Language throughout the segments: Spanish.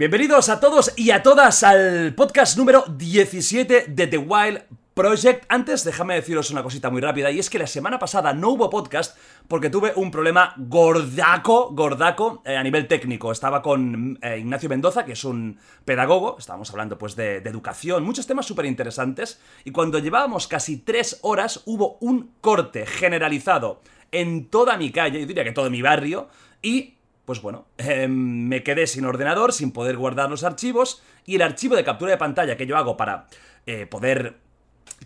Bienvenidos a todos y a todas al podcast número 17 de The Wild Project. Antes, déjame deciros una cosita muy rápida, y es que la semana pasada no hubo podcast porque tuve un problema gordaco, gordaco eh, a nivel técnico. Estaba con eh, Ignacio Mendoza, que es un pedagogo, estábamos hablando pues de, de educación, muchos temas súper interesantes, y cuando llevábamos casi tres horas hubo un corte generalizado en toda mi calle, yo diría que todo mi barrio, y pues bueno, eh, me quedé sin ordenador, sin poder guardar los archivos, y el archivo de captura de pantalla que yo hago para eh, poder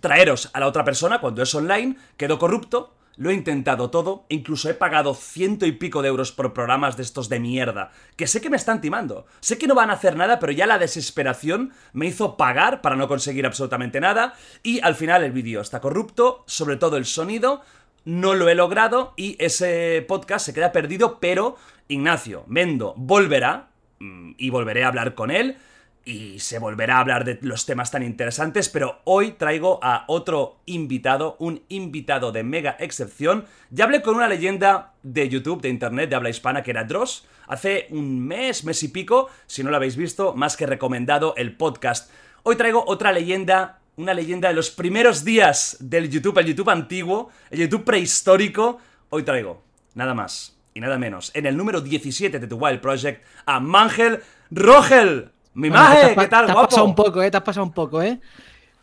traeros a la otra persona cuando es online quedó corrupto. Lo he intentado todo, incluso he pagado ciento y pico de euros por programas de estos de mierda, que sé que me están timando, sé que no van a hacer nada, pero ya la desesperación me hizo pagar para no conseguir absolutamente nada, y al final el vídeo está corrupto, sobre todo el sonido, no lo he logrado y ese podcast se queda perdido, pero Ignacio Mendo volverá mm, y volveré a hablar con él y se volverá a hablar de los temas tan interesantes, pero hoy traigo a otro invitado, un invitado de mega excepción. Ya hablé con una leyenda de YouTube, de Internet, de habla hispana, que era Dross, hace un mes, mes y pico, si no lo habéis visto, más que recomendado el podcast. Hoy traigo otra leyenda, una leyenda de los primeros días del YouTube, el YouTube antiguo, el YouTube prehistórico. Hoy traigo, nada más y nada menos, en el número 17 de The Wild Project, a Mangel Rogel. Mi Bueno, maje, pa- ¿qué tal, Te has guapo? pasado un poco, ¿eh? Te has pasado un poco, ¿eh?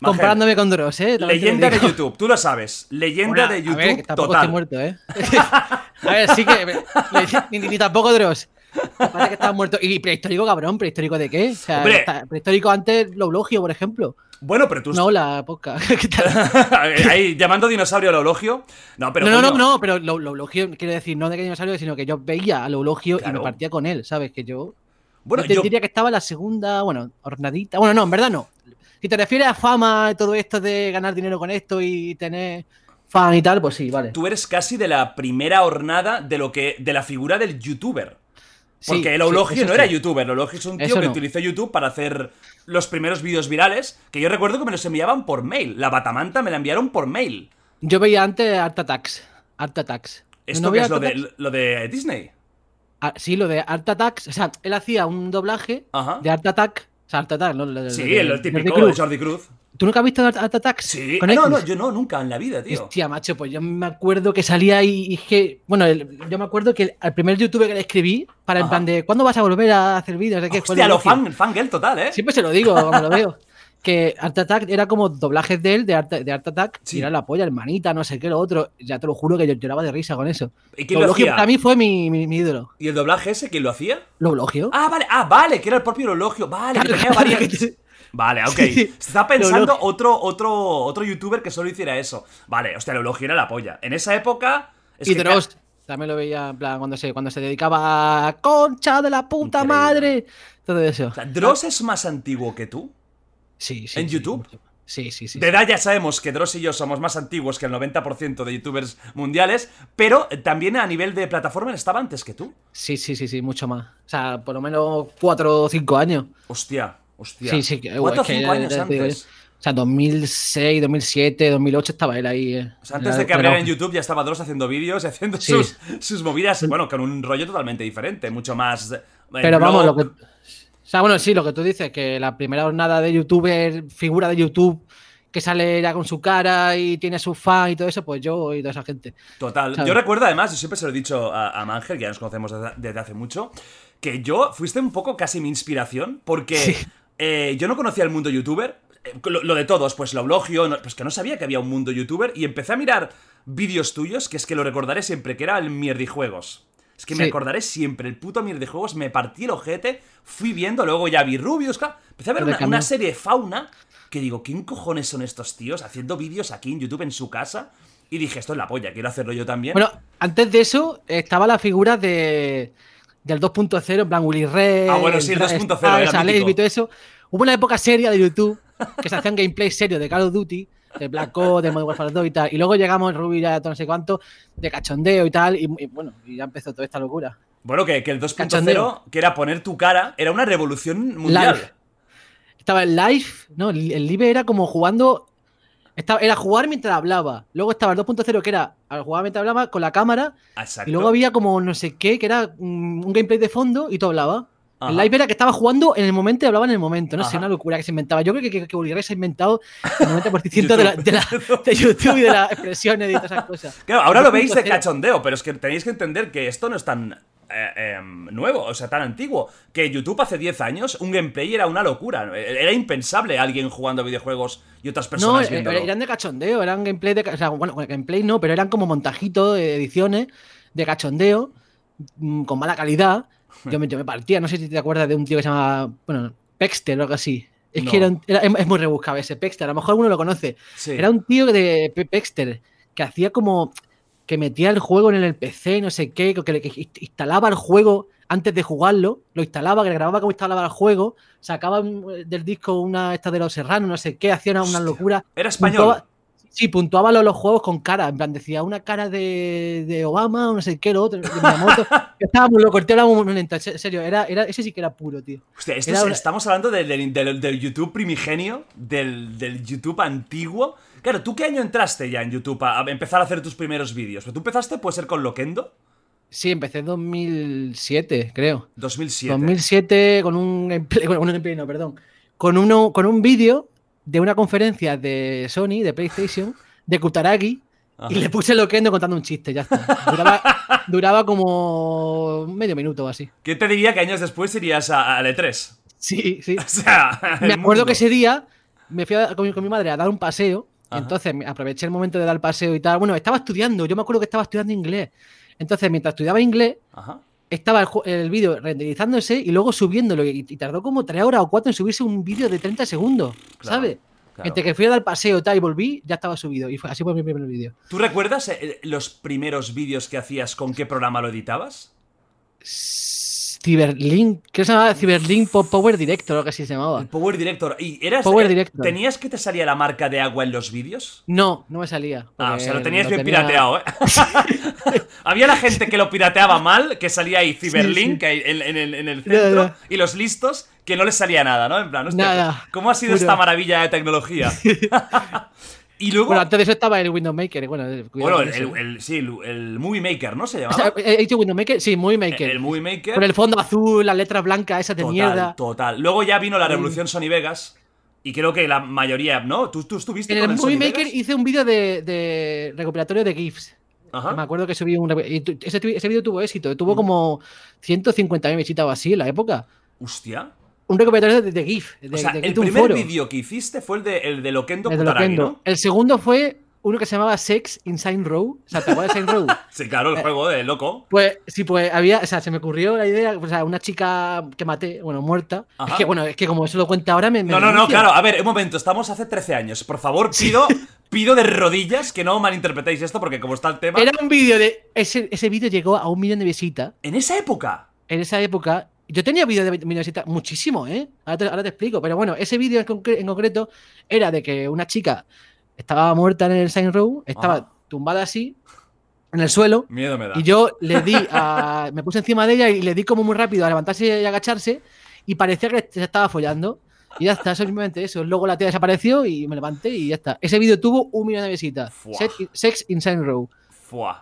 Maje. Comparándome con Dross, ¿eh? También Leyenda de. YouTube, tú lo sabes. Leyenda Bueno, de A YouTube ver, que tampoco total. estoy muerto, ¿eh? a ver, sí que. Ni, ni- ni tampoco Dross. Parece que estás muerto. ¿Y prehistórico, cabrón? ¿Prehistórico de qué? O sea, está- prehistórico antes, Loblogio, por ejemplo. Bueno, pero tú No, la poca. Llamando dinosaurio al ologio. No, pero no, no, no, no, pero lo- Loblogio, quiero decir, no de que dinosaurio, sino que yo veía a Loblogio y me partía con él, ¿sabes? Que yo. Bueno, yo diría que estaba la segunda, bueno, hornadita. Bueno, no, en verdad no. Si te refieres a fama y todo esto de ganar dinero con esto y tener fan y tal, pues sí, vale. tú eres casi de la primera hornada de lo que de la figura del youtuber. Sí, Porque el sí, Eulogio eso no era sí. youtuber, el Eulogio es un tío Eso que no. utilizó YouTube para hacer los primeros vídeos virales, que yo recuerdo que me los enviaban por mail. La batamanta me la enviaron por mail. Yo veía antes Art Attacks. Art Attacks. ¿Esto ¿No es lo de, lo de Disney? Ah, sí, lo de Art Attacks. O sea, él hacía un doblaje Ajá. de Art Attack. Sea, Art Attack, ¿no? De- Sí, el, Jordi típico Cruz. de Jordi Cruz. ¿Tú nunca has visto Art, Attacks? Sí. Con Ah, no, no, yo no, nunca en la vida, tío. Hostia, macho, pues yo me acuerdo que salía y, y que. Bueno, el- yo me acuerdo que al primer youtuber que le escribí, para en Ajá. plan de. ¿Cuándo vas a volver a hacer vídeos? Hostia, el lo fan, fangirl total, ¿eh? Siempre se lo digo cuando lo veo. Que Art Attack era como doblajes de él, de Art, de Art Attack, Sí. y era la polla, hermanita, no sé qué, lo otro. Ya te lo juro que yo lloraba de risa con eso. ¿Y quién lo Loblogio hacía? para mí fue mi, mi, mi ídolo. ¿Y el doblaje ese quién lo hacía? Loblogio. Ah, vale, ah, vale, que era el propio Eulogio. Vale, que tenía varias. Vale, ok. Sí. Está pensando otro, otro, otro youtuber que solo hiciera eso. Vale, hostia, el Eulogio era la polla. En esa época. Es y también lo veía en plan cuando se, cuando se dedicaba a concha de la puta Increíble. madre. Todo eso. O sea, Dross es más antiguo que tú. Sí, sí. ¿En sí, YouTube? Sí, sí, sí. De edad ya sabemos que Dross y yo somos más antiguos que el 90% de youtubers mundiales, pero también a nivel de plataforma estaba antes que tú. Sí, sí, sí, sí, mucho más. O sea, por lo menos cuatro o cinco años. Hostia, hostia. Sí, sí. que- ¿Cuatro o es que cinco ya- años ya te digo antes? yo. O sea, 2006, 2007, 2008 estaba él ahí. eh. O sea, antes de que abriera en YouTube ya estaba Dross haciendo vídeos y haciendo Sí. sus, sus movidas, bueno, con un rollo totalmente diferente, mucho más... eh, Pero vamos, lo que. O sea, bueno, sí, lo que tú dices, que la primera jornada de youtuber, figura de YouTube, que sale ya con su cara y tiene sus fans y todo eso, pues yo y toda esa gente. Total. ¿sabes? Yo recuerdo además, yo siempre se lo he dicho a, a Mangel, que ya nos conocemos desde, desde hace mucho, que yo fuiste un poco casi mi inspiración, porque Sí. eh, yo no conocía el mundo youtuber, eh, lo, lo de todos, pues lo eulogio, no- pues que no sabía que había un mundo youtuber, y empecé a mirar vídeos tuyos, que es que lo recordaré siempre, que era el mierdijuegos. Es que me Sí. acordaré siempre, el puto mierdijuegos, me partí el ojete, fui viendo, luego ya vi Rubius, claro, empecé a ver una, una serie de fauna, que digo, ¿quién cojones son estos tíos haciendo vídeos aquí en YouTube en su casa? Y dije, esto es la polla, quiero hacerlo yo también. Bueno, antes de eso estaba la figura de del 2.0, en plan Willy Red. Ah, bueno, sí, el 2.0 era Alex mítico. y todo eso. Hubo una época seria de YouTube que se hacían gameplays serios de Call of Duty, de Black Ops, de Modern Warfare 2 y tal. Y luego llegamos Ruby ya todo no sé cuánto, de cachondeo y tal. Y, y bueno, y ya empezó toda esta locura. Bueno, que, que el 2.0, Cachondeo. que era poner tu cara, era una revolución mundial. Live. Estaba el live, ¿no? El, live era como jugando. Estaba, era jugar mientras hablaba. Luego estaba el 2.0, que era jugar mientras hablaba con la cámara. Exacto. Y luego había como no sé qué, que era un gameplay de fondo y tú hablabas. Ajá. El live era que estaba jugando en el momento y hablaba en el momento. No sé, una locura que se inventaba. Yo creo que, que, que Bulgaria se ha inventado el 90% de, la, de, la- de YouTube y de las expresiones y todas esas cosas. Claro, ahora lo veis de cero. cachondeo, pero es que tenéis que entender que esto no es tan eh, em, nuevo, o sea, tan antiguo. Que YouTube hace 10 años, un gameplay era una locura. Era impensable alguien jugando videojuegos y otras No, personas eh, viéndolo. eran de cachondeo, eran gameplay de. O sea, bueno, gameplay no, pero eran como montajitos, de ediciones de cachondeo mm, con mala calidad. Yo me, yo me partía, no sé si te acuerdas de un tío que se llama. Bueno, Pexter o algo así. Es No. que era, un- era- es muy rebuscado ese Pexter, a lo mejor alguno lo conoce. Sí. Era un tío de Pe- Pexter que hacía como que metía el juego en el PC, no sé qué, que, que inst- instalaba el juego antes de jugarlo, lo instalaba, que grababa cómo instalaba el juego, sacaba un- del disco una esta de los serranos, no sé qué, hacía una, locura. Era español. Sí, puntuaba los, juegos con cara, en plan decía una cara de, de Obama o no sé qué, lo otro, de Miyamoto. estaba muy loco, el tío era muy lento, en serio, era, era, ese sí que era puro, tío. Hostia, esto Era es- una- estamos hablando del, del- del- del YouTube primigenio, del, del YouTube antiguo. Claro, ¿tú qué año entraste ya en YouTube a, a empezar a hacer tus primeros vídeos? ¿Tú empezaste, puede ser, con Loquendo? Sí, empecé en 2007, creo. 2007. 2007 con un gameplay, bueno, un gameplay no, perdón, con uno con un vídeo de una conferencia de Sony, de PlayStation, de Kutaragi, Ajá. y le puse Loquendo contando un chiste, ya está. Duraba, duraba como medio minuto o así. ¿Quién te diría que años después irías a, al E3? Sí, sí. O sea, Me acuerdo mundo. que ese día me fui a- con, mi, con mi madre a dar un paseo, y entonces aproveché el momento de dar el paseo y tal. Bueno, estaba estudiando, yo me acuerdo que estaba estudiando inglés. Entonces, mientras estudiaba inglés, Ajá. Estaba el, el vídeo renderizándose y luego subiéndolo. Y, y tardó como 3 horas o 4 en subirse un vídeo de 30 segundos, Claro, ¿sabes? claro. Entre que fui a dar paseo y tal y volví, ya estaba subido. Y fue, así fue mi primer vídeo. ¿Tú recuerdas eh, los primeros vídeos que hacías con qué programa lo editabas? Cyberlink, que se llamaba Cyberlink Power Director o algo así se llamaba. El Power Director. ¿Y eras, Power eh, Director. ¿Tenías que te salía la marca de agua en los vídeos? No, no me salía. Ah, o sea, lo tenías bien tenía- pirateado, ¿eh? Había la gente que lo pirateaba mal, que salía ahí Cyberlink sí. en, en el, en el centro, y los listos que no les salía nada, ¿no? En plan, hostia, Nada, ¿cómo ha sido puro. esta maravilla de tecnología? y luego, Bueno, bueno, antes de eso estaba el Window Maker. Bueno, el, eso. el- el- sí, el, Movie Maker, ¿no se O llamaba? sea, ¿He dicho Window Maker? Sí, Movie Maker. el Movie Maker. Con el fondo azul, las letras blancas esas de total, mierda. total. Luego ya vino la revolución Sony Vegas, y creo que la mayoría, ¿no? ¿Tú, tú estuviste En con el el Movie Sony Maker Vegas? hice un vídeo de, de recopilatorio de GIFs. Ajá. Me acuerdo que subí un. y ese, ese vídeo tuvo éxito. Tuvo como 150.000 visitas o así en la época. Hostia. Un recopilatorio de, de GIF. De, O sea, de el GIF primer vídeo que hiciste fue el de, el de Loquendo El de Kutaragi, Loquendo. ¿no? El segundo fue uno que se llamaba Sex Inside Row. O sea, ¿te acuerdas de Inside Row? Sí, claro, el juego de loco. Pues sí, pues había, o sea, se me ocurrió la idea, o sea, una chica que maté, bueno, muerta. Ajá. Es que, bueno, es que como eso lo cuenta ahora, me. me No, no, no, claro. A ver, un momento, estamos hace 13 años. Por favor, pido, pido de rodillas que no malinterpretéis esto porque como está el tema... Era un vídeo de. Ese, ese vídeo llegó a un millón de visitas. En esa época. En esa época. Yo tenía vídeos de visitas, muchísimo, ¿eh? Ahora te, ahora te explico. Pero bueno, ese vídeo en, concre- en concreto era de que una chica estaba muerta en el Sign Row, estaba tumbada así, en el suelo. Miedo me da. Y yo le di a. Me puse encima de ella y le di como muy rápido a levantarse y agacharse. Y parecía que se estaba follando. Y ya está, simplemente eso. Luego la tía desapareció y me levanté y ya está. Ese vídeo tuvo un millón de visitas. Sex, Sex Insane Row.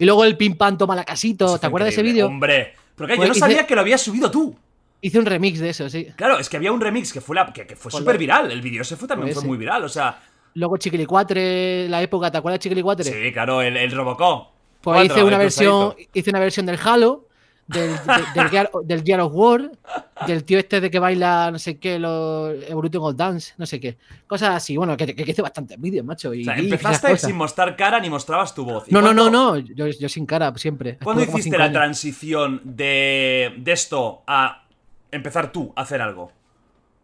Y luego el pim pam toma la casito. ¿Te acuerdas de ese vídeo? Hombre. Claro, Pues yo no hice- sabía que lo habías subido tú. Hice un remix de eso, sí. Claro, es que había un remix que fue, la, que, que fue súper viral. El vídeo ese fue también fue muy viral. O sea, Luego Chiquilicuatre, la época, ¿te acuerdas de Chiquilicuatre? sí, claro, el, el Robocop. Pues Cuatro, hice una versión, hice una versión del Halo, del, de- del, Gear, del Gear of War, del tío este de que baila no sé qué, los Evolution of Dance, no sé qué. Cosas así, bueno, que, que, hice bastantes vídeos, macho. Y, O sea, empezaste sin mostrar cara ni mostrabas tu voz. ¿Y No, no, no, no, yo, yo sin cara, siempre. ¿Cuándo hiciste la años. transición de, de esto a empezar tú a hacer algo?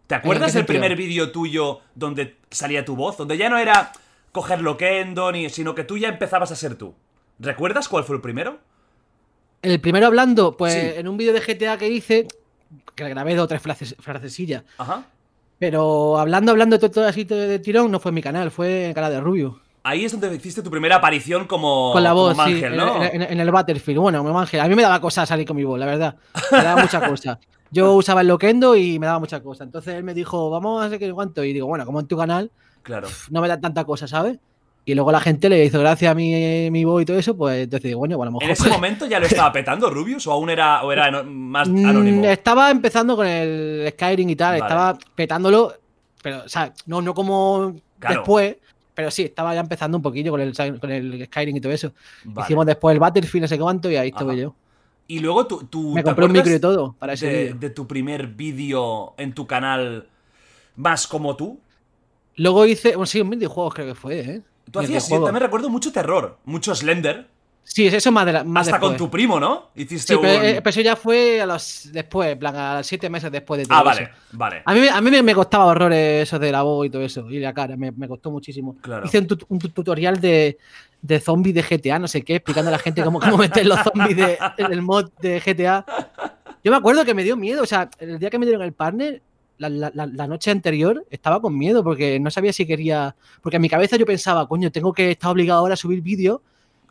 ¿Te acuerdas sentido? primer vídeo tuyo donde salía tu voz? Donde ya no era coger loquendo, ni, sino que tú ya empezabas a ser tú. ¿Recuerdas cuál fue el primero? El primero hablando, pues Sí. en un vídeo de GTA que hice, que grabé dos o tres frases, frasesillas, Ajá. pero hablando, hablando todo, todo así de, tirón, no fue en mi canal, fue en el canal de Rubio. Ahí es donde hiciste tu primera aparición como, Con la voz, Mangel, ¿no? en- en- en el Battlefield. Bueno, como Ángel, a mí me daba cosas salir con mi voz, la verdad. Me daba muchas cosas. Yo usaba el Loquendo y me daba muchas cosas. Entonces él me dijo, vamos a hacer que cuánto. Y digo, bueno, como en tu canal, Claro. no me da tanta cosa, ¿sabes? Y luego la gente le hizo gracia a mi, mi voz y todo eso, pues decidí, bueno, bueno, a lo mejor. ¿En ese pues, momento ya lo estaba petando Rubius o aún era, o era más Mm, anónimo? Estaba empezando con el Skyrim y tal, Vale. estaba petándolo, pero, o sea, no, no como Claro. después, pero sí, estaba ya empezando un poquillo con el, con el Skyrim y todo eso. Vale. Hicimos después el Battlefield, no sé cuánto, y ahí estuve Ajá. yo. Y luego tú, tú Me ¿te compré un micro y todo para ese de, tu primer vídeo en tu canal más como tú. Luego hice, bueno, sí, un videojuegos creo que fue, ¿eh? Tú hacías, Videojuegos. también recuerdo mucho terror, mucho Slender, Sí, eso más de la, más hasta con tu primo, ¿no? Hiciste Sí, un... eh, pero eso ya fue a los después, en plan, a los siete meses después de todo ah, vale, eso. vale. A mí, me- a mí me, costaba horrores eso de la voz y todo eso, y la cara, me, me costó muchísimo. Claro. Hice un, tut- un tut- tutorial de, de zombies de GTA, no sé qué, explicando a la gente cómo, cómo meter los zombies de, en el mod de GTA. Yo me acuerdo que me dio miedo, o sea, el día que me dieron el partner, la, la- la- noche anterior, estaba con miedo porque no sabía si quería. Porque en mi cabeza yo pensaba, coño, tengo que estar obligado ahora a subir vídeos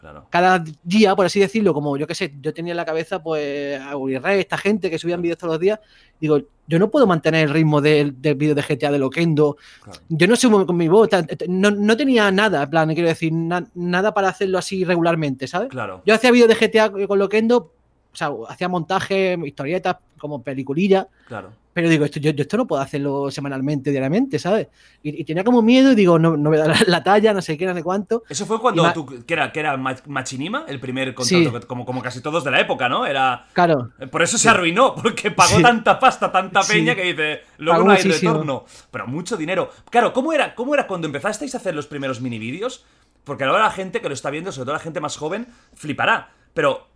Claro. cada día, por así decirlo, como yo qué sé, yo tenía en la cabeza, pues, a Uri Rey, esta gente que subían vídeos todos los días, digo, yo no puedo mantener el ritmo del, del vídeo de GTA de Loquendo, Claro. yo no subo con mi voz, no, no tenía nada, en plan, quiero decir, na- nada para hacerlo así regularmente, ¿sabes? Claro. Yo hacía vídeos de GTA con Loquendo, o sea, hacía montaje, historietas, como peliculilla, Claro. pero digo, esto, yo, yo esto no puedo hacerlo semanalmente, diariamente, ¿sabes? Y, y tenía como miedo y digo, no, no voy a dar la talla, no sé qué, no sé cuánto. Eso fue cuando tú, que era, que era Ma- Machinima, el primer contrato, Sí. que- como, como casi todos de la época, ¿no? Era... Claro, Por eso se arruinó, porque pagó Sí. tanta pasta, tanta peña que dice, luego no hay muchísimo. retorno. Pero mucho dinero. Claro, ¿cómo era, ¿cómo era cuando empezasteis a hacer los primeros mini vídeos? Porque ahora la gente que lo está viendo, sobre todo la gente más joven, flipará. Pero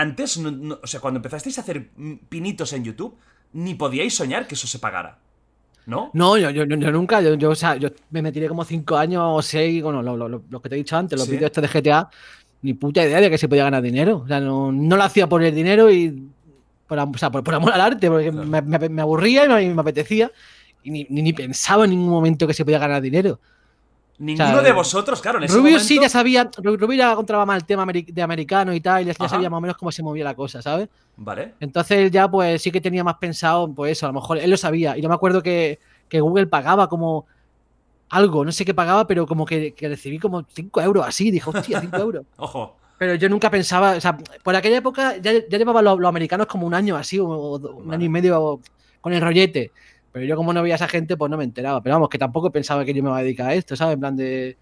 antes, no- no- o sea, cuando empezasteis a hacer pinitos en YouTube, ni podíais soñar que eso se pagara. ¿No? No, yo, yo, yo- nunca, yo, yo, o sea, yo me metí como 5 años o 6, bueno, lo, lo- lo- lo que te he dicho antes, los Sí. vídeos estos de GTA, ni puta idea de que se podía ganar dinero. O sea, no, no lo hacía por el dinero y por, am- o sea, por, por amor al arte, porque Claro. me, me- me aburría y me, me apetecía. Y ni, ni, ni pensaba en ningún momento que se podía ganar dinero. Ninguno de vosotros, claro, en ese Rubio momento... sí ya sabía, Ru- Rubio ya controlaba más el tema de americano y tal, y ya, Ajá. sabía más o menos cómo se movía la cosa, ¿sabes? Vale. Entonces ya pues sí que tenía más pensado, pues eso, a lo mejor él lo sabía. Y yo me acuerdo que, que Google pagaba como algo, no sé qué pagaba, pero como que, que recibí como 5 euros así, dijo, hostia, 5 euros. Ojo. Pero yo nunca pensaba, o sea, por aquella época ya, ya llevaban los, los americanos como un año así, o, un año y medio con el rollete. Pero yo como no veía a esa gente, pues no me enteraba. Pero vamos, que tampoco pensaba que yo me iba a dedicar a esto, ¿sabes? En plan de...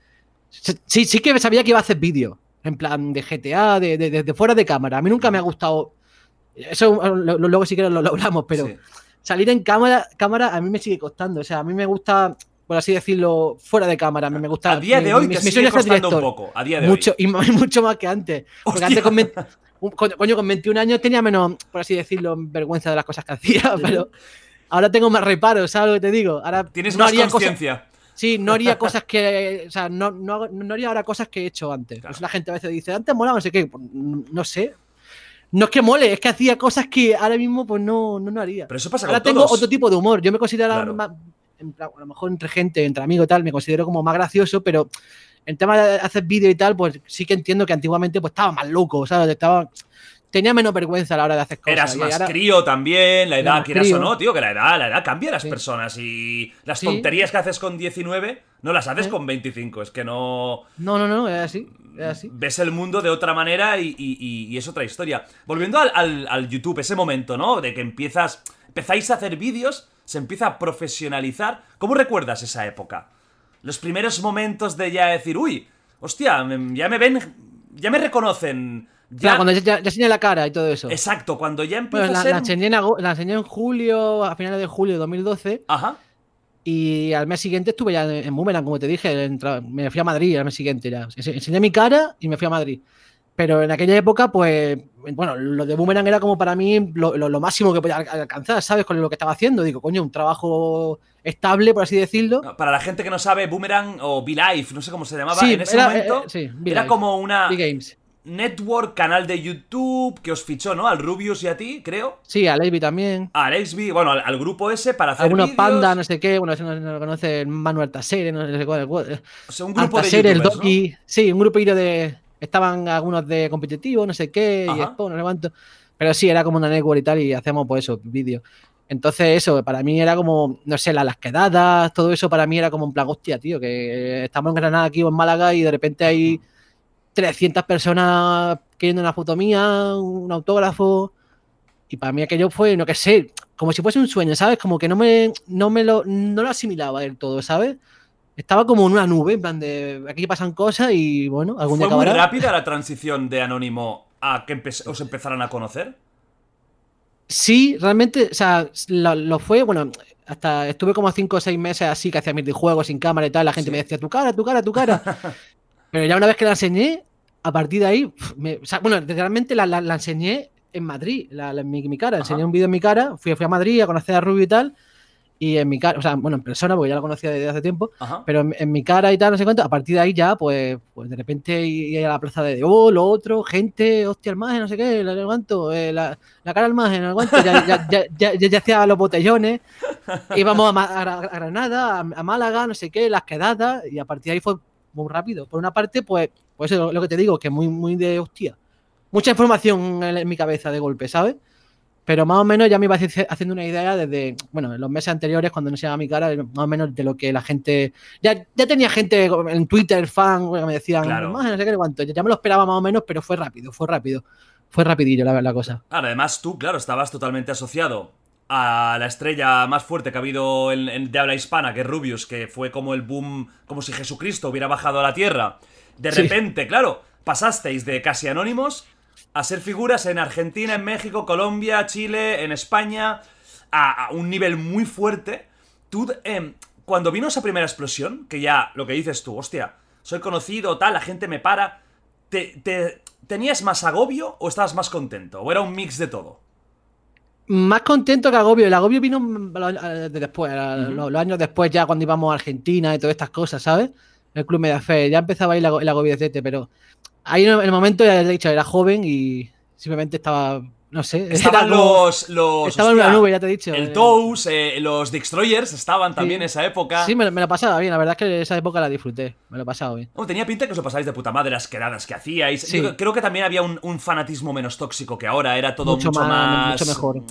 Sí, sí que sabía que iba a hacer vídeos, en plan de GTA, de, de- de- fuera de cámara. A mí nunca me ha gustado... Eso lo- lo- luego sí que lo, lo hablamos, pero Sí. salir en cámara, cámara a mí me sigue costando. O sea, a mí me gusta, por así decirlo, fuera de cámara. Me, me gusta. A día de hoy mi- te sigue costando un poco. A día de Mucho, hoy. y mucho más que antes. Porque Hostia. antes con, 20 un- coño, coño, con 21 años tenía menos, por así decirlo, vergüenza de las cosas que hacía, pero ahora tengo más reparos, ¿sabes lo que te digo? Ahora Tienes no más conciencia. Sí, no haría cosas que. O sea, no, no, no haría ahora cosas que he hecho antes. Claro. Pues la gente a veces dice, antes molaba, no sé qué. Pues, no sé. No es que mole, es que hacía cosas que ahora mismo pues no, no, no haría. Pero eso pasa Ahora con tengo todos. otro tipo de humor. Yo me considero Claro. más- en plan, a lo mejor entre gente, entre amigos y tal, me considero como más gracioso, pero en tema de hacer vídeo y tal, pues sí que entiendo que antiguamente pues estaba más loco, ¿sabes? Estaba, tenía menos vergüenza a la hora de hacer cosas. Eras más crío también, la edad, quieras o no, tío, que la edad, la edad cambia a las Sí. personas y las Sí. tonterías que haces con 19 no las haces Sí. con 25, es que no No, no, no, es así. Es así. ves el mundo de otra manera y, y- y- y es otra historia. Volviendo al, al- al YouTube, ese momento, ¿no? De que empiezas, empezáis a hacer vídeos, se empieza a profesionalizar. ¿Cómo recuerdas esa época? Los primeros momentos de ya decir, uy, hostia, ya me ven, ya me reconocen. Ya, Claro, cuando ya, ya, la cara y todo eso. Exacto, cuando ya empieza Bueno, la, a ser... la enseñé en, ago- la enseñé en julio, a finales de julio de 2012, Ajá. y al mes siguiente estuve ya en, Boomerang, como te dije, en me fui a Madrid al mes siguiente ya. Ense- Enseñé mi cara y me fui a Madrid. Pero en aquella época, pues, bueno, lo de Boomerang era como para mí lo, lo- lo máximo que podía al- alcanzar, ¿sabes? Con lo que estaba haciendo. Digo, coño, un trabajo estable, por así decirlo. Para la gente que no sabe, Boomerang o Life, no sé cómo se llamaba, Sí, en ese era- momento eh, sí, Be era como una B-Games. Network, canal de YouTube que os fichó, ¿no? Al Rubius y a ti, creo. Sí, a Levi también. A Alexby, bueno, al, al grupo ese para hacer Algunos vídeos. pandas, no sé qué, bueno, si no, no lo conoce, el Manuel Tasere, no sé cuál. cuál- O sea, un grupo de Altaser, el. Doki. Sí, un grupillo de. Estaban algunos de competitivo, no sé qué, y. Spawn, no sé cuánto. Pero sí, era como una network y tal, y hacíamos pues eso, vídeos. Entonces, eso, para mí era como, no sé, las, quedadas, todo eso para mí era como un plan, hostia, tío, que estamos en Granada aquí o en Málaga y de repente hay 300 personas queriendo una foto mía, un autógrafo. Y para mí aquello fue, no que sé, como si fuese un sueño, ¿sabes? Como que no me, no me lo, no lo asimilaba del todo, ¿sabes? Estaba como en una nube, en plan de aquí pasan cosas y bueno, algún ¿Fue día muy rápida la transición de Anónimo a que os empezaran a conocer? Sí, realmente, o sea, lo, fue, bueno, hasta estuve como cinco o seis meses así que hacía mis juegos sin cámara y tal, la gente me decía, tu cara, tu cara, tu cara. Pero ya una vez que la enseñé, a partir de ahí, o sea, bueno, realmente la, la, enseñé en Madrid, la, mi, mi, cara, enseñé un vídeo en mi cara, fui, fui a Madrid a conocer a Rubio y tal, y en mi cara, o sea, bueno, en persona, porque ya la conocía desde hace tiempo, pero en, mi cara y tal, no sé cuánto, a partir de ahí ya, pues, pues de repente iba a la plaza de, oh, lo otro, gente, hostia, el maje, no sé qué, el aguanto, eh, la, la, cara al maje, no aguanto, ya, ya, ya, ya, ya, hacía los botellones, íbamos a, a, Granada, a, Málaga, no sé qué, las quedadas, y a partir de ahí fue muy rápido. Por una parte, pues, pues eso, lo que te digo, que muy, muy de hostia. Mucha información en mi cabeza de golpe, ¿sabes? Pero más o menos ya me iba haciendo una idea desde, bueno, en los meses anteriores, cuando no se llama mi cara, más o menos de lo que la gente. Ya, ya tenía gente en Twitter, fan, que me decían, claro. no sé qué cuánto. Ya me lo esperaba más o menos, pero fue rápido, fue rápido. Fue rapidillo la, la cosa. Claro, además tú, claro, estabas totalmente asociado a la estrella más fuerte que ha habido en, de habla hispana, que es Rubius, que fue como el boom, como si Jesucristo hubiera bajado a la tierra. De repente, claro, pasasteis de casi anónimos a ser figuras en Argentina, en México, Colombia, Chile, en España, a, un nivel muy fuerte. Tú, em, cuando vino esa primera explosión, que ya lo que dices tú, hostia, soy conocido, tal, la gente me para, ¿te, tenías más agobio o estabas más contento? ¿O era un mix de todo? Más contento que agobio. El agobio vino después, los, años después, ya cuando íbamos a Argentina y todas estas cosas, ¿sabes? El club Media Fe. Ya empezaba ahí agobio de pero Ahí en el momento, ya he dicho, era joven y simplemente estaba no sé. Estaban los, los. Estaba en una nube, ya te he dicho. El Toes, eh, los Destroyers estaban también en esa época. Sí, me, me, lo pasaba bien. La verdad es que esa época la disfruté. Me lo he pasado bien. Tenía pinta que os lo pasabais de puta madre las quedadas que hacíais. creo que también había un, fanatismo menos tóxico que ahora. Era todo mucho, más, Mucho mejor.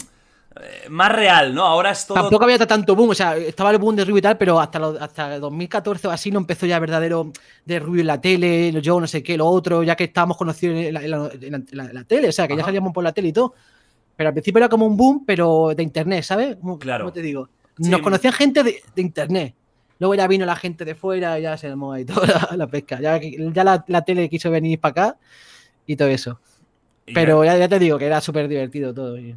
Eh, más real, ¿no? Ahora es todo. Tampoco había tanto boom, o sea, estaba el boom de Rubio y tal, pero hasta, hasta 2014 o así no empezó ya verdadero de Rubio en la tele, yo no sé qué, lo otro, ya que estábamos conocidos en la, tele, o sea, que ya salíamos por la tele y todo. Pero al principio era como un boom, pero de internet, ¿sabes? claro. ¿Cómo te digo? Nos conocían gente de, internet. Luego ya vino la gente de fuera y ya se armó ahí toda la, pesca. Ya, ya la, tele quiso venir para acá y todo eso. Pero ya, ya, te digo que era súper divertido todo. Y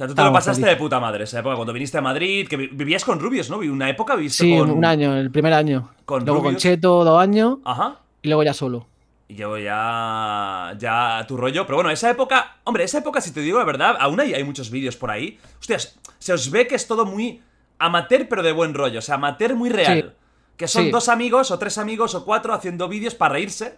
sea, tú te lo pasaste de puta madre esa época, cuando viniste a Madrid, que vivías con Rubios, ¿no? Una época viviste sí, con... un año, el primer año. Con luego con Cheto, dos años. Ajá. Y luego ya solo. Y luego ya. Ya tu rollo. Pero bueno, esa época. Hombre, esa época, si te digo la verdad, aún hay, hay muchos vídeos por ahí. Hostias, se os ve que es todo muy amateur, pero de buen rollo. O sea, amateur muy real. Que son dos amigos, o tres amigos, o cuatro haciendo vídeos para reírse.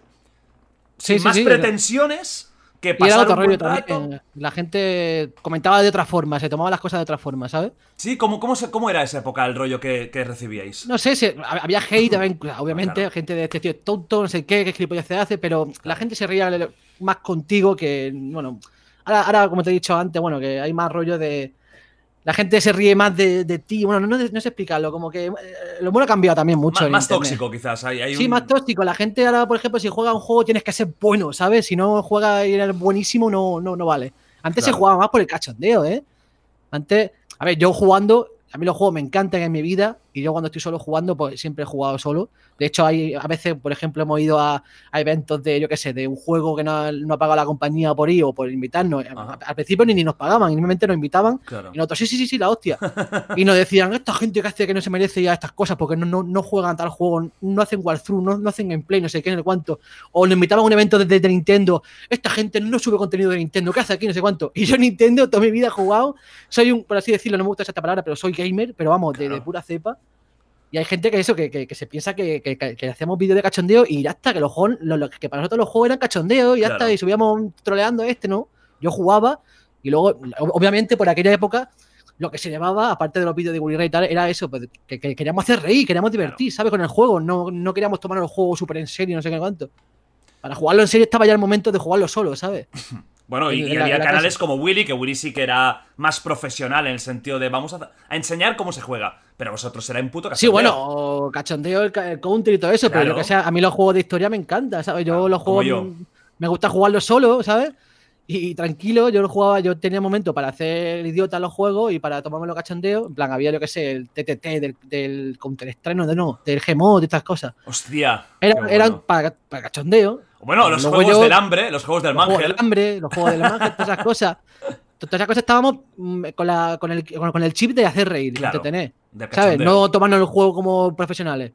sin más pretensiones que también. La gente comentaba de otra forma, se tomaba las cosas de otra forma, ¿sabes? Sí, ¿cómo, cómo, cómo era esa época el rollo que, recibíais? No sé, había hate, obviamente, gente de este tío tonto, no sé qué, qué gilipollas se hace, pero la gente se reía más contigo que, bueno, ahora, ahora, como te he dicho antes, bueno, que hay más rollo de la gente se ríe más de, ti. Bueno, no, no, sé explicarlo, como que eh, lo bueno ha cambiado también mucho. más tóxico, quizás. sí, más tóxico. La gente ahora, por ejemplo, si juega un juego tienes que ser bueno, ¿sabes? Si no juega y eres buenísimo, no, no, no vale. Antes se jugaba más por el cachondeo, ¿eh? Antes, a ver, yo jugando, a mí los juegos me encantan en mi vida y yo cuando estoy solo jugando, pues siempre he jugado solo. De hecho, hay, a veces, por ejemplo, hemos ido a, eventos de, yo qué sé, de un juego que no, no ha pagado la compañía por ir o por invitarnos. Al principio ni, nos pagaban, simplemente nos invitaban. Y nosotros, sí, sí, sí, sí, la hostia. y nos decían, esta gente que hace que no se merece ya estas cosas porque no, no, juegan tal juego, no hacen walkthrough, no, no hacen gameplay, no sé qué, no sé cuánto. O nos invitaban a un evento de, Nintendo, esta gente no sube contenido de Nintendo, ¿qué hace aquí? No sé cuánto. Y yo Nintendo toda mi vida he jugado, soy un, por así decirlo, no me gusta esa palabra, pero soy gamer, pero vamos, de pura cepa. Y hay gente que eso, que, se piensa que, hacemos vídeos de cachondeo y ya está, que los juegos, que para nosotros los juegos eran cachondeo y ya está, y subíamos troleando este, ¿no? Yo jugaba y luego, obviamente, por aquella época, lo que se llamaba, aparte de los vídeos de Willy y tal, era eso, pues, que, queríamos hacer reír, queríamos divertir, ¿sabes? Con el juego, no, no queríamos tomar el juego súper en serio, no sé qué cuánto. Para jugarlo en serio estaba ya el momento de jugarlo solo, ¿sabes? Bueno, y, la- había canales casa. como Willy, que Willy sí que era más profesional en el sentido de vamos a, a enseñar cómo se juega. Pero vosotros era un puto Sí, cachondeo. bueno, o cachondeo, el, counter y todo eso, pero Claro. yo que sea, a mí los juegos de historia me encantan, ¿sabes? Yo Ah, los juegos yo. me gusta jugarlos solo, ¿sabes? Y, y tranquilo, yo lo jugaba, yo tenía momento para hacer idiota los juegos y para tomarme los cachondeos. En plan, había, yo que sé, el TTT del, del Counter Strike, no, de no, del Gmod y estas cosas. Hostia. Era- bueno. Eran para, para cachondeo. Bueno, los Luego juegos yo- del hambre, los juegos del los juegos Mangel. del hambre, los juegos del ángel, todas esas cosas. Todas esas cosas estábamos mm, con, la, con, el, con, con el chip de hacer reír, Claro, entretener. ¿Sabes? No tomarnos el juego como profesionales.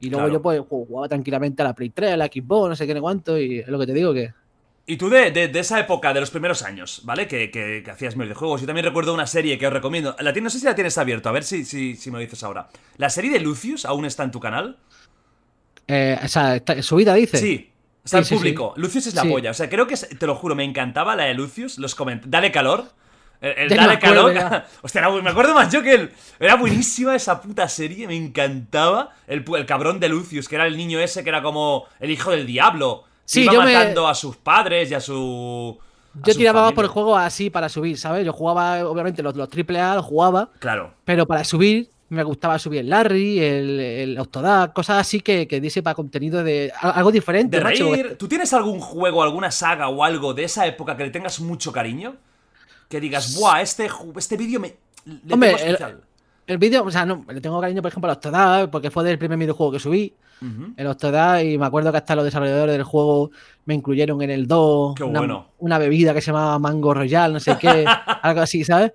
Y luego Claro. yo pues ju- jugaba tranquilamente a la Play 3, a la Xbox, no sé qué ni cuánto, y es lo que te digo que. Y tú de, de- de esa época, de los primeros años, ¿vale? Que, que, que hacías videojuegos. Yo también recuerdo una serie que os recomiendo. La no sé si la tienes abierto, a ver si, si, si me lo dices ahora. ¿La serie de Lucius aún está en tu canal? Eh, o sea, está- subida dice. Sí. Está Sí, sí, público. Lucius es la polla. O sea, creo que, es- te lo juro, me encantaba la de Lucius. Los coment Dale calor. El, el Dale calor. Hostia, era- me acuerdo más yo que él. Era buenísima esa puta serie. Me encantaba. El, el cabrón de Lucius, que era el niño ese que era como el hijo del diablo. Sí, iba yo me- matando a sus padres y a su. Yo tiraba más por familia. juegos así para subir, ¿sabes? Yo jugaba, obviamente, los, los AAA los jugaba, Claro. pero para subir me gustaba subir el Larry, el, el Octodad, cosas así que, que diese para contenido de al- algo diferente. De macho, reír. ¿Tú tienes algún juego, alguna saga o algo de esa época que le tengas mucho cariño? Que digas, buah, este, este vídeo me. Le Hombre, tengo el- especial. El vídeo, o sea, no, le tengo cariño, por ejemplo, al Octodad, porque fue del primer videojuego que subí. Ujú. el Octodad y me acuerdo que hasta los desarrolladores del juego me incluyeron en el 2 Qué una, bueno. una bebida que se llamaba Mango Royal, no sé qué, algo así, ¿sabes?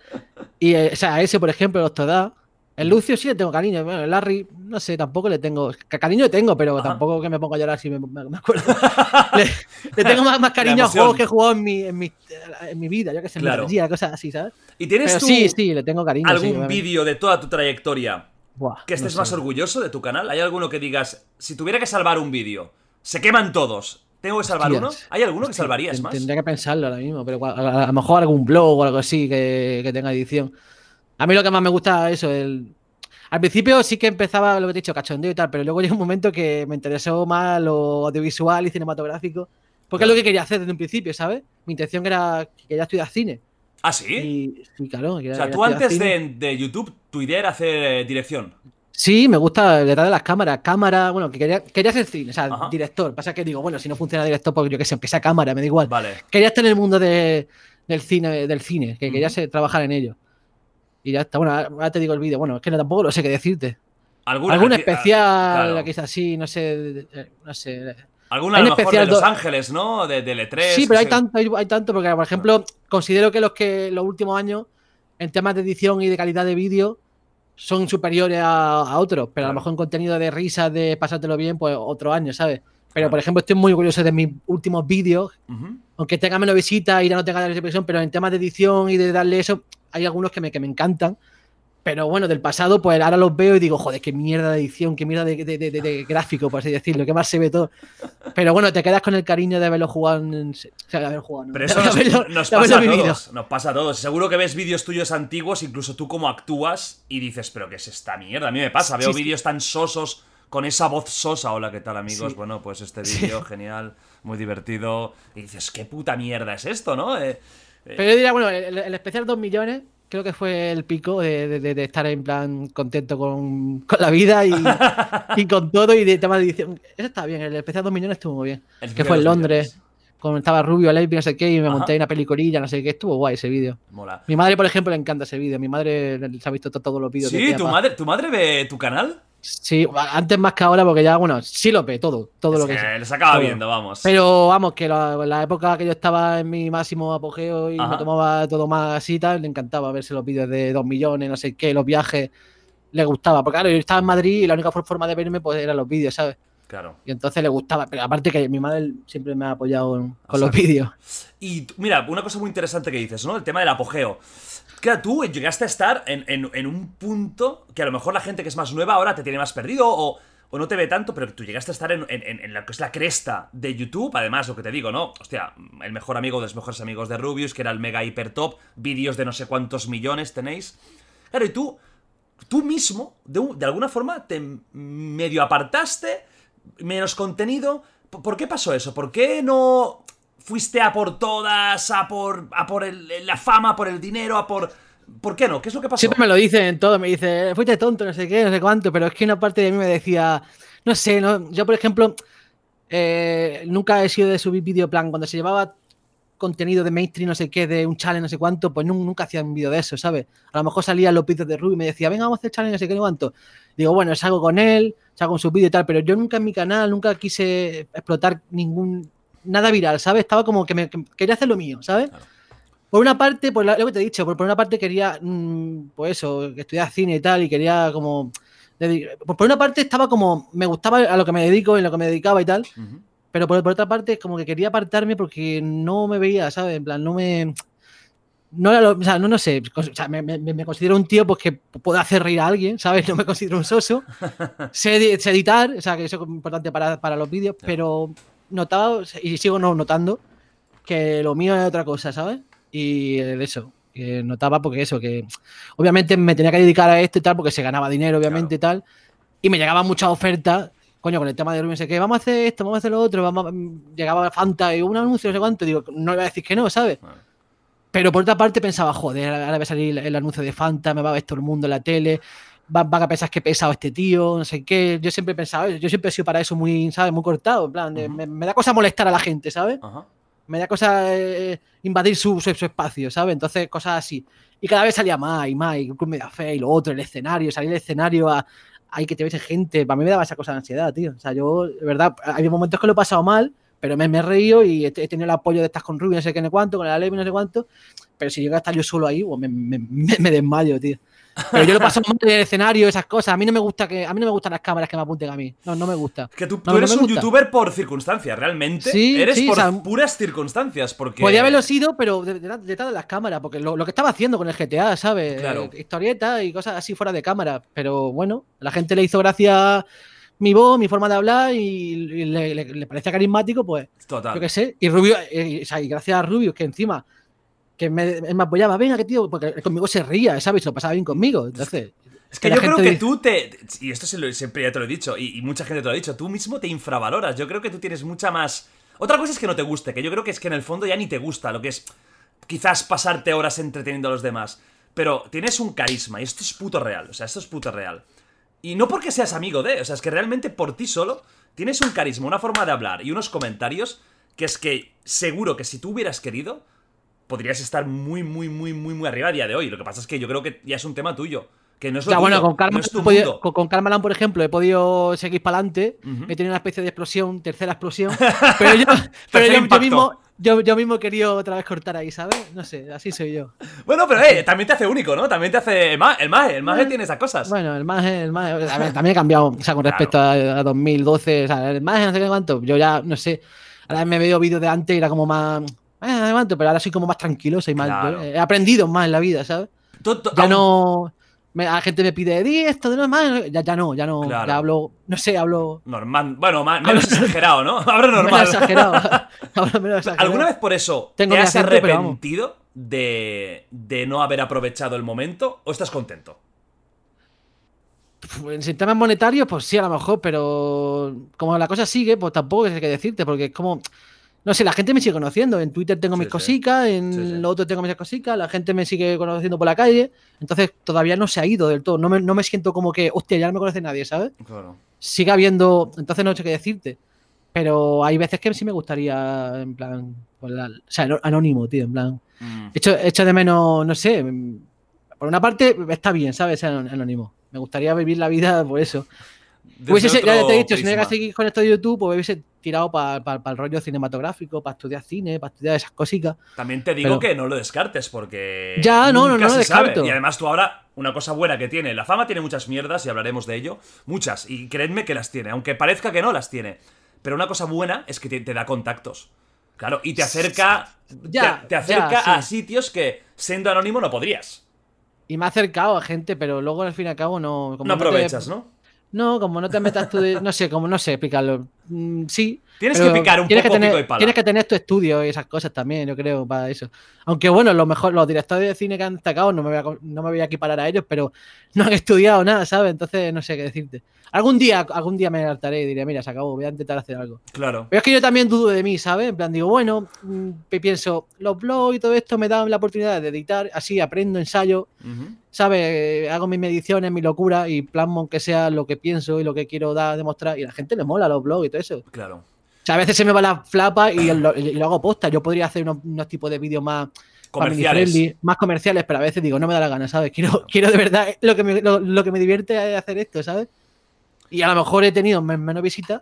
Y eh, o sea, ese, por ejemplo, el Octodad. El Lucio sí le tengo cariño, bueno, el Larry, no sé, tampoco le tengo. ca- Cariño le tengo, pero Ajá. tampoco que me ponga a llorar si me, me- me acuerdo. le, le tengo más, más cariño a juegos que he jugado en mi, en mi, en mi vida, yo que sé, en Claro. Metal Gear, cosas así, ¿sabes? ¿Y tienes Pero tú sí, sí, le tengo cariño. sí, algún obviamente. vídeo de toda tu trayectoria Buah, que estés no más orgulloso de tu canal? ¿Hay alguno que digas, si tuviera que salvar un vídeo, se queman todos, ¿tengo que salvar Hostias. uno? ¿Hay alguno que salvarías más? Tendría que pensarlo ahora mismo, pero a lo mejor algún blog o algo así que, que tenga edición. A mí lo que más me gusta es eso, el... Al principio sí que empezaba lo que te he dicho, cachondeo y tal, pero luego llegó un momento que me interesó más lo audiovisual y cinematográfico, porque es lo que quería hacer desde un principio, ¿sabes? Mi intención era que quería estudiar cine. ¿Ah, sí? Y, claro. quería- o sea, quería tú antes de, de YouTube, tu idea era hacer eh, dirección. Sí, me gusta detrás de las cámaras, cámara, bueno, que quería, quería ser cine, o sea, Ajá. director. Pasa que digo, bueno, si no funciona director, pues yo que sé, aunque sea cámara, me da igual. Vale. quería estar en el mundo de- del cine, del cine, que quería Ujú. ser- trabajar en ello. Y ya está. Bueno, ahora te digo el vídeo. Bueno, es que no, tampoco lo sé qué decirte. ¿Alguna, Algún especial claro. que es así, no sé, eh, no sé. Alguna a Hay lo mejor de especial Los Ángeles, ¿no? De, de L3. Sí, pero hay tanto, hay, hay tanto, porque por ejemplo, considero que los que los últimos años, en temas de edición y de calidad de vídeo, son superiores a, a otros. Pero a lo mejor en contenido de risas, de pasártelo bien, pues otro año, ¿sabes? Pero por ejemplo, estoy muy orgulloso de mis últimos vídeos, Ujú. aunque tenga menos visitas y ya no tenga la repercusión, pero en temas de edición y de darle eso, hay algunos que me, que me encantan. Pero bueno, del pasado, pues ahora los veo y digo, joder, qué mierda de edición, qué mierda de, de- de- de- gráfico, por así decirlo, qué más se ve todo. Pero bueno, te quedas con el cariño de haberlo jugado en. O sea, de haber jugado, ¿no? Pero eso nos, haberlo- nos pasa a todos. Nos pasa a todos. Seguro que ves vídeos tuyos antiguos, incluso tú cómo actúas, y dices, pero ¿qué es esta mierda? A mí me pasa. Veo Sí, sí. vídeos tan sosos con esa voz sosa. Hola, ¿qué tal, amigos? Sí. Bueno, pues este vídeo, genial, muy divertido. Y dices, ¿qué puta mierda es esto, no? Eh, Pero yo diría, bueno, el, el especial 2 millones creo que fue el pico de, de- de- de estar en plan contento con, con la vida y, y con todo y de tema de edición. Eso está bien, el especial 2 millones estuvo muy bien. el que fue en Londres, millones. Cuando estaba Rubio, Levi, no sé qué, y me Ajá. monté una peliculilla, no sé qué, estuvo guay ese vídeo. Mola. Mi madre, por ejemplo, le encanta ese vídeo. Mi madre se ha visto to- todos los vídeos. de Sí, ¿tu madre, ¿tu madre ve tu canal? Sí, antes más que ahora, porque ya, bueno, sí lo ve todo, todo lo Es que que es. les acaba todo. viendo, vamos. Pero vamos, que la, la época que yo estaba en mi máximo apogeo y Ajá. me tomaba todo más así y tal, le encantaba verse los vídeos de 2 millones, no sé qué, los viajes, le gustaba. Porque claro, yo estaba en Madrid y la única forma de verme pues eran los vídeos, ¿sabes? Claro. Y entonces le gustaba. Pero aparte que mi madre siempre me ha apoyado en- O con sea, los vídeos. Y mira, una cosa muy interesante que dices, ¿no? El tema del apogeo. Claro, tú llegaste a estar en, en- en un punto que a lo mejor la gente que es más nueva ahora te tiene más perdido o, o no te ve tanto, pero tú llegaste a estar en, en- lo que es la cresta de YouTube. Además, lo que te digo, ¿no? Hostia, el mejor amigo de los mejores amigos de Rubius, que era el mega hiper top, vídeos de no sé cuántos millones tenéis. Claro, y tú, tú mismo, de, de alguna forma, te medio apartaste, menos contenido. ¿Por qué pasó eso? ¿Por qué no fuiste a por todas, a por, a por la fama, a por el dinero, a por... ¿Por qué no? ¿Qué es lo que pasó? Siempre me lo dicen todo, me dice, fuiste tonto, no sé qué, no sé cuánto, pero es que una parte de mí me decía, no sé, no, yo por ejemplo, eh, nunca he sido de subir vídeo plan, cuando se llevaba contenido de mainstream, no sé qué, de un challenge, no sé cuánto, pues nun- nunca hacía un vídeo de eso, ¿sabes? A lo mejor salía los vídeos de Ruby y me decía, venga, vamos a hacer challenge, no sé qué, no cuánto. Digo, bueno, salgo con él, salgo con su vídeo y tal, pero yo nunca en mi canal, nunca quise explotar ningún, nada viral, ¿sabes? Estaba como que, me, que quería hacer lo mío, ¿sabes? Claro. Por una parte, pues lo que te he dicho, por, por una parte quería, mm, pues eso, estudiar cine y tal, y quería como... dedi- Por por una parte estaba como, me gustaba a lo que me dedico, en lo que me dedicaba y tal, Ujú. Pero por, por otra parte, como que quería apartarme porque no me veía, ¿sabes? En plan, no me. No era lo- o sea, no, no sé. O sea, me, me- me considero un tío pues, que puede hacer reír a alguien, ¿sabes? No me considero un soso. sé, sé editar, o sea, que eso es importante para, para los vídeos, Ya. pero notaba, y sigo no notando, que lo mío es otra cosa, ¿sabes? Y eso, que notaba porque eso, que obviamente me tenía que dedicar a esto y tal, porque se ganaba dinero, obviamente, y tal. Y me llegaban muchas ofertas, coño, con el tema de no sé qué, vamos a hacer esto, vamos a hacer lo otro, vamos a- llegaba Fanta y un anuncio, no sé cuánto, digo, no le voy a decir que no, ¿sabes? Vale. Pero por otra parte pensaba, joder, ahora va a salir el anuncio de Fanta, me va a ver todo el mundo en la tele, va- van a pensar que he pesado este tío, no sé qué. Yo siempre he pensado, yo siempre he sido para eso muy, ¿sabes? Muy cortado, en plan, de- Ujú. me, me da cosa molestar a la gente, ¿sabes? Me da cosa eh, invadir su, su, su espacio, ¿sabes? Entonces, cosas así. Y cada vez salía más y más, y el club media fe y lo otro, el escenario, salir del escenario a. Hay que te ves gente. Para mí me daba esa cosa de ansiedad, tío. O sea, yo, de verdad, hay momentos que lo he pasado mal, pero me, me he reído y he, tenido el apoyo de estas con Rubio, no sé qué, no cuánto, con la Levi, no sé cuánto. Pero si llega a estar yo solo ahí, pues me, me- me desmayo, tío. Pero yo lo paso mal en el escenario, esas cosas. A mí no me gusta que, a mí no me gustan las cámaras que me apunten a mí. No, no me gusta. Es que tú, tú No, no eres un gusta. youtuber por circunstancias, realmente. Sí, eres sí, por o sea, puras circunstancias, porque... Podría haberlo sido, pero de- de- detrás de las cámaras, porque lo, lo que estaba haciendo con el GTA, ¿sabes? Claro. Historietas y cosas así fuera de cámara. Pero bueno, a la gente le hizo gracia mi voz, mi forma de hablar y, le, le- le parecía carismático, pues Total. yo qué sé. Y Rubio, eh, o sea, y gracias a Rubio, que encima que me, él me apoyaba, venga, que tío, porque conmigo se ría, ¿sabes? Lo pasaba bien conmigo. Entonces, Es que yo creo que dice- tú te. Y esto se lo- siempre ya te lo he dicho, y, y mucha gente te lo ha dicho, tú mismo te infravaloras. Yo creo que tú tienes mucha más. Otra cosa es que no te guste, que yo creo que es que en el fondo ya ni te gusta, lo que es quizás pasarte horas entreteniendo a los demás. Pero tienes un carisma, y esto es puto real, o sea, esto es puto real. Y no porque seas amigo de, o sea, es que realmente por ti solo tienes un carisma, una forma de hablar y unos comentarios que es que seguro que si tú hubieras querido, podrías estar muy, muy, muy, muy, muy arriba a día de hoy. Lo que pasa es que yo creo que ya es un tema tuyo. Que no es lo Ya, bueno, tuyo, con Karma, no es tu he podido- mundo. con, con Karmaland, por ejemplo, he podido seguir para adelante. Ujú. He tenido una especie de explosión, tercera explosión. Pero yo, pero yo- yo, mismo, yo, yo mismo he querido otra vez cortar ahí, ¿sabes? No sé, así soy yo. Bueno, pero eh, también te hace único, ¿no? También te hace el maje, el maje, el maje Bueno, tiene esas cosas. Bueno, el más, el. A ver, también he cambiado, o sea, con Claro. respecto a, a 2012. O sea, el más, no sé qué cuánto. Yo ya, no sé. Ahora me veo vídeos de antes y era como más. Eh, no sé cuánto, pero ahora soy como más tranquilo, soy más. Claro. He aprendido más en la vida, ¿sabes? Tú- tú- Ya aún- no. me- la gente me pide, di esto, de no más. Ya, ya no, ya no. Claro. Ya hablo, no sé, hablo. Normal, bueno, más, menos exagerado, ¿no? Ahora normal. Menos exagerado. Hablo menos exagerado. ¿Alguna vez por eso Tengo te has arrepentido de, de no haber aprovechado el momento o estás contento? En sistemas monetarios, pues sí, a lo mejor, pero como la cosa sigue, pues tampoco sé qué decirte, porque es como. No sé, la gente me sigue conociendo. En Twitter tengo mis sí. cositas, en Sí, lo otro tengo mis cositas, la gente me sigue conociendo por la calle. Entonces todavía no se ha ido del todo. No me, no me siento como que, hostia, ya no me conoce nadie, ¿sabes? Claro. Sigue habiendo. Entonces no sé qué decirte. Pero hay veces que sí me gustaría, en plan. pues la- o sea, anónimo, tío, en plan. Mm. Echo, echo de menos, no sé. mm, Por una parte, está bien, ¿sabes? Ser anónimo. Me gustaría vivir la vida por eso. Hubiese, otro ya te he dicho, si no llegas a seguir con esto de YouTube, pues hubiese tirado para el rollo cinematográfico, para estudiar cine, para estudiar esas cositas. También te digo Pero- que no lo descartes porque. Ya, no, no, nunca no lo se sabe. descarto. Y además tú ahora, una cosa buena que tiene, la fama tiene muchas mierdas y hablaremos de ello. Muchas. Y creedme que las tiene, aunque parezca que no las tiene. Pero una cosa buena es que te, te da contactos. Claro, y te acerca. Ya, te, te acerca ya, sí. a sitios que siendo anónimo no podrías. Y me ha acercado a gente, pero luego al fin y al cabo no. como No aprovechas, ¿no? No, como no te metas tú de. No sé, como no sé explicarlo. mm, sí. Tienes pero que picar un tienes poco que tener, pico y pala. Tienes que tener tu estudio y esas cosas también, yo creo, para eso. Aunque bueno, lo mejor, los directores de cine que han destacado, no me voy a, no me voy a equiparar a ellos, pero no han estudiado nada, ¿sabes? Entonces no sé qué decirte. Algún día, algún día me hartaré y diré, mira, se acabó, voy a intentar hacer algo. Claro. Pero es que yo también dudo de mí, ¿sabes? En plan, digo, bueno, mm, pienso, los blogs y todo esto me dan la oportunidad de editar, así aprendo, ensayo. ¿sabes? Hago mis mediciones, mi locura y plasmo aunque sea lo que pienso y lo que quiero dar, demostrar. Y a la gente le mola los blogs y todo eso. Claro. O sea, a veces se me va la flapa y lo, y lo hago posta. Yo podría hacer unos, unos tipos de vídeos más Comerciales. family-friendly, más comerciales, pero a veces digo, no me da la gana, ¿sabes? Quiero, quiero de verdad, lo que, me, lo, lo que me divierte es hacer esto, ¿sabes? Y a lo mejor he tenido men- menos visitas,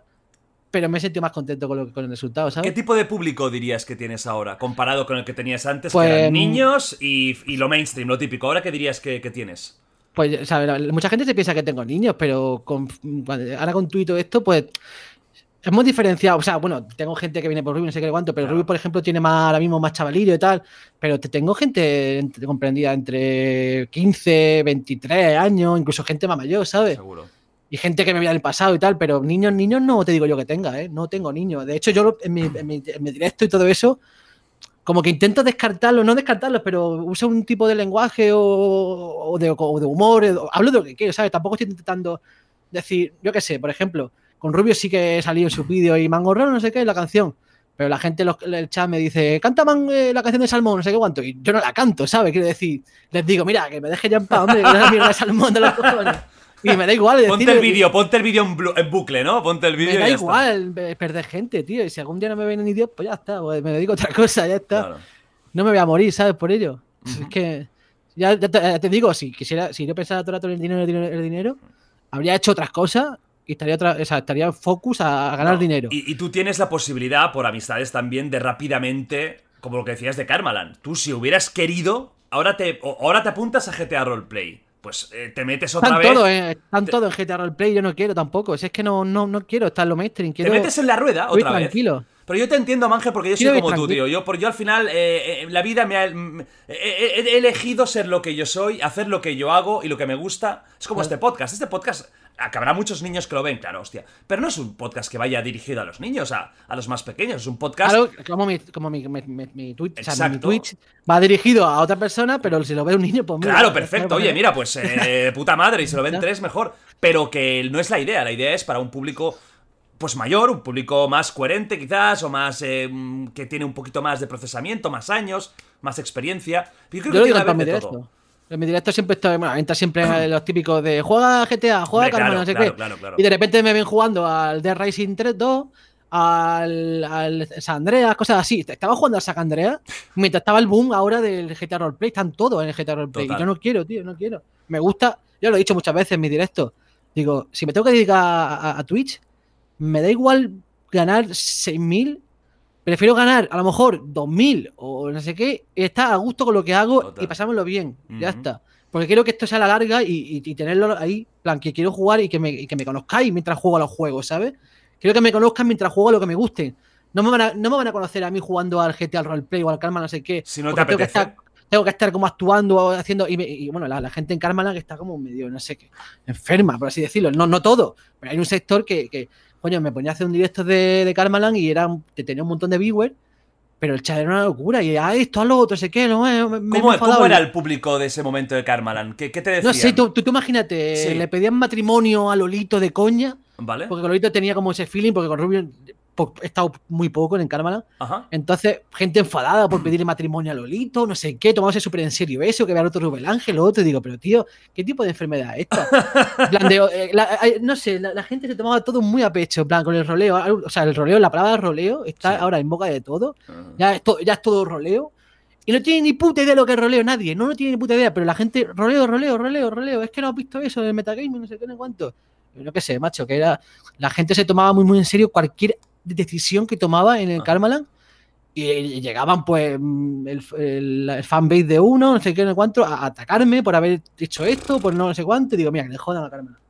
pero me he sentido más contento con, lo, con el resultado, ¿Qué ¿sabes? tipo de público dirías que tienes ahora, comparado con el que tenías antes, Pues, que eran mm, niños y, y lo mainstream, lo típico? ¿Ahora qué dirías que, que tienes? Pues, ¿sabes? La- Mucha gente se piensa que tengo niños, pero con, ahora con Twitter esto, pues es muy diferenciado. O sea, bueno, tengo gente que viene por Ruby, no sé qué cuánto, pero Claro. Ruby, por ejemplo, tiene más, ahora mismo más chavalillo y tal. Pero te tengo gente comprendida entre 15, 23 años, incluso gente más mayor, ¿sabes? Seguro. Y gente que me veía en el pasado y tal, pero niños, niños no te digo yo que tenga, ¿eh? No tengo niños. De hecho, yo en mi, en mi- en mi directo y todo eso, como que intento descartarlos, no descartarlos, pero uso un tipo de lenguaje o, o de, o de humor, o- hablo de lo que quiero, ¿sabes? Tampoco estoy intentando decir, yo qué sé, por ejemplo, con Rubio sí que he salido en sus vídeos y Mango Raro, no sé qué, la canción. Pero la gente en el chat me dice, canta man, eh, la canción de Salmón, no sé qué cuánto. Y yo no la canto, ¿sabes? Quiero decir, les digo, mira, que me deje ya en paz, hombre, que no es la mierda de Salmón de los cojones. Y me da igual. Ponte el vídeo, ponte el vídeo en, en bucle, ¿no? Ponte el vídeo me y da ya está. igual eh, perder gente, tío. Y si algún día no me ven ni Dios, pues ya está. pues me dedico a otra cosa, ya está. Claro. No me voy a morir, ¿sabes? Por ello. Ujú. Es que. Ya, ya te, ya te digo, si quisiera, si yo pensara todo el rato en el dinero, el dinero, el dinero, habría hecho otras cosas y estaría otra, o sea, estaría focus a, a ganar No, dinero. Y, y tú tienes la posibilidad, por amistades también, de rápidamente, como lo que decías de Karmaland, tú si hubieras querido, ahora te, ahora te apuntas a GTA Roleplay. Pues eh, te metes otra Están vez. todo, eh, están te- todo en GTA Roleplay, yo no quiero tampoco. Si es que no, no, no quiero estar en lo mainstream, Te quiero metes en la rueda otra vez. tranquilo. Pero yo te entiendo, Manje, porque yo soy Quiero como tú, tío. Yo, por, yo al final, eh, eh, la vida me ha. he, elegido ser lo que yo soy, hacer lo que yo hago y lo que me gusta. Es como este podcast. Este podcast, que habrá muchos niños que lo ven, claro, hostia. Pero no es un podcast que vaya dirigido a los niños, a, a los más pequeños. Es un podcast. Claro, como mi, como mi, mi, mi- Twitch, o sea, mi. Twitch va dirigido a otra persona, pero si lo ve un niño, pues mira, Claro, pues, perfecto. claro, Oye, pues, mira, pues eh, puta madre, y se lo ven tres, mejor. Pero que no es la idea. La idea es para un público, pues mayor, un público más coherente, quizás, o más. eh, mm, que tiene un poquito más de procesamiento, más años, más experiencia. Yo creo Yo que tiene haber de todo. En mi directo siempre estoy, bueno, entra siempre los típicos de juega GTA, juega Hombre, Carmen, claro, no sé claro, qué. claro. Y de repente me ven jugando al Dead Racing 3 2, al, al San Andreas, cosas así. Estaba jugando al San Andreas mientras estaba el boom ahora del GTA Roleplay. Están todos en el GTA Roleplay. Total. Y yo no quiero, tío, no quiero. Me gusta, yo lo he dicho muchas veces en mi directo. Digo, si me tengo que dedicar a, a- a Twitch, me da igual ganar 6.000. Prefiero ganar a lo mejor 2.000 o no sé qué, y estar a gusto con lo que hago Total. y pasármelo bien. Ya está. Porque quiero que esto sea a la larga y, y- y tenerlo ahí, plan, que quiero jugar y que, me, y que me conozcáis mientras juego a los juegos, ¿sabes? Quiero que me conozcan mientras juego a lo que me guste. No me van a, no me van a conocer a mí jugando al GTA al roleplay o al Karma, no sé qué. Si no te tengo que estar tengo que estar como actuando o haciendo. Y, me- y, bueno, la, la gente en Karmaland que está como medio, no sé qué, enferma, por así decirlo. No, no todo, pero hay un sector que, que, coño, me ponía a hacer un directo de, de Karmaland y era, tenía un montón de viewers, pero el chat era una locura. Y ah, esto, haz lo otro, sé qué, no, me, me- me ¿Cómo, cómo era el público de ese momento de Karmaland? ¿Qué, qué te decían? No sé, tú, tú, tú imagínate, Sí. le pedían matrimonio a Lolito de coña, ¿Vale? porque Lolito tenía como ese feeling, porque con Rubio he estado muy poco en. Ajá. Entonces, gente enfadada por pedirle matrimonio a Lolito, no sé qué, tomándose súper en serio eso, que vea al otro Rubén Ángel, lo otro, y digo, pero tío, ¿qué tipo de enfermedad es esta? Plan de, eh, la- no sé, la, la gente se tomaba todo muy a pecho, en plan, con el roleo, o sea, el roleo, la palabra roleo está Sí. ahora en boca de todo, Ajá. ya es, to- ya es todo roleo. Y no tiene ni puta idea de lo que es roleo nadie, no, no tiene ni puta idea, pero la gente, roleo, roleo, roleo, roleo, es que no has visto eso en el metagame, no sé qué, no cuánto. Yo qué sé, macho, que era. La gente se tomaba muy, muy en serio cualquier decisión que tomaba en el Ah. Karmaland. Y, llegaban, pues, mm, el, el, el fanbase de uno, no sé qué, no sé cuánto, a, atacarme por haber hecho esto, por no, sé cuánto. Y digo, mira, que le jodan a Karmaland.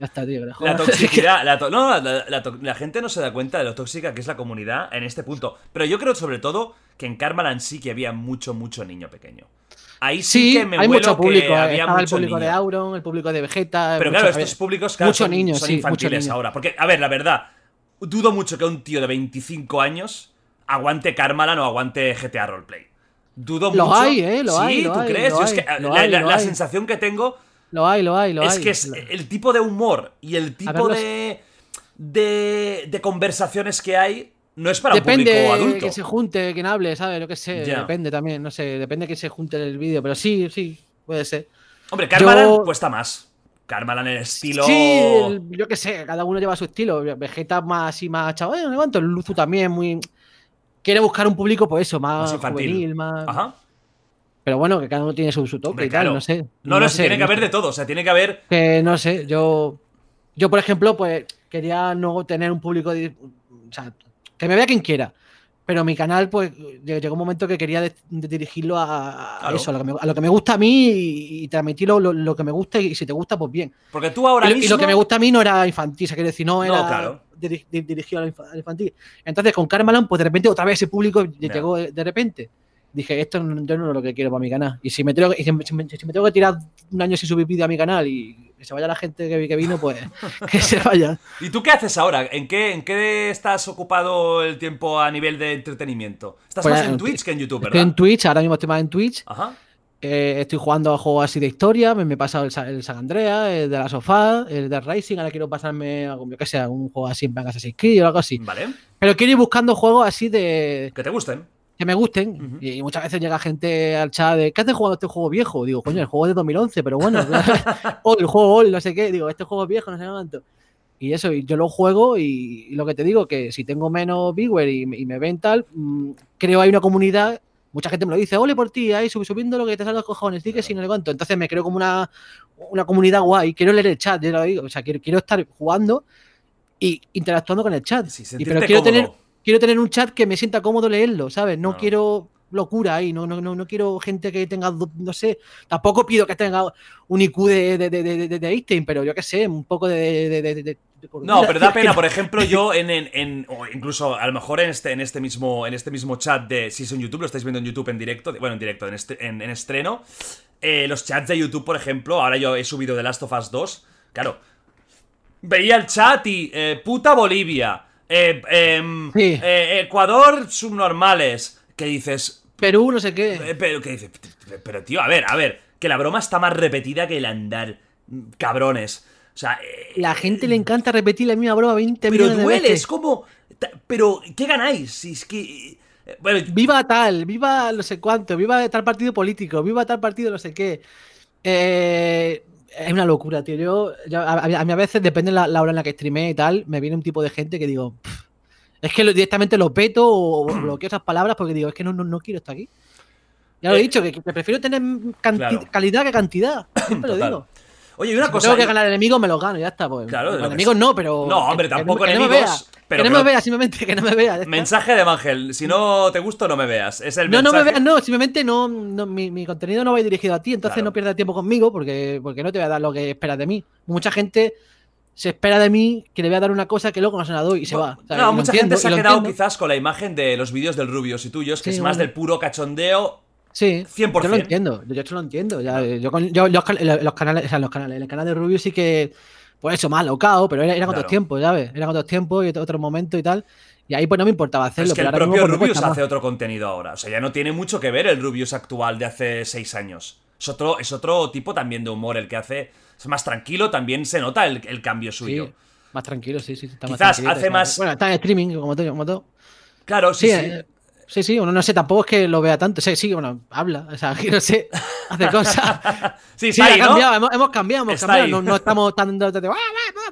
Ya está, tío, que le La jodan. toxicidad, la, to- no, la, la to- la gente no se da cuenta de lo tóxica que es la comunidad en este punto. Pero yo creo sobre todo que en Karmaland sí que había mucho, mucho niño pequeño. Ahí sí, Sí, que me hay huelo mucho público. que eh, había Estaba el mucho público de niño. Auron, el público de Vegeta. Pero mucho- claro, estos públicos claro, mucho son, niño, son sí, mucho infantiles ahora. Porque, a ver, la verdad, dudo mucho que un tío de 25 años aguante Karmalan o aguante GTA Roleplay. Dudo Lo mucho. hay, ¿eh? Lo sí, hay, ¿tú crees? lo Yo es hay, que lo la, hay, la- lo la hay. sensación que tengo Lo hay, lo hay, lo es hay. que es el tipo de humor y el tipo de, de, de conversaciones que hay no es para un público adulto. que se junte, quien hable, ¿sabes? Lo que sé. Ya. Depende también, no sé. Depende que se junte el vídeo, pero sí, sí, puede ser. Hombre, Karmalan Yo- cuesta más. Karmalan en estilo... Sí, el- yo qué sé, cada uno lleva su estilo. Vegeta más así, más chaval, cuánto. El Luzu también muy. Quiere buscar un público, pues eso, más, Más infantil. juvenil, más. Ajá. Pero bueno, que cada uno tiene su, su toque Hombre, y tal, claro. no sé. No, no, sé, tiene que haber de todo. O sea, tiene que haber... Que no sé, yo. Yo, por ejemplo, pues quería no tener un público. O sea, que me vea quien quiera. Pero mi canal, pues, lle- llegó un momento que quería de- de dirigirlo a, a Claro. eso, a lo, que me, a lo que me gusta a mí y, y transmitir lo, lo- que me gusta y si te gusta, pues bien. Porque tú ahora Y, mismo... y lo que me gusta a mí no era infantil, o sea, quiero decir, no No, era claro. diri- di- dirigido al infa- al infantil. Entonces, con Karmalan, pues de repente otra vez ese público llegó de repente. Dije, esto yo no es lo que quiero para mi canal. Y si me tengo, que- y si me, si me- si me tengo que tirar un año sin subir vídeo a mi canal y que se vaya la gente que, que vino, pues que se vaya. ¿Y tú qué haces ahora? ¿En qué, ¿En qué estás ocupado el tiempo a nivel de entretenimiento? Estás Pues, más en Twitch que en YouTube, Estoy en ¿verdad? Twitch, ahora mismo estoy más en Twitch. Ajá. Eh, estoy jugando a juegos así de historia. Me, he pasado el, Sa- el San Andrea, el de la sofá, el de Racing. Ahora quiero pasarme, a, yo que sé, a un juego así en plan Assassin's Creed o algo así. Vale. Pero quiero ir buscando juegos así de, Que te gusten. Que me gusten. Y muchas veces llega gente al chat de ¿qué haces jugando este juego viejo? Digo, coño, el juego es de 2011, pero bueno. o el juego All, no sé qué. Digo, este juego es viejo, no sé cuánto. Y eso, y yo lo juego y, y lo que te digo, que si tengo menos viewer y, me- y me ven tal, mm, creo hay una comunidad. Mucha gente me lo dice, ole por ti, ahí sub- subiendo lo que te sale los cojones, di que sí, no le cuento. Entonces me creo como una, una comunidad guay. Quiero leer el chat, yo lo digo. O sea, quiero, quiero estar jugando y interactuando con el chat. Sí, Y, pero quiero tener. Quiero tener un chat que me sienta cómodo leerlo, ¿sabes? No, No. quiero locura ahí, no, no, no, no quiero gente que tenga, no sé, tampoco pido que tenga un IQ de, de, de, de, de- Einstein, pero yo qué sé, un poco de... de, de- de- de cordura. No, pero da pena, por ejemplo, yo en, en, en- o incluso a lo mejor en este, en este mismo, en este mismo chat de si es en YouTube, lo estáis viendo en YouTube en directo, bueno, en directo, en, este, en, en estreno. eh, los chats de YouTube, por ejemplo, ahora yo he subido The Last of Us 2. Claro. Veía el chat y. eh, puta Bolivia. Eh, em, Sí. eh, Ecuador subnormales. Que dices. Perú, no sé qué. eh, Pero que dices. Pero tío, a ver, a ver. Que la broma está más repetida que el andar. mm, Cabrones. O sea. La gente le encanta repetir la misma broma 20 pero millones de duele, veces. es como. Pero, ¿qué ganáis? Si es que. Bueno, Viva tal, viva no sé cuánto, viva tal partido político, viva tal partido no sé qué. Eh, es una locura, tío. Yo, yo- a, a mí- a veces, depende la, la hora en la que streamé y tal, me viene un tipo de gente que digo, "Pff, es que lo- directamente lo peto o, o bloqueo esas palabras porque digo, es que no, no, no quiero estar aquí. Ya lo he Eh, dicho, que, que prefiero tener claro. calidad que cantidad. Siempre lo digo. Oye, y una Si cosa. tengo que ganar enemigos, me los gano, ya está. Pues. Claro, de lo que enemigos no, pero. No, hombre, que- tampoco que no me enemigos, vea, pero que no me no- vea, simplemente que no me vea. ya está. Mensaje de Ángel, si no te gusto, no me veas. Es el No, no mensaje. me veas, no, simplemente no, no, mi, mi contenido no va dirigido a ti, entonces Claro. no pierdas tiempo conmigo porque, porque no te voy a dar lo que esperas de mí. Mucha gente se espera de mí que le voy a dar una cosa que luego no se la doy y se va. O sea, y No, mucha entiendo, gente se ha quedado entiendo. quizás con la imagen de los vídeos del Rubius y tuyos, que Sí, es más del puro cachondeo. Sí, 100%. yo lo entiendo, yo, eso lo entiendo. Ya, yo, con- yo- los, can- los canales, o sea, los canales, el canal de Rubio sí que, pues eso, más locao, pero era, era con Claro. otros tiempos, ¿sabes? Era con otros tiempos y otros momentos y tal. Y ahí pues no me importaba hacerlo. es que pero el ahora mismo, propio pues, me Rubius más. hace otro contenido ahora. O sea, ya no tiene mucho que ver el Rubius actual de hace seis años. Es otro, es otro tipo también de humor el que hace. Es más tranquilo, también se nota el, el cambio suyo. Sí, más tranquilo, sí, sí. Está Quizás hace más- Bueno, está en streaming, como todo. Como todo. Claro, sí, Sí, sí. Eh, sí, sí, uno no sé, tampoco es que lo vea tanto. Sí, sí, bueno, habla, o sea, no sé, hace cosas. Sí, Sí, ahí, ¿no? cambiado, hemos, hemos cambiado, hemos Está cambiado. No, no estamos tan. ¡Ah,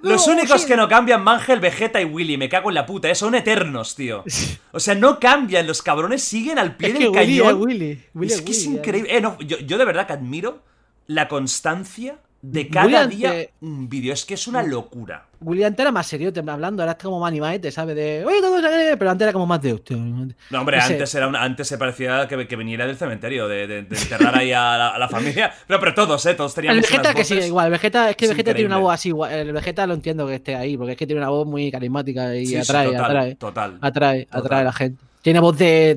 Los oh, únicos sí! que no cambian, Mangel, Vegeta y Willy, me cago en la puta, ¿eh? son eternos, tío. O sea, no cambian, los cabrones siguen al pie Es del que Willy cañón. es Willy. Willy es que es Willy, increíble. Eh, no, yo, yo de verdad que admiro la constancia de cada día un vídeo. Es que es una locura. Willy antes era más serio, te- hablando, ahora está como más animadete, ¿sabes? De, oye, todo se pero antes era como más de hostia. No, hombre, No sé. antes, era una- antes se parecía que, que viniera del cementerio, de, de- de enterrar ahí a la, a la familia. Pero, pero todos, ¿eh? Todos tenían El Vegeta que sí, igual. El Vegeta, es que Es el Vegeta tiene una voz así, igual. El Vegeta lo entiendo que esté ahí, porque es que tiene una voz muy carismática y Sí, sí, atrae, total, atrae. Total. Atrae, Total. atrae a la gente. Tiene voz de,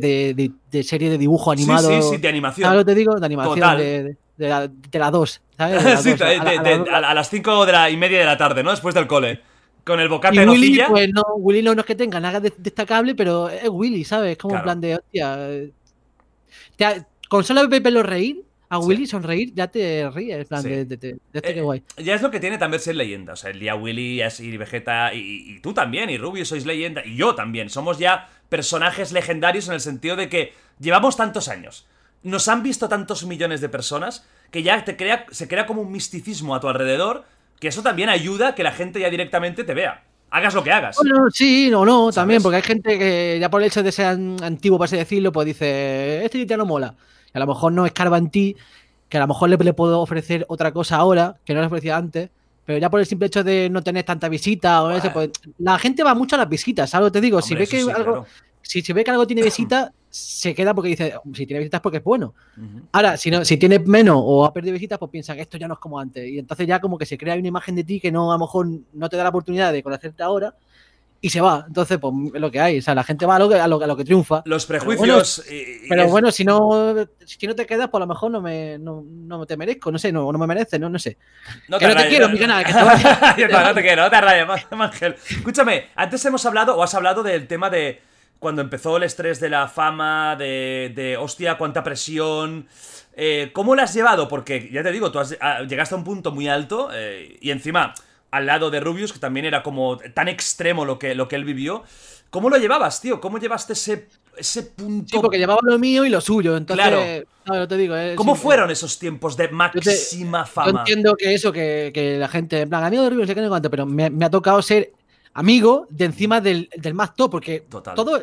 de, serie de dibujo Sí, animado. sí, sí, de animación. ¿Sabes lo que te digo? De animación Total. de, de, la, de la 2. ¿sabes? De la Sí, dos, de- a la- de- las cinco de la y media de la tarde, ¿no? Después del cole. Con el bocate Y de Willy, nocilla. pues no, Willy no, es que tenga nada de- destacable, pero es Willy, ¿sabes? Como Claro. en plan de, hostia. eh, te con solo verlo reír, a Sí. Willy sonreír, ya te ríes, en plan Sí. de, de, este Eh, que guay. Ya es lo que tiene también ser leyenda. O sea, el día Willy es- y Vegeta y, y tú también, y Rubius sois leyenda, y yo también. Somos ya personajes legendarios en el sentido de que llevamos tantos años. Nos han visto tantos millones de personas que ya te crea, se crea como un misticismo a tu alrededor, que eso también ayuda a que la gente ya directamente te vea. Hagas lo que hagas. Bueno, sí, no, no, también, porque hay gente que ya por el hecho de ser an- antiguo, por así decirlo, pues dice, este ya no mola. Y a lo mejor no escarba en ti, que a lo mejor le, le puedo ofrecer otra cosa ahora, que no le ofrecía antes, pero ya por el simple hecho de no tener tanta visita o eso, pues la gente va mucho a las visitas, ¿sabes lo que te digo? si Hombre, ve que sí, algo, claro. Si se ve que algo tiene visita, se queda porque dice, si tiene visitas porque es bueno. Ahora, si, no, si tiene menos o ha perdido visitas, pues piensa que esto ya no es como antes. Y entonces ya como que se crea una imagen de ti que no a lo mejor no te da la oportunidad de conocerte ahora y se va. Entonces, pues es lo que hay. O sea, la gente va a lo que, a lo, a lo que triunfa. Los Pero prejuicios. y- y Pero es- bueno, si no, si no te quedas, pues a lo mejor no me, no, no te merezco, no sé, no, no me merece, no, no sé. No Que no te quiero, mi canal, que te no te quiero, no te rayes, Ángel. Escúchame, antes hemos hablado, o has hablado del tema de cuando empezó el estrés de la fama, de, de hostia, cuánta presión. Eh, ¿Cómo lo has llevado? Porque ya te digo, tú has- ah, llegaste a un punto muy alto eh, y encima al lado de Rubius, que también era como tan extremo lo que, lo que él vivió. ¿Cómo lo llevabas, tío? ¿Cómo llevaste ese, ese punto? Sí, porque llevaba lo mío y lo suyo. Entonces, Claro. ¿sabes lo que te digo? Es- ¿Cómo sí, fueron esos tiempos de máxima Yo fama? entiendo que eso, que, que la gente, en plan, amigo de Rubio, no sé qué, no cuánto, pero me, me ha tocado ser amigo de encima del, del más top, porque Total. todo.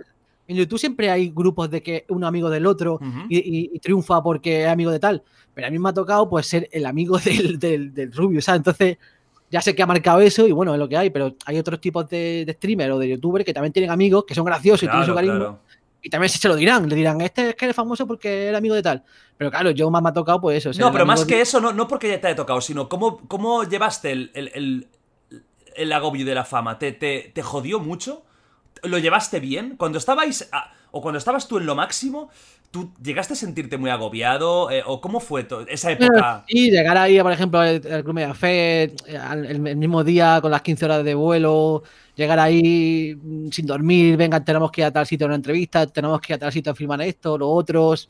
En YouTube siempre hay grupos de que uno amigo del otro Ujú. y, y- y triunfa porque es amigo de tal. Pero a mí me ha tocado pues ser el amigo del, del, del Rubio, ¿sabes? Entonces, ya sé que ha marcado eso y bueno, es lo que hay, pero hay otros tipos de, de streamers o de youtubers que también tienen amigos que son graciosos y tienen su Claro, carisma. claro. Y también se lo dirán, le dirán, este es que eres famoso porque eres amigo de tal. Pero claro, yo más me ha tocado pues eso. No, pero más que de- eso, no, no porque ya te haya tocado, sino cómo, cómo llevaste el, el, el- el agobio de la fama. ¿Te, te, te jodió mucho? ¿Lo llevaste bien? Cuando estabais. a- o cuando estabas tú en lo máximo, ¿tú llegaste a sentirte muy agobiado? Eh, ¿O cómo fue esa época? Y llegar ahí, por ejemplo, al Club Mediafet, al- el, el mismo día con las 15 horas de vuelo, llegar ahí mm, sin dormir, venga, tenemos que ir a tal sitio a una entrevista, tenemos que ir a tal sitio a filmar esto, lo otros,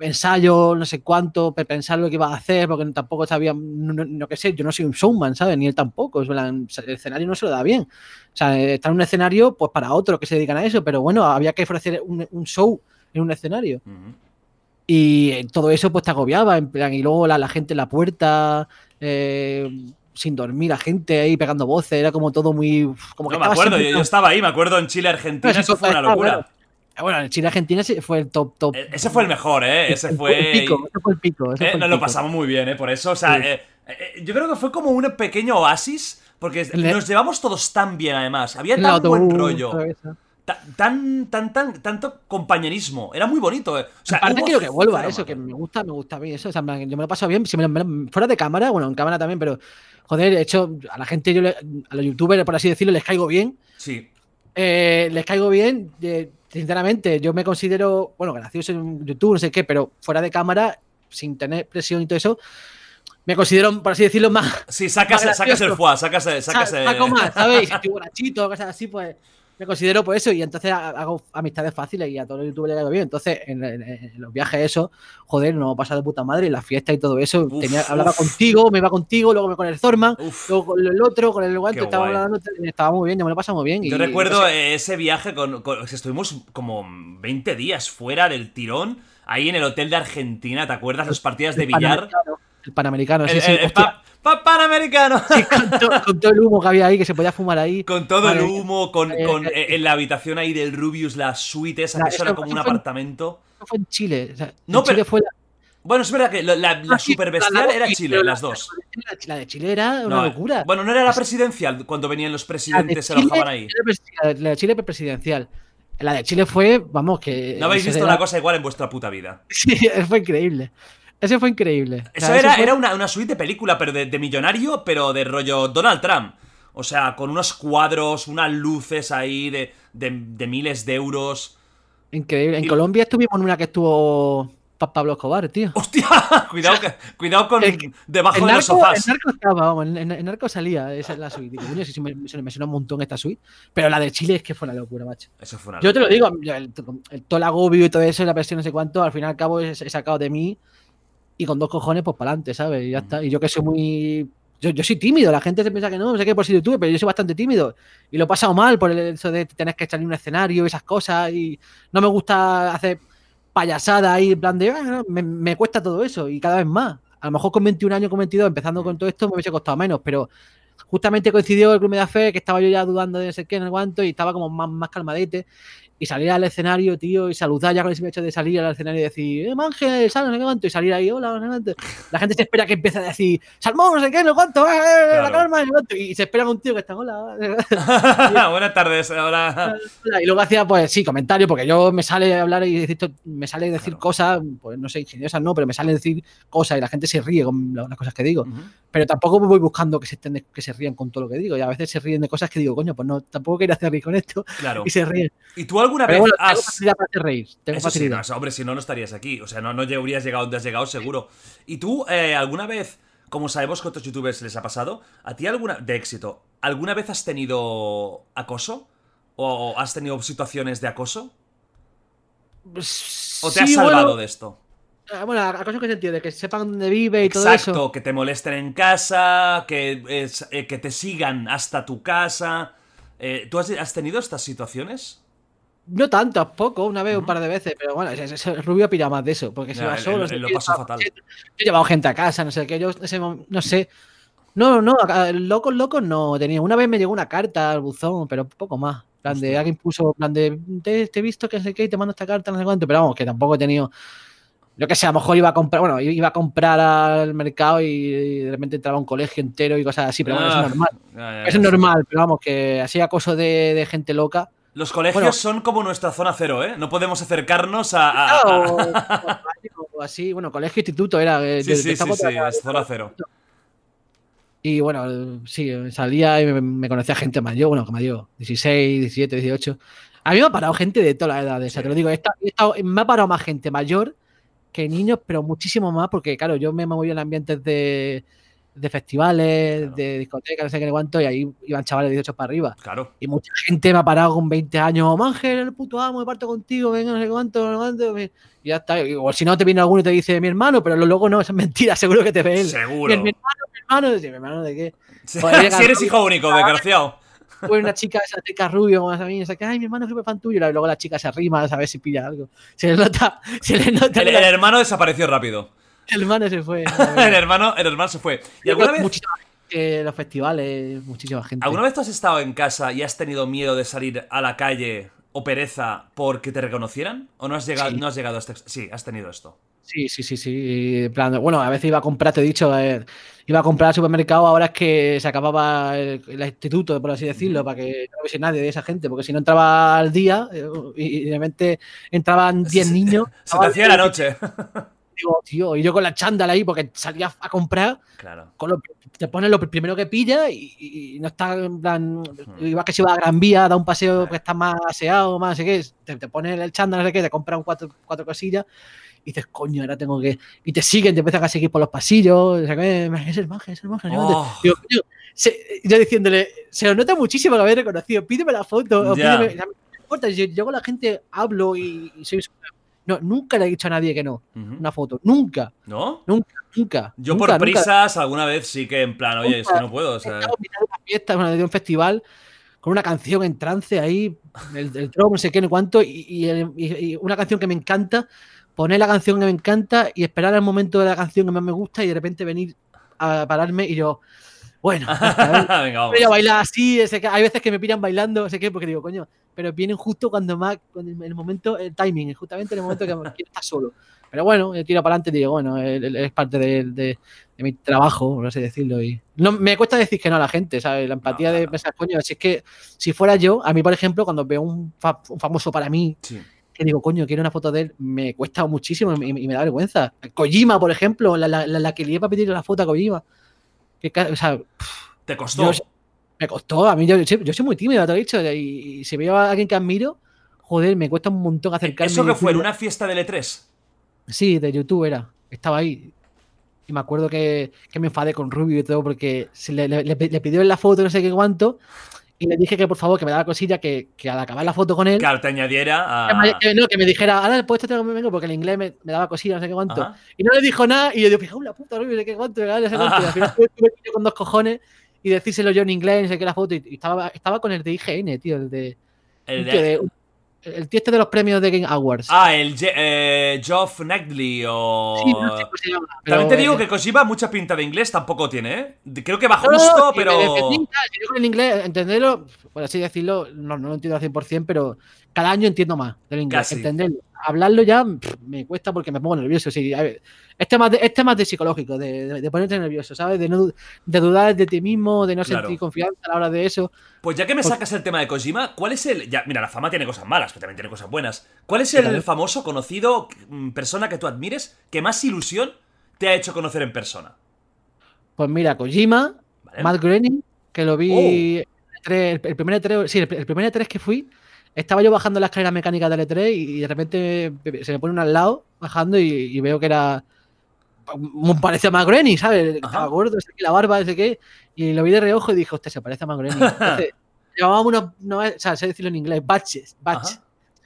ensayo, no sé cuánto, pe- pensar lo que iba a hacer, porque tampoco sabía, no, no, no qué sé, yo no soy un showman, ¿sabes? Ni él tampoco, el escenario no se lo da bien. O sea, estar en un escenario, pues para otros que se dedican a eso, pero bueno, había que ofrecer un, un show en un escenario. Ujú. Y eh, todo eso pues te agobiaba, en plan, y luego la, la gente en la puerta, eh, sin dormir, la gente ahí pegando voces, era como todo muy... Como que No me estaba acuerdo, yo, siempre yo estaba ahí, me acuerdo en Chile, Argentina, Eso eso fue una está, locura. bueno. Bueno, en Chile-Argentina fue el top, top. Eh, Ese fue el mejor, ¿eh? Ese el fue. pico, ese fue el pico. ese Eh, fue el nos lo pico. pasamos muy bien, ¿eh? Por eso, o sea, Sí. eh, eh, yo creo que fue como un pequeño oasis, porque El nos llevamos todos tan bien, además. Había el tan buen rollo. Tan, tan, tan, tanto compañerismo. Era muy bonito, ¿eh? O sea, Aparte quiero que vuelva cero eso, que me gusta, me gusta a mí eso. O sea, yo me lo paso bien, si lo- me lo- fuera de cámara, bueno, en cámara también, pero joder, de hecho, a la gente, yo le- a los youtubers, por así decirlo, les caigo bien. Sí. Eh, les caigo bien, eh, sinceramente, yo me considero, bueno, gracioso en YouTube, no sé qué, pero fuera de cámara, sin tener presión y todo eso, me considero, por así decirlo, más... Sí, sacas, Más sacas el foie, sacas, sacas sa- saco más, estoy borrachito, cosas así, pues me considero por eso y entonces ha- hago amistades fáciles y a todos los youtubers les caigo bien. Entonces, en, en- en los viajes eso, joder, no pasa de puta madre, y la fiesta y todo eso, Uf, tenía, hablaba uf. contigo, me iba contigo, luego me con el Zorman, Uf. luego con el otro, con el guante, estaba guay. hablando, estaba muy bien, yo me lo pasaba muy bien. Yo y- recuerdo ese viaje con, estuvimos como 20 días fuera del tirón, ahí en el hotel de Argentina, ¿te acuerdas? Las partidas de billar. El Panamericano, sí, El, sí. el- el hostia, pa- pa- Panamericano. sí, con, to- con todo el humo que había ahí, que se podía fumar ahí. Con todo el humo, con, Eh, con, eh, eh, en la habitación ahí del Rubius, la suite esa, La- que eso era eso- como un fue apartamento. Eso fue en Chile. o sea, No, en Chile pero- fue la, Bueno, es verdad que la, la Ah, super bestial era Chile, las la- dos. La, de Chile era una No, locura. Bueno, no era la presidencial cuando venían los presidentes, se alojaban ahí. La de Chile presidencial. La de Chile fue, vamos, que. No habéis visto era- una cosa igual en vuestra puta vida. Sí, fue increíble. Ese fue increíble. O Eso sea, era, fue- era una, una suite de película, pero de, de millonario, pero de rollo Donald Trump. O sea, con unos cuadros, unas luces ahí de, de- de miles de euros. increíble. En y- Colombia estuvimos en una que estuvo Pablo Escobar, tío. ¡Hostia! Cuidado, que, cuidado con El- debajo En de los narco, sofás. en narco estaba, vamos, en, narco salía, esa es la suite. Digo, coño, sí, sí, me, me, suena un montón esta suite. Pero la de Chile es que fue una locura, macho. Eso fue una Yo te lo locura. digo, el, el- todo el agobio y todo eso, la presión, no sé cuánto, al fin y al cabo he sacado de mí y con dos cojones, pues para adelante, ¿sabes? Y ya está. Y yo que soy muy. Yo, yo soy tímido, la gente se piensa que no, no sé qué por si YouTube, pero yo soy bastante tímido. Y lo he pasado mal por el eso de tener que salir un escenario y esas cosas. Y no me gusta hacer payasada ahí, en plan de. "Ah, no", me, me cuesta todo eso y cada vez más. A lo mejor con 21 años, con 22, empezando con todo esto, me hubiese costado menos, pero justamente coincidió el Club de Fe, que estaba yo ya dudando de no sé qué, no cuánto, y estaba como más, más calmadete. Y salir al escenario, tío, y saludar ya con ese hecho de salir al escenario y decir, ¡eh, Manje, sal, no sé cuánto! Y salir ahí, hola, no sé. La gente se espera que empiece a decir, ¡Salmón, no sé qué, no cuánto! ¡Eh, eh, Claro. la calma, no cuánto! Y se espera un tío que está, hola, Buenas tardes. Hola. Y luego hacía, pues sí, comentarios, porque yo me sale a hablar y decir, me sale decir Claro. cosas, pues no sé, ingeniosas no, pero me sale decir cosas y la gente se ríe con la- las cosas que digo. Ujú. Pero tampoco voy buscando que se, estén- que se rían con todo lo que digo. Y a veces se ríen de cosas que digo, coño, pues no, tampoco quiero hacer reír con esto. Claro. Y se ríen. ¿Y tú alguna Pero vez bueno, tengo has. facilidad para hacer reír. Tengo Eso sí, facilidad. no, eso, hombre, si no, no estarías aquí. O sea, no, no habrías llegado donde has llegado, seguro. ¿Y tú, eh, alguna vez, como sabemos que a otros youtubers les ha pasado, a ti alguna. de éxito, ¿alguna vez has tenido acoso? ¿O has tenido situaciones de acoso? ¿O te has Sí, salvado bueno, de esto? ah, Bueno, ¿a cosa que sentido? De que sepan dónde vive y todo Exacto, eso. que te molesten en casa, que, eh, que te sigan hasta tu casa. Eh, ¿Tú has, has tenido estas situaciones? No tanto, poco, una vez, un par de veces, pero bueno, ese, ese Rubio pira más de eso, porque Ya, va él- solo. él- él lo pasó fatal. Yo he llevado gente a casa, no sé qué, yo ese no sé. No, no, locos, locos no tenía. Una vez me llegó una carta al buzón, pero poco más. Plan de alguien puso, plan de te, te he visto que sé qué y te mando esta carta, no sé cuánto, pero vamos, que tampoco he tenido. Yo que sé, a lo mejor iba a comprar, bueno, iba a comprar al mercado y de repente entraba un colegio entero y cosas así, pero bueno, eso Ah, es normal. ya, ya, Eso ya. es normal, pero vamos, que así acoso de, de gente loca. Los colegios Bueno. son como nuestra zona cero, ¿eh? No podemos acercarnos a. a- a- o, así, bueno, colegio, instituto era. eh, Sí, sí, sí, es zona cero. Y bueno, sí, salía y me, me conocía gente mayor, bueno, que mayor, 16, 17, 18. A mí me ha parado gente de todas las edades, o sea, te lo digo, he estado- he estado- me ha parado más gente mayor que niños, pero muchísimo más, porque claro, yo me moví en ambientes de, de festivales, Claro. de discotecas, no sé qué cuánto, y ahí iban chavales de 18 para arriba. Claro. Y mucha gente me ha parado con 20 años, "Oh, Ángel, el puto amo, me parto contigo, venga, no sé cuánto, no sé cuánto. Y ya está. O si no te viene alguno y te dice mi hermano, pero luego no, eso es mentira, seguro que te ve él. Seguro. Mi, hermano, mi hermano, dice, mi hermano de qué. Joder, llega si eres hijo único, desgraciado. Fue una chica, esa chica rubio, como a mí, que ay, mi hermano es súper fan tuyo, y luego la chica se arrima a saber si pilla algo. Se le nota, se le nota El, hermano desapareció rápido. el hermano se fue. El hermano, el hermano se fue. ¿Y alguna vez, Muchísima gente en los festivales, muchísima gente. alguna vez tú has estado en casa y has tenido miedo de salir a la calle o pereza porque te reconocieran? ¿O no has llegado, Sí. no has llegado a este... Sí, has tenido esto. Sí, sí, sí, sí. Plan, bueno, a veces iba a comprar, te he dicho, eh, iba a comprar al supermercado, ahora es que se acababa el, el instituto, por así decirlo, para que no hubiese nadie de esa gente, porque si no entraba al día eh, y, y de repente entraban 10 Se- niños. Se te hacía la noche. Digo, tío, y yo con la chándal ahí, porque salía a comprar, Claro. con lo- te pones lo primero que pilla y, y no está en plan. Igual que si va a Gran Vía, da un paseo que está más aseado, más, no sé qué, te, te pones el chándal, no sé qué, te compras un cuatro, cuatro cosillas y dices, coño, ahora tengo que. Y te siguen, te empiezan a seguir por los pasillos, o sea, que, es el maje, es el maje. Oh. cuánto". Digo, coño, se- yo diciéndole, se lo nota muchísimo que habéis reconocido, pídeme la foto, pídeme. no importa, yo, yo con la gente hablo y, y soy. No, nunca le he dicho a nadie que no, una foto, nunca, ¿No? nunca, nunca. Yo nunca, por nunca. prisas alguna vez sí que en plan, oye, es que no puedo. O sea, una fiesta, bueno, de un festival, con una canción en trance ahí, el, el drop, no sé qué, no cuánto, y- y una canción que me encanta, poner la canción que me encanta y esperar el momento de la canción que más me gusta y de repente venir a pararme y yo, bueno, está, venga, vamos. Voy a bailar así, ese hay veces que me pillan bailando, no sé qué, porque digo, coño, pero vienen justo cuando más, en el momento, el timing, justamente en el momento que estar solo. Pero bueno, yo tiro para adelante y digo, bueno, es parte de, de- de mi trabajo, por así decirlo. Y no, me cuesta decir que no a la gente, ¿sabes? La empatía No, de claro. pensar, coño, si es que si fuera yo, a mí, por ejemplo, cuando veo un, fa- un famoso para mí, Sí. que digo, coño, quiero una foto de él, me cuesta muchísimo y, y me da vergüenza. Kojima, por ejemplo, la, la, la, la que lié para pedirle la foto a Kojima. Que, ca- o sea, Te costó. Yo- me costó, a mí yo, soy muy tímido, te lo he dicho, y, y si veo a alguien que admiro, joder, me cuesta un montón acercarme. ¿Eso que fue en una fiesta del E3? Sí, de YouTube era. Estaba ahí. Y me acuerdo que, que me enfadé con Rubio y todo porque se le, le- le- le pidió en la foto no sé qué cuánto. Y le dije que por favor que me daba cosilla que, que al acabar la foto con él. Claro, te añadiera que, me, que no, que me dijera, ahora pues esto tengo que vengo porque el inglés me, me daba cosilla, no sé qué cuánto. Ajá. Y no le dijo nada. Y yo fijaos la puta, no sé qué cuánto, no sé cuánto. Y al final tuve que con dos cojones y decírselo yo en inglés, no sé qué la foto. Y, y estaba, estaba con el de IGN, tío, el de. El de- el tío este de los premios de Game Awards. Ah, el Je- eh, Geoff Nagli o. Sí, no sé cómo se llama, También te digo eh, que Kojima mucha pinta de inglés tampoco tiene, ¿eh? Creo que va no, justo, pero. yo con el inglés, entenderlo, por así decirlo, no, no lo entiendo al 100%, pero cada año entiendo más del inglés. Entenderlo. Hablarlo ya pff, me cuesta porque me pongo nervioso. Sí, a ver, es tema de, es tema de psicológico, de, de- de ponerte nervioso, ¿sabes? De, no, de dudar de ti mismo, de no Claro. sentir confianza a la hora de eso. Pues ya que me Pues- sacas el tema de Kojima, ¿cuál es el. Ya, mira, la fama tiene cosas malas, pero también tiene cosas buenas. ¿Cuál es el Claro. famoso, conocido, mm, persona que tú admires que más ilusión te ha hecho conocer en persona? Pues mira, Kojima, ¿Vale? Matt Groening, que lo vi el, E3, el primer E3, sí, el, el primer E3 que fui, estaba yo bajando la escalera mecánica del E3 y de repente se me pone uno al lado, bajando y, y veo que era. Me parece a Matt Groening, ¿sabes? Estaba gordo, ese que, la barba, ese que. Y lo vi de reojo y dije, hostia, se parece a Matt Groening. Entonces, llevábamos unos, no, o sea, sé decirlo en inglés, batches. Ajá.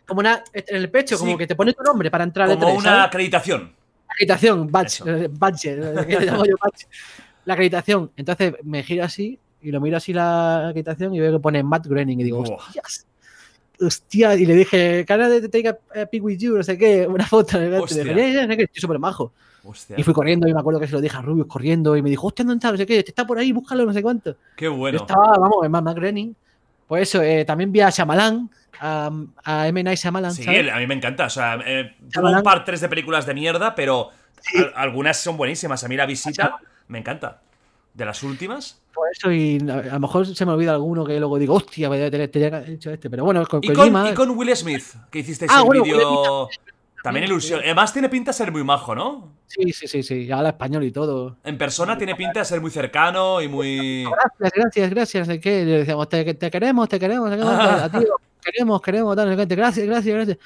Como una, en el pecho, Sí. como que te pone tu nombre para entrar al Como E3, una ¿sabes? acreditación. acreditación, Eso. eh, badge, eh, llamo yo badge. La acreditación. Entonces me giro así y lo miro así la acreditación y veo que pone Matt Groening y digo, hostias. Hostia, y le dije, cara de take a, a pic with you, no sé qué, una foto. Estoy súper majo. Hostia. Y fui corriendo y me acuerdo que se lo dije a Rubius corriendo y me dijo, hostia, ¿dónde está? No sé qué, te está por ahí, búscalo, no sé cuánto. Qué Yo bueno. estaba, vamos, en Matt Groening. Pues eso, eh, también vi a Shyamalan, a, a M. Night Shyamalan, Sí, ¿sabes? a mí me encanta. O sea, eh, un par tres de películas de mierda, pero al- algunas son buenísimas. A mí la visita me encanta. De las últimas. Por eso, y a lo mejor se me olvida alguno que luego digo, hostia, tenía que haber hecho este. Pero bueno, con Y con, Kojima. y con Will Smith, que hicisteis Ah, el bueno, vídeo. También ilusión. Además, tiene pinta de ser muy majo, ¿no? Sí, sí, sí, sí. Habla español y todo. En persona tiene pinta de ser muy cercano y muy. Gracias, gracias, gracias. Qué. Le decíamos, te, te queremos, te queremos, te queremos. A ti, queremos, queremos, tal. Gracias, gracias, gracias.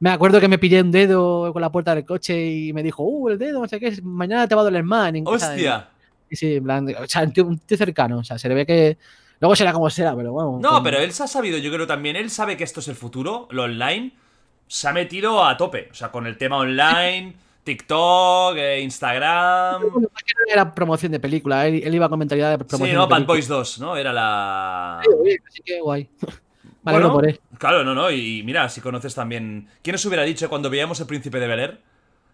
Me acuerdo que me pillé un dedo con la puerta del coche y me dijo, uh, el dedo, no sé qué, mañana te va a doler más. ¡Hostia! Sí, en plan, o sea, un tío, un tío cercano. O sea, se le ve que. Luego será como será, pero bueno. No, pero él se ha sabido, yo creo también, él sabe que esto es el futuro, lo online, se ha metido a tope, o sea, con el tema online, TikTok, eh, Instagram. Bueno, es que no era promoción de película, él, él iba con mentalidad de promoción Sí, no, Bad. Boys 2, ¿no? Era la... Sí, oye, así que guay. Alegro Bueno, por él. Claro, no, no, y mira, si conoces también... ¿Quién os hubiera dicho cuando veíamos El Príncipe de Bel Air?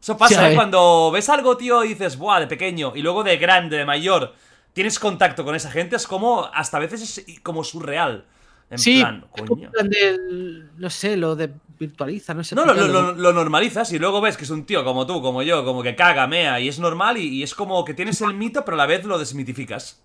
Eso pasa, ¿eh? Cuando ves algo, tío, y dices, buah, de pequeño, y luego de grande, de mayor, tienes contacto con esa gente, es como, hasta a veces es como surreal. En sí, plan, coño. del- no sé, lo de virtualiza, no sé. No, lo, normalizas y luego ves que es un tío como tú, como yo, como que caga, mea y es normal y, y es como que tienes el mito pero a la vez lo desmitificas.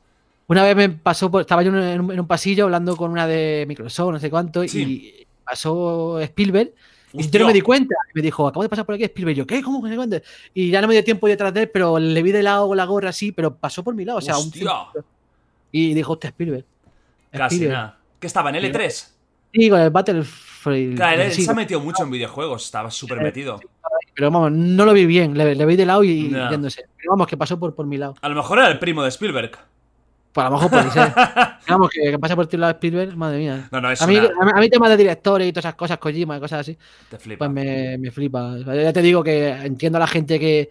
Una vez me pasó, por- estaba yo en un, en un- en un pasillo hablando con una de Microsoft, no sé cuánto, Sí. y pasó Spielberg. Y yo no me di cuenta. Y me dijo, acabo de pasar por aquí Spielberg. Y yo, ¿qué? ¿Cómo que no sé cuánto? Y ya no me dio tiempo de detrás de él, pero le vi de lado con la gorra así, pero pasó por mi lado. O sea, un Hostia. centímetro. Y dijo, hostia, Spielberg. Casi Spielberg. nada. ¿Qué estaba en L3? Sí, con el Battlefield. Claro, él sí, se ha metido mucho en videojuegos, estaba súper metido. pero vamos, no lo vi bien. Le, le vi de lado y yéndose. Pero vamos, que pasó por, por mi lado. A lo mejor era el primo de Spielberg. A lo mejor puede ser. Vamos, que, que pasa por tu lado Spielberg, madre mía. No, no, es A mí, una- a mí- temas de directores y todas esas cosas, Kojima y cosas así, Te flipa. pues me, me flipa. O sea, ya te digo que entiendo a la gente que.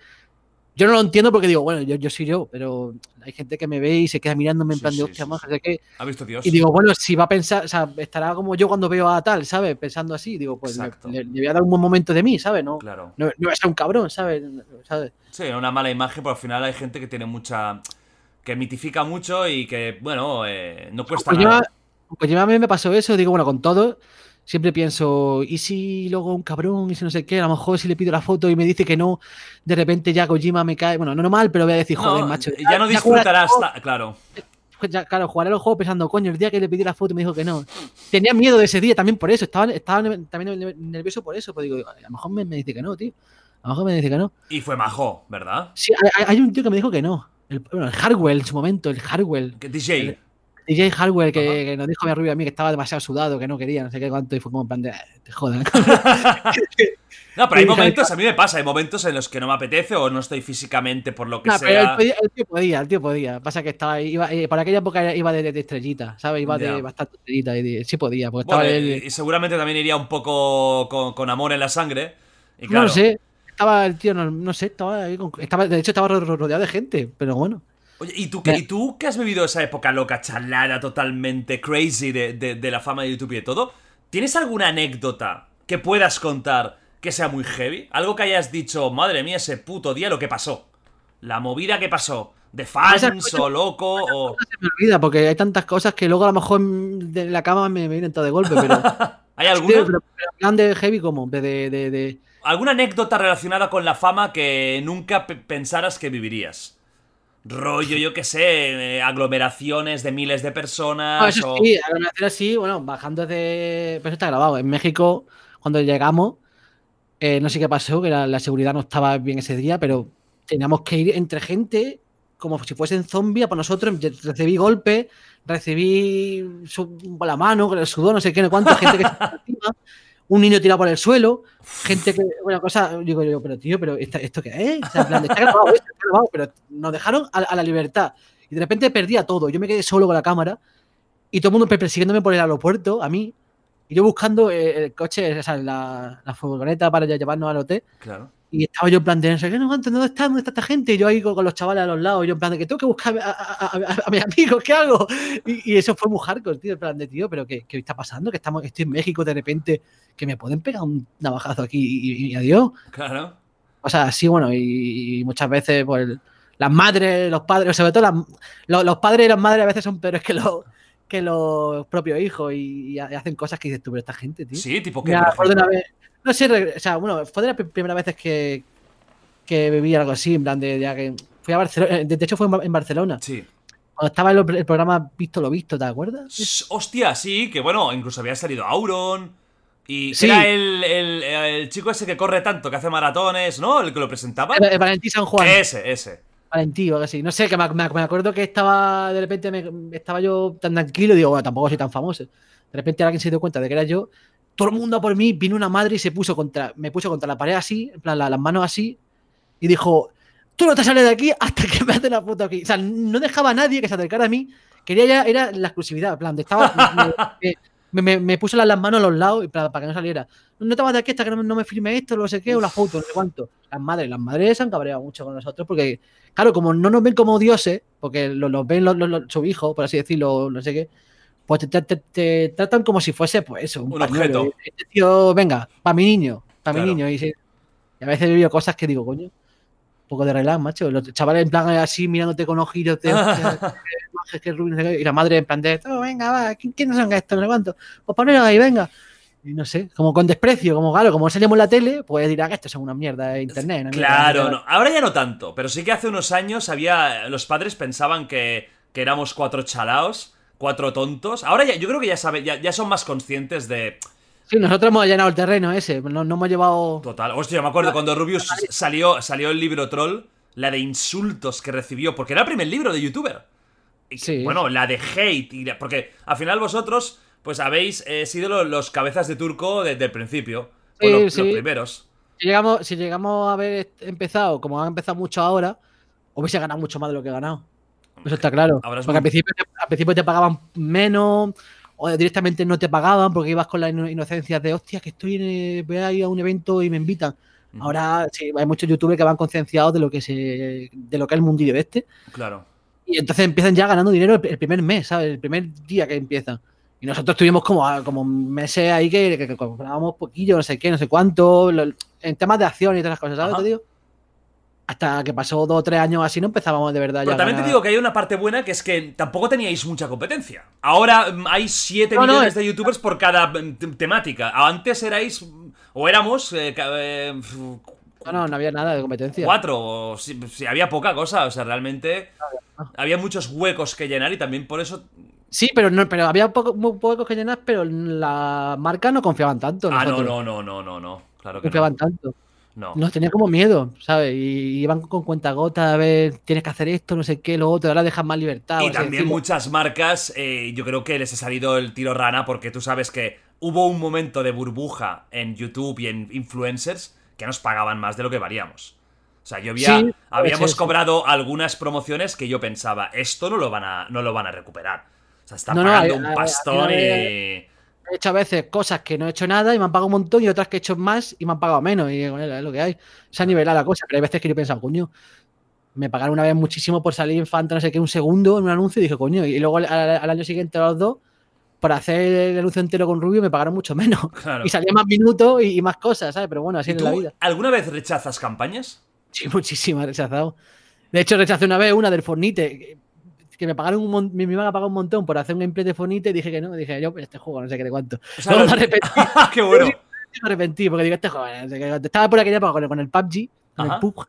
Yo no lo entiendo porque digo, bueno, yo, yo soy yo, pero hay gente que me ve y se queda mirándome en Sí, plan de hostia, sí, qué. ¿Ha visto Dios? Y digo, bueno, si va a pensar, o sea, estará como yo cuando veo a tal, ¿sabes? Pensando así, digo, pues le voy a dar un buen momento de mí, ¿sabes? No, Claro. no, no voy a ser un cabrón, ¿sabes? ¿sabes? Sí, una mala imagen, pero al final hay gente que tiene mucha... que mitifica mucho y que, bueno, eh, no cuesta Pues yo, nada. pues yo a mí me pasó eso, digo, bueno, con todo, siempre pienso, ¿y si luego un cabrón, y si no sé qué? A lo mejor si le pido la foto y me dice que no, de repente ya Kojima me cae, bueno, no normal, pero voy a decir, joder, No, macho. ya no disfrutarás... ta- Claro. pues ya, claro, jugaré los juegos pensando, coño, el día que le pedí la foto me dijo que no. Tenía miedo de ese día también por eso, estaba, estaba también nervioso por eso, pues digo, a lo mejor me, me dice que no, tío. A lo mejor me dice que no. Y fue majo, ¿verdad? Sí, hay, hay un tío que me dijo que no. El, bueno, el Hardwell en su momento, el Hardwell. Que DJ. DJ Hardware que, nos dijo mi rubio a mí que estaba demasiado sudado, que no quería, no sé qué cuánto, y fue como en plan de, "Eh, te jodan. No, pero hay momentos, a mí me pasa, hay momentos en los que no me apetece o no estoy físicamente por lo que No, pero sea. el, podía- el tío podía, el tío podía. Pasa que estaba, iba, eh, por aquella época iba de, de- de estrellita, ¿sabes? Iba de bastante estrellita y de- sí podía, porque Bueno, estaba y, él- y seguramente también iría un poco con, con amor en la sangre. Y No lo sé, estaba el tío, no, no sé, estaba ahí con- estaba, de hecho estaba ro- ro- rodeado de gente, pero bueno. Oye, ¿y tú, qué, ¿y tú que has vivido esa época loca, chalada, totalmente crazy de, de- de la fama de YouTube y de todo? ¿Tienes alguna anécdota que puedas contar que sea muy heavy? Algo que hayas dicho, madre mía, ese puto día lo que pasó. La movida que pasó. De fans o loco o... Se me olvida porque hay tantas cosas que luego a lo mejor de la cama me, me vienen todo de golpe, pero. ¿Hay Sí, alguna? pero, pero de heavy como, de, de, de- de- ¿Alguna anécdota relacionada con la fama que nunca pe- pensaras que vivirías? Rollo, yo qué sé, eh, aglomeraciones de miles de personas No, eso o... sí, a lo mejor sí, bueno, bajando de. Pero eso está grabado. En México, cuando llegamos, eh, no sé qué pasó, que la, la seguridad no estaba bien ese día, pero teníamos que ir entre gente como si fuesen zombies por nosotros. Yo Recibí golpes, recibí su- la mano, el sudor, no sé qué, no cuánto, gente que se un niño tirado por el suelo, gente que. Una cosa, digo yo, pero tío, pero ¿esto, esto qué es? O sea, en plan, está grabado, está grabado, pero nos dejaron a, a la libertad. Y de repente perdía todo. Yo me quedé solo con la cámara y todo el mundo pe- persiguiéndome por el aeropuerto, a mí, y yo buscando eh, el coche, o sea, la, la furgoneta para llevarnos al hotel, Claro. Y estaba yo en plan de, qué, no, ¿dónde está? ¿Dónde está esta gente? Y yo ahí con, los chavales a los lados, yo en plan de que tengo que buscar a, a- a- mis amigos, ¿qué hago? Y, y eso fue muy hardcore, tío, en plan de, tío, pero ¿qué, qué está pasando? Que estamos, que estoy en México de repente, que me pueden pegar un navajazo aquí y, y adiós. Claro. O sea, sí, bueno, y, muchas veces, pues, las madres, los padres, sobre todo las- los, los padres y las madres a veces son peores que los, que los propios hijos y, hacen cosas que dices tú, pero esta gente, tío. Sí, tipo que... Una vez, no sé, o sea, bueno, fue de las pri- primeras veces que, que viví algo así, en plan de, ya que fui a Barcelona, de de hecho fue en Bar- en Barcelona, Sí. cuando estaba el, el programa Visto lo Visto, ¿te acuerdas? Hostia, sí, que bueno, incluso había salido Auron. Y Sí. era el, el- el chico ese que corre tanto, que hace maratones, ¿no? El que lo presentaba. El, Valentí San Juan. Ese, ese. Valentí o algo así. No sé, que me, me- me acuerdo que estaba, de repente me- estaba yo tan tranquilo y digo, bueno, tampoco soy tan famoso. De repente alguien se dio cuenta de que era yo. Todo el mundo por mí, vino una madre y se puso contra, me puso contra la pared así, en plan, la- las manos así, y dijo, tú no te sales de aquí hasta que me haces la foto aquí. O sea, no dejaba a nadie que se acercara a mí. Quería ya, era la exclusividad, en plan, estaba, me, puso las, manos a los lados para, para que no saliera. No te vas de aquí hasta que no, me firme esto, no sé qué, o la foto, no sé cuánto. Las madres, las madres se han cabreado mucho con nosotros porque claro, como no nos ven como dioses, porque los, ven los, los- los- su hijo, por así decirlo, no sé qué, pues te, te- te- te tratan como si fuese, pues eso, un, Un objeto. Este tío, venga, para mi niño, para Claro. mi niño. Y, y a veces he vivido cosas que digo, coño, un poco de relax, macho. Los chavales en plan así, mirándote con ojitos y la madre en plan de, "Oh, venga, va, ¿quién- ¿quiénes son estos? Sé cuánto. Pues ponelo ahí, venga. Y no sé, como con desprecio, como claro, como salimos en la tele, pues dirán que esto es una mierda de internet. una Claro, no. ahora ya no tanto, pero sí que hace unos años había. Los padres pensaban que, que éramos cuatro chalaos, cuatro tontos. Ahora ya, yo creo que ya saben, ya, ya son más conscientes de. Sí, nosotros hemos llenado el terreno ese, no, no hemos llevado. Total. Hostia, yo me acuerdo cuando Rubius salió, salió el libro Troll, la de insultos que recibió, porque era el primer libro de youtuber. Y Sí. Bueno, la de hate, y la- porque al final vosotros, pues habéis eh, sido lo- los, cabezas de turco desde el principio. o Sí, lo- los, sí. primeros. Si llegamos, si llegamos a haber empezado, como han empezado mucho ahora, hubiese ganado mucho más de lo que he ganado. Eso está claro. Ahora es porque al, principio, te- al principio te pagaban menos, o directamente no te pagaban porque ibas con la ino- inocencia de, hostia, que estoy en, voy a ir a un evento y me invitan. Ahora sí, hay muchos youtubers que van concienciados de lo que se, de lo que es el mundillo este. Claro. Y entonces empiezan ya ganando dinero el, el primer mes, ¿sabes? El primer día que empiezan. Y nosotros tuvimos como, ah, como meses ahí que, que, que comprábamos poquillo, no sé qué, no sé cuánto, lo- en temas de acción y todas las cosas, ¿sabes? Te digo? Hasta que pasó dos o tres años así no empezábamos de verdad Pero ya también te digo que hay una parte buena que es que tampoco teníais mucha competencia. Ahora mm, hay 7 No, no, millones es- de youtubers por cada mm, te- temática. Antes erais, o éramos, eh, eh, No, no, no había nada de competencia. cuatro, o si, si había poca cosa. O sea, realmente había muchos huecos que llenar y también por eso. Sí, pero no, pero había poco, muy pocos que llenar, pero la marca no confiaban tanto. Ah, no, nosotros. no, no, no, no, no. Claro que confiaban no. tanto. No. Nos tenía como miedo, ¿sabes? Y iban con cuenta gota a ver, tienes que hacer esto, no sé qué, lo otro, ahora dejan más libertad. Y también decirlo. muchas marcas, eh, yo creo que les ha salido el tiro rana porque tú sabes que hubo un momento de burbuja en YouTube y en influencers que nos pagaban más de lo que valíamos. O sea, yo había, Sí, habíamos cobrado algunas promociones que yo pensaba, esto no lo van a, no lo van a recuperar. O sea, están No, no, pagando hay- un hay- pastón hay- y... He hecho a veces cosas que no he hecho nada y me han pagado un montón y otras que he hecho más y me han pagado menos. Y bueno, es lo que hay. Se ha nivelado la cosa, pero hay veces que yo he pensado, coño, me pagaron una vez muchísimo por salir en Fanta, no sé qué, un segundo en un anuncio y dije, coño, y luego al, al año siguiente los dos, por hacer el anuncio entero con Rubio, me pagaron mucho menos. Claro. Y salía más minutos y, y más cosas, ¿sabes? Pero bueno, así ¿Y es la vida. alguna vez rechazas campañas? Sí, muchísimas he rechazado. De hecho, rechacé una vez una del Fornite, que, me pagaron un mon- mi me iban a pagar un montón por hacer un gameplay de Fornite y dije que no, dije yo, pues este juego no sé qué de cuánto. O sea, Luego lo- me arrepentí, ¡Qué bueno! me arrepentí porque digo, este juego no sé qué de cuánto. Estaba por aquella época con el, con el PUBG, con Ajá. el PUBG,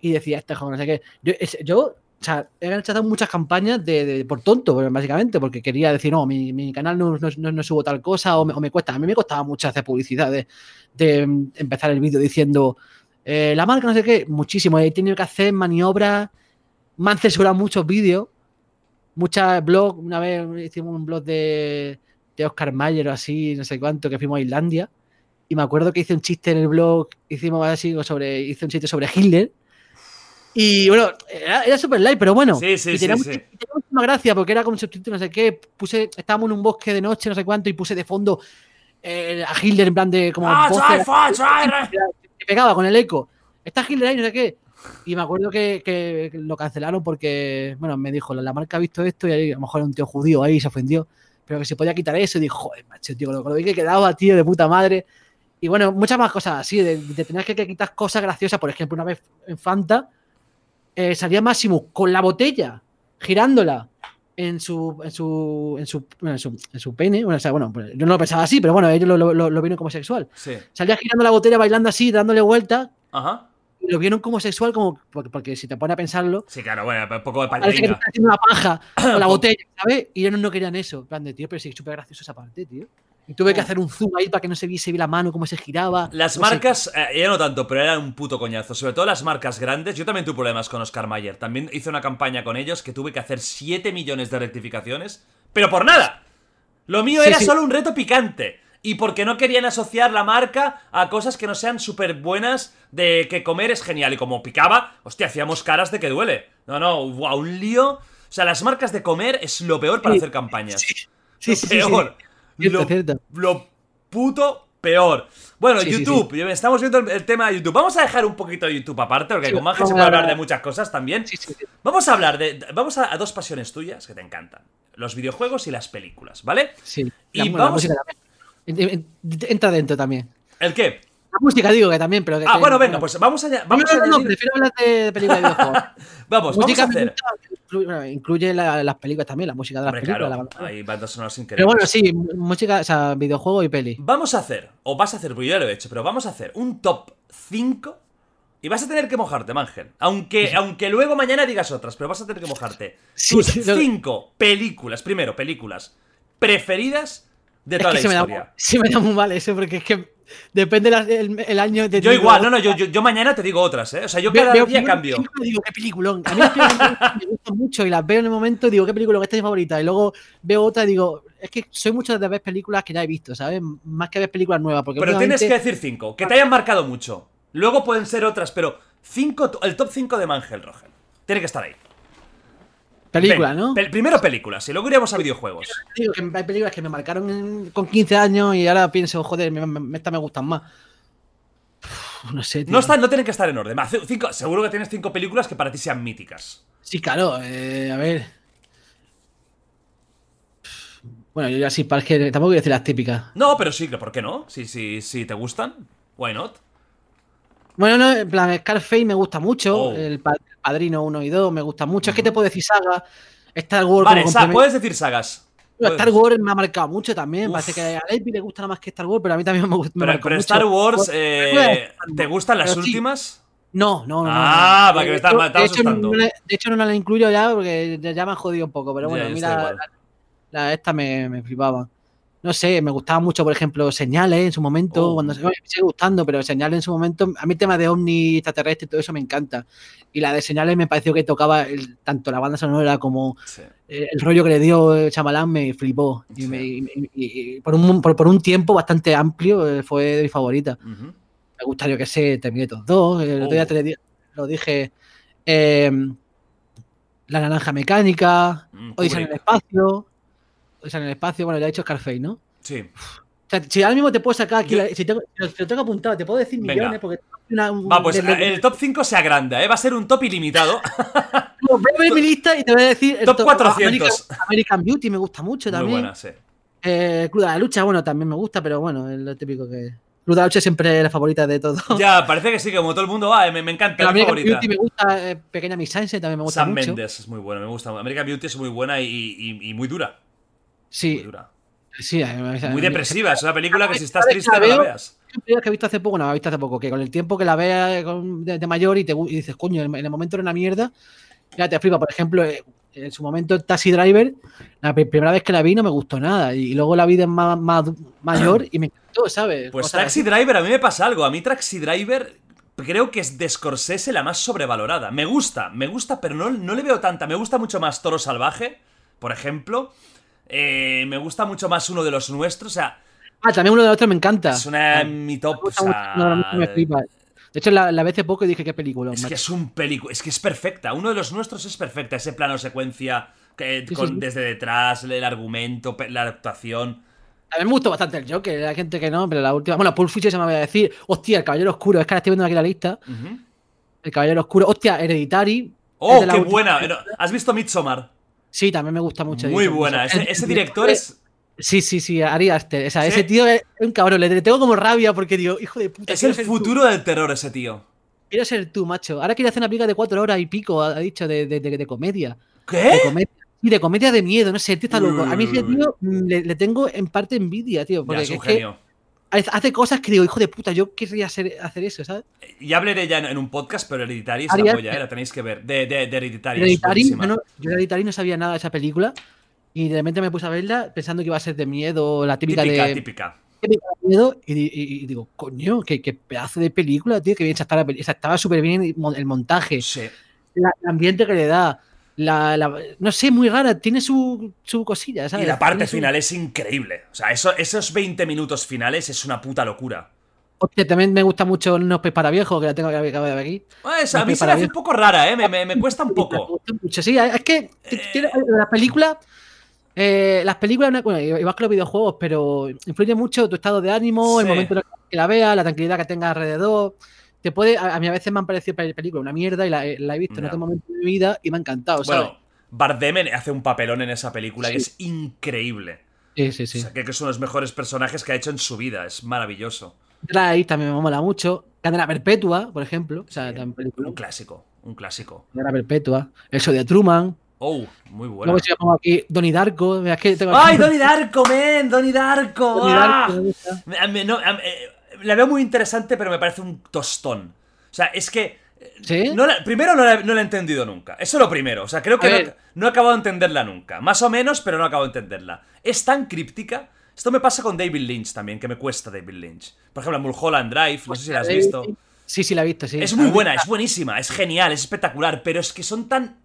y decía, este juego no sé qué. Yo, es- yo o sea, he rechazado muchas campañas de, de- por tonto, básicamente, porque quería decir, no, mi, mi canal no, no, no- subo tal cosa o me, o me cuesta. A mí me costaba mucho hacer publicidad de, de, mm, empezar el vídeo diciendo, eh, la marca no sé qué, muchísimo. He tenido que hacer maniobras, me han censurado muchos vídeos, muchas blogs. Una vez hicimos un blog de, de Oscar Mayer o así, no sé cuánto, que fuimos a Islandia. Y me acuerdo que hice un chiste en el blog, hicimos así sobre, hice un chiste sobre Hitler. Y bueno, era, era súper light, pero bueno. Sí, sí, y tenía, sí, y tenía muchísima gracia porque era como un subtítulo, no sé qué. Puse, estábamos en un bosque de noche, no sé cuánto, y puse de fondo eh, a Hitler en plan de como ¡Ah, voces- try, try, me pegaba con el eco. Está Hitler ahí, no sé qué. Y me acuerdo que, que lo cancelaron porque, bueno, me dijo, la, la marca ha visto esto y ahí a lo mejor era un tío judío ahí se ofendió. Pero que se podía quitar eso y dijo, joder, macho, tío, lo, lo bien que quedaba, tío, de puta madre. Y bueno, muchas más cosas así, de, de tener que, que quitar cosas graciosas. Por ejemplo, una vez en Fanta eh, salía Máximo con la botella, girándola en su, en su, en su, bueno, en su, en su pene. Bueno, o sea, bueno, pues yo no lo pensaba así, pero bueno, ellos lo, lo, vieron como sexual. Sí. Salía girando la botella, bailando así, dándole vueltas. Ajá. Lo vieron como sexual, como porque, porque si te pone a pensarlo, Sí, claro, bueno, un poco de parece que te está haciendo una paja con la botella, ¿sabes? Y ellos no querían eso. En plan de, tío, pero sí, es súper gracioso esa parte, tío. Y tuve que hacer un zoom ahí para que no se viese la mano, cómo se giraba. Las marcas, eh, ya no tanto, pero eran un puto coñazo. Sobre todo las marcas grandes. Yo también tuve problemas con Oscar Mayer. También hice una campaña con ellos que tuve que hacer 7 millones de rectificaciones. Pero por nada. Lo mío Sí, era sí. solo un reto picante. Y porque no querían asociar la marca a cosas que no sean súper buenas de que comer es genial. Y como picaba, hostia, hacíamos caras de que duele. No, no, hubo un lío. O sea, las marcas de comer es lo peor para Sí. hacer campañas. Sí, Lo sí, sí, sí. peor. Cierto, lo, cierto. lo puto peor. Bueno, YouTube. Estamos viendo el, el tema de YouTube. Vamos a dejar un poquito de YouTube aparte, porque con Maje se puede hablar de muchas cosas también. Sí, sí, sí. Vamos a hablar de. Vamos a, a dos pasiones tuyas que te encantan: los videojuegos y las películas, ¿vale? Sí. Y La, la vamos- música. En- en- Entra dentro también. ¿El qué? La música digo que también, pero que Ah, bueno, venga, pues vamos a. No, Vamos a no, no, no, añadir- prefiero hablar de películas de videojuegos. Vamos, vamos música a hacer. incluye, bueno, incluye la- las películas también, la música de las Hombre, películas. la claro, sonora. hay bandas sonoras Pero increíbles. bueno, sí, música, o sea, videojuego y peli. Vamos a hacer, o vas a hacer, porque yo ya lo he hecho, pero vamos a hacer un top 5 y vas a tener que mojarte, Mangel. Aunque, aunque luego mañana digas otras, pero vas a tener que mojarte. Tus sí, 5 películas, primero, películas preferidas de Es toda que la se me, da, historia. sí me da muy mal eso, porque es que depende la- el, el año. de Yo igual, no, no, yo, yo, yo mañana te digo otras, ¿eh? O sea, yo cada veo día cambio. películas y digo, qué peliculón. A mí las películas me gustan mucho y las veo en el momento, digo, qué película, esta es mi favorita. Y luego veo otra y digo, es que soy mucho de ver películas que ya he visto, ¿sabes? Más que ver películas nuevas. Porque Pero tienes que decir 5, que te hayan marcado mucho. Luego pueden ser otras, pero cinco, el top 5 de Mangel Rogel. Tiene que estar ahí. Películas, Venga, ¿no? pel- primero películas, y luego iremos a videojuegos. Digo que hay películas que me marcaron en- con 15 años y ahora pienso, joder, me, me- estas me gustan más. Uf, no sé, tío. No, están, no tienen que estar en orden. Cinco- seguro que tienes cinco películas que para ti sean míticas. Sí, claro, eh, a ver. Bueno, yo ya sí, que tampoco voy a decir las típicas. No, pero sí, ¿por qué no? Si, si, si te gustan, why not? Bueno, no, en plan, Scarface me gusta mucho. Oh. El pa- Padrino 1 y 2 me gusta mucho. Es que te puedo decir saga. Star Wars Vale, sa- puedes decir sagas. Puedes. Star Wars me ha marcado mucho también. Uf. Parece que a Leipzig le gusta nada más que Star Wars, pero a mí también me gusta. me Pero, marcó pero mucho. Star Wars, eh. ¿te gustan las Pero sí. últimas? No, no, no. no, Ah, no. va, que me De está- me asustando. de hecho, no la incluyo ya porque ya me han jodido un poco. Pero bueno, mira, igual. la, la- esta me, me flipaba. No sé, me gustaba mucho, por ejemplo, Señales en su momento, Oh. cuando se, me sigue gustando, pero Señales en su momento, a mí el tema de ovni extraterrestre y todo eso me encanta. Y la de Señales me pareció que tocaba el- tanto la banda sonora como Sí. eh, el rollo que le dio Chamalán me flipó. Y, Sí. me- y- y- y por, un, por, por un tiempo bastante amplio eh, fue de mi favorita. Me gusta, yo que sé, Terminator 2, el otro día Oh. te lo dije, eh, La Naranja Mecánica, Mm, Odisea en el Kubrick. Espacio, Odisea en el espacio, bueno, ya he dicho Scarface, ¿no? Sí. O sea, si ahora mismo te puedo sacar aquí, Yo- si, tengo, si lo tengo apuntado, te puedo decir Venga. millones, porque una, un- Va, pues de- el top 5 se agranda, ¿eh? Va a ser un top ilimitado. voy a ver mi lista y te voy a decir. el Top 400. American, American Beauty me gusta mucho Muy también. buena, sí. Eh, Club de la Lucha, bueno, también me gusta, pero bueno, es lo típico que. Club de la Lucha siempre es la favorita de todos. Ya, parece que sí, que como todo el mundo va, me, me encanta, Pero American favorita. Beauty me gusta, eh, Pequeña Miss Sunshine también me gusta Sam mucho. Mendes es muy bueno, me gusta. American Beauty es muy buena y, y- y muy dura. Muy Sí, dura. sí. a mí Muy depresiva, es una película que si estás triste no la veas. Que he visto hace poco, no, he visto hace poco, que con el tiempo que la veas de, de mayor y, te, y dices, coño, en el momento era una mierda, ya te flipa. Por ejemplo, eh, en su momento Taxi Driver, la pri- primera vez que la vi no me gustó nada. Y luego la vi de más, más mayor y me encantó, ¿sabes? Pues Cosas Taxi así. Driver, a mí me pasa algo. A mí Taxi Driver creo que es de Scorsese la más sobrevalorada. Me gusta, me gusta, pero no, no le veo tanta. Me gusta mucho más Toro Salvaje, por ejemplo. Eh, me gusta mucho más uno de los nuestros. O sea, Ah, también uno de los otros me encanta. es una Ah, mi top. o sea, de los otros me flipa. De hecho, la, la vi hace poco dije qué película. Es macho. que es un película, es que es perfecta. Uno de los nuestros es perfecta. Ese plano secuencia que, Sí, con- sí, sí. desde detrás, el argumento, la actuación. A mí me gustó bastante el Joker, hay gente que no, pero la última. Bueno, Pulp Fiction se me va a decir. Hostia, el Caballero Oscuro, es que ahora estoy viendo aquí la lista. El Caballero Oscuro. Hostia, Hereditary. Oh, de la qué buena. ¿Has visto Midsommar? Sí, también me gusta mucho. Muy buena. mucho. Ese, ese director es, Sí, sí, sí, Ari Aster. O sea, Sí. ese tío es un cabrón. Le tengo como rabia porque digo, hijo de puta. es el tú, futuro del terror, ese tío. quiero ser tú, macho. Ahora quiere hacer una película de cuatro horas y pico, ha dicho, de, de, de- de comedia. De ¿Qué? comedia. Sí, de comedia de miedo, no sé, el tío está loco. A mí ese tío le, le tengo en parte envidia, tío. Ya, es un es genio. Hace cosas que digo, hijo de puta, yo querría hacer, hacer eso, ¿sabes? Ya hablaré ya en, en un podcast, pero Hereditary es la polla, eh, la tenéis que ver. De, de, de Hereditary. Hereditary, yo, no, yo de Hereditary no sabía nada de esa película. Y de repente me puse a verla pensando que iba a ser de miedo, la típica, típica, de. típica. típica de miedo. Y, y- y digo, coño, qué, qué pedazo de película, tío, que bien estaba estaba súper bien el montaje, Sí. la- el ambiente que le da. La, la- no sé, muy rara, tiene su, su cosilla, Y la parte su- final es increíble. O sea, eso, esos 20 minutos finales es una puta locura. Hostia, también me gusta mucho No Pez para Viejos, que la tengo que ver aquí. Esa- a mí se me hace un poco rara, ¿eh? Me, me- me cuesta un poco. Sí, es que Eh. las películas. eh, las películas, no- bueno, igual que los videojuegos, pero influye mucho tu estado de ánimo, el momento en el que la veas, la tranquilidad que tengas alrededor. Te puede, a, a mí a veces me han parecido pel- películas una mierda y la, he- la he visto en otro momento de mi vida y me ha encantado, ¿sabes? Bueno, Bardem hace un papelón en esa película Sí. es increíble. sí, sí, sí. O sea, que es uno de los mejores personajes que ha hecho en su vida. Es maravilloso. Drive también me mola mucho. Cadena Perpetua, por ejemplo. O sea, Sí, también película. un clásico, un clásico. Cadena Perpetua. El show de Truman. Oh, muy bueno. Luego si yo pongo aquí Donnie Darko. es que tengo ¡Ay, Donnie Darko, men! ¡Donnie Darko! Donnie ¡Ah! Darko, gusta. Me- me- no, eh, la veo muy interesante, pero me parece un tostón. O sea, es que. eh, ¿Sí? no la- primero no la, no la he entendido nunca. Eso es lo primero. O sea, creo que no, he acabado de entenderla nunca. Más o menos, pero no acabo de entenderla. Es tan críptica. Esto me pasa con David Lynch también, que me cuesta David Lynch. Por ejemplo, Mulholland Drive, no sé si la has visto. Sí, sí, la he visto, sí. Es muy buena, es buenísima, es genial, es espectacular, pero es que son tan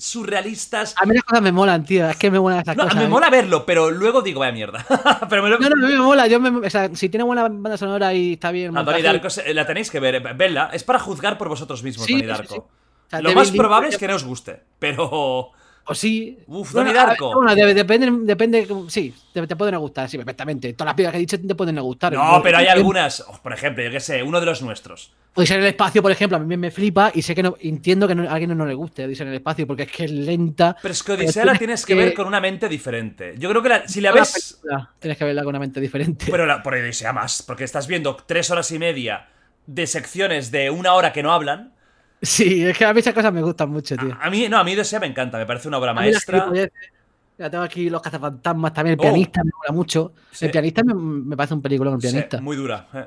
surrealistas. A mí las cosas me molan, tío. Es que me molan esas No, cosas. me ¿eh? mola verlo, pero luego digo, vaya mierda. pero me lo... No, no, a mí me mola. Yo me, o sea, si tiene buena banda sonora y está bien. A Donnie Darko la tenéis que ver, vedla. Es para juzgar por vosotros mismos, Sí, Donnie Darko. sí. O sea, Lo más probable es que no os guste, pero... O sí. Uf, Bueno, Donnie Darko. Bueno, depende, depende. Sí, te, te pueden gustar, sí, perfectamente. Todas las películas que he dicho te pueden gustar. No, pero hay algunas, oh, por ejemplo, yo qué sé, uno de los nuestros. Odisea en el espacio, por ejemplo, a mí me- me flipa y sé que no, entiendo que no- a alguien no le guste Odisea en el espacio porque es que es lenta. Pero es que Odisea la tienes que ver con una mente diferente. Yo creo que la- si la ves... película Tienes que verla con una mente diferente. Pero la, por Odisea más, porque estás viendo tres horas y media de secciones de una hora que no hablan. Sí, es que a mí esas cosas me gustan mucho, tío. A mí, no, a mí Odisea me encanta, me parece una obra maestra. Ya tengo aquí los cazafantasmas también. El Oh. pianista me mola mucho. Sí. El pianista me, me parece un película, el Sí, pianista. muy dura. eh.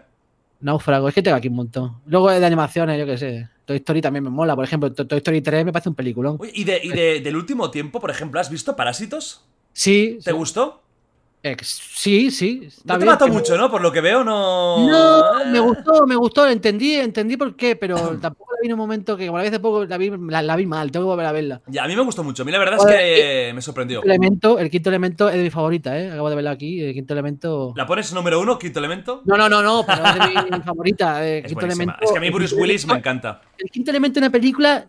Náufrago, es que tengo aquí un montón. Luego de animaciones, yo qué sé. Toy Story también me mola. Por ejemplo, To- Toy Story 3 me parece un peliculón. Oye, ¿Y, de, y de- del último tiempo, por ejemplo, has visto Parásitos? Sí, ¿Te sí. gustó? Sí, sí. no te mató mucho, ¿no? Por lo que veo, no. No, me gustó, me gustó, entendí, entendí por qué, pero tampoco la vi en un momento que, como la vi hace poco, la vi, la, vi mal, tengo que volver a verla. Ya, a mí me gustó mucho. A mí la verdad es que me sorprendió. El, elemento, el quinto elemento es de mi favorita, ¿eh? Acabo de verla aquí. El quinto elemento. ¿La pones número uno, quinto elemento? No, no, no, no, pero es de mi favorita. es quinto elemento. Es que a mí Bruce Willis me encanta. El quinto elemento es una película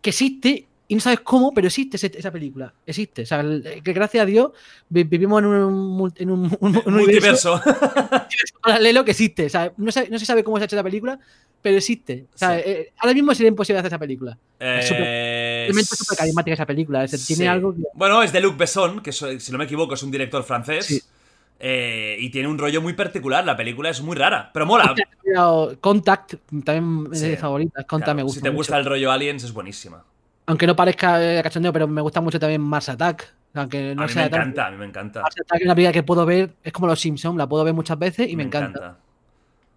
que existe y no sabes cómo, pero existe esa película. Existe. O sea, que gracias a Dios vivimos en un, en un, multiverso paralelo que existe. O sea, no, se sabe cómo se ha hecho esa película, pero existe. O sea, eh, ahora mismo sería imposible hacer esa película. Es súper carismática esa película. tiene algo Bueno, es de Luc Besson, que si no me equivoco es un director francés. Eh, y tiene un rollo muy particular. La película es muy rara, pero mola. Contact también es de favoritas. Contact me gusta. Si te gusta el rollo Aliens, es buenísima. Aunque no parezca eh, cachondeo, pero me gusta mucho también Mars Attack. Aunque no a mí me encanta, a mí me encanta. Mars Attack es una película que puedo ver, es como Los Simpsons, la puedo ver muchas veces y me, encanta.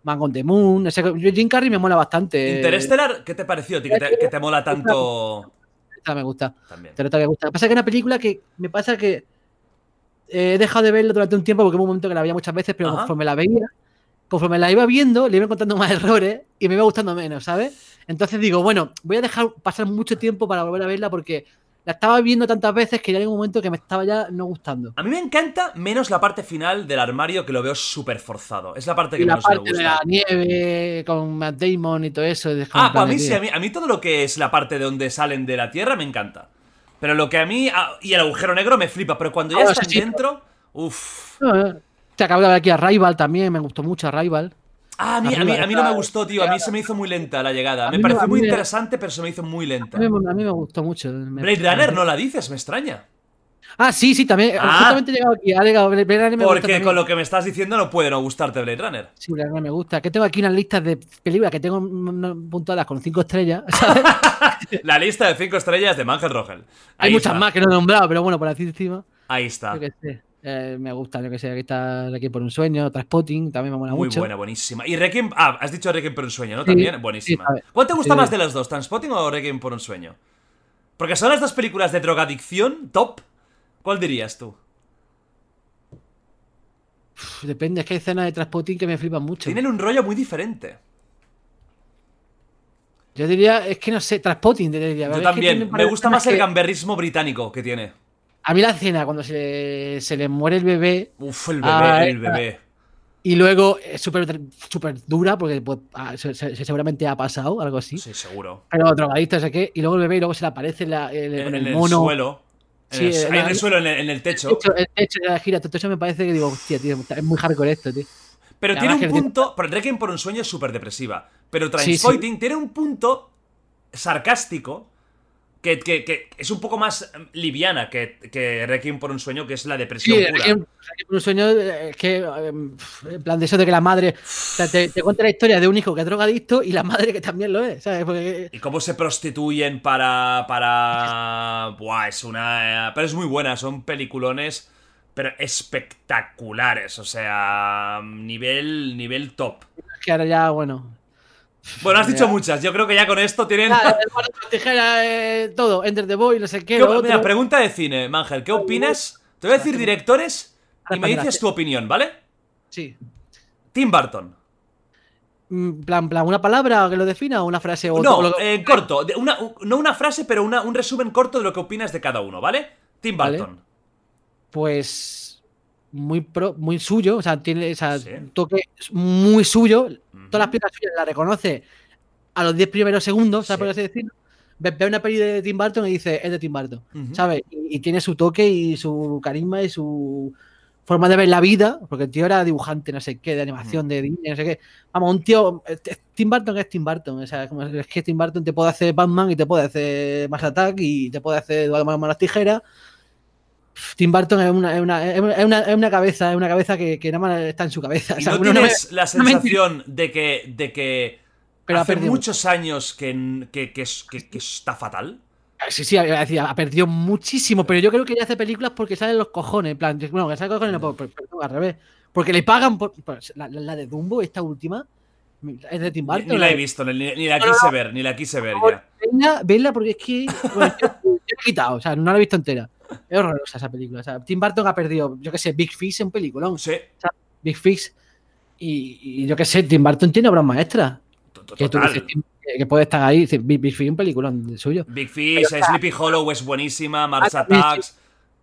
Man on the Moon, ese, Jim Carrey me mola bastante. Interstellar, ¿qué te pareció? ¿Que te, que te mola tanto? Esta me gusta. También. Esta me gusta. Lo que pasa es que es una película que me pasa que he dejado de verla durante un tiempo porque hubo un momento que la veía muchas veces, pero conforme la veía, conforme la iba viendo, le iba encontrando más errores y me iba gustando menos, ¿sabes? Entonces digo, bueno, voy a dejar pasar mucho tiempo para volver a verla porque la estaba viendo tantas veces que ya en un momento que me estaba ya no gustando. A mí me encanta menos la parte final del armario que lo veo súper forzado. Es la parte que menos me gusta. De la nieve con Matt Damon y todo eso. Ah, pues a mí sí, a mí, todo lo que es la parte de donde salen de la Tierra me encanta. Pero lo que a mí. Ah, y el agujero negro me flipa, pero cuando ya están dentro. Uff. te acabo de ver aquí a Rival también, me gustó mucho a Rival. Ah, a mí, a, mí, no me gustó, tío. A mí se me hizo muy lenta la llegada. Me pareció muy interesante, pero se me hizo muy lenta. A mí, me gustó mucho. Blade Runner no la dices, me extraña. Ah, sí, sí, también. Ah. Justamente he llegado aquí. Ha llegado, Blade Runner me Porque con lo que me estás diciendo no puede no gustarte Blade Runner. Sí, Blade Runner me gusta. Que tengo aquí unas listas de películas que tengo puntuadas con cinco estrellas. ¿sabes? la lista de cinco estrellas de Mangel Rogel. Hay muchas más que no he nombrado, pero bueno, por así encima. Ahí está. Eh, me gusta, yo que sé, aquí está Requiem por un sueño, Transpotting, también me mola Muy mucho. Muy buena, buenísima. Y Requiem, ah, has dicho Requiem por un sueño, ¿no? También, buenísima. ¿Cuál te gusta más de las dos, Transpotting o Requiem por un sueño? Porque son las dos películas de drogadicción top. ¿Cuál dirías tú? depende, es que hay escenas de Transpotting que me flipan mucho. Tienen un rollo muy diferente. Yo diría, es que no sé, Transpotting diría. Yo también, me gusta más el gamberrismo británico que tiene. A mí la escena cuando se, se le muere el bebé. Uf, el bebé, el bebé. Y luego es súper super dura porque pues, ah, seguramente ha pasado, algo así. Sí, seguro. Pero drogadicto, sé qué. Y luego el bebé y luego se le aparece la, el, en, el, mono. suelo. Sí, en el, suelo, en el, techo. El techo, de la gira. Todo eso me parece que digo, hostia, tío, es muy hardcore esto, tío. Pero tiene un punto. Pero Requiem por un sueño es súper depresiva. Pero Transfighting tiene un punto sarcástico que, es un poco más em, liviana que, que Requiem por un sueño, que es la depresión sí, Requiem, por un sueño eh, es que, em, en plan de eso de que la madre, te, cuenta la historia de un hijo que es drogadicto y la madre que también lo es, ¿sabes? Y cómo se prostituyen para, para, buah, es una, eh, pero es muy buena, son peliculones, pero espectaculares, o sea, nivel, nivel top. Es que ahora ya, bueno, bueno, has dicho muchas. Yo creo que ya con esto tienen. tijera, eh, todo. Enter the Boy, no sé qué. Mira, pregunta de cine, Mangel. ¿Qué opinas? Te voy a decir directores y me dices tu opinión, ¿vale? Sí. Tim Burton. Mm, plan, plan, ¿Una palabra que lo defina o una frase? O no, en corto. Una, no una frase, pero un resumen corto de lo que opinas de cada uno, ¿vale? Tim Burton. Pues muy pro, muy suyo, o sea, tiene un toque muy suyo. Todas las piezas suyas las reconoce a los 10 primeros segundos, ¿sabes por así decirlo? Ve, una peli de Tim Burton y dice, es de Tim Burton, ¿sabes? Y, tiene su toque y su carisma y su forma de ver la vida, porque el tío era dibujante, no sé qué, de animación, de Disney, no sé qué. Vamos, un tío, Tim Burton es Tim Burton, o sea, como es que Tim Burton te puede hacer Batman y te puede hacer Mass Attack y te puede hacer Eduardo Manos Tijeras Tim Burton es una, es una, es una, es una cabeza, es una cabeza que, que, nada más está en su cabeza. ¿Y no tienes la sensación de que, de que Pero hace muchos años que, que, que, está fatal? Sí, sí, ha perdido muchísimo, pero yo creo que ya hace películas porque salen los cojones, en plan, bueno, que salen los cojones, no, pero, al revés. Porque le pagan por, la, la, de Dumbo, esta última, es de Tim Burton. Ni, la he visto, ni, la quise ver, ni la quise ver ya. Venla, porque es que bueno, yo, he quitado, o sea, no la he visto entera. Es horrorosa esa película. O sea, Tim Burton ha perdido, yo qué sé, Big Fish en peliculón. Sí. Big Fish. Y, y yo qué sé, Tim Burton tiene obras maestras. Que, tú Total. dices, que puede estar ahí. Big, Big Fish un peliculón suyo. Big Fish, Sleepy Hollow es buenísima, Mars Attacks,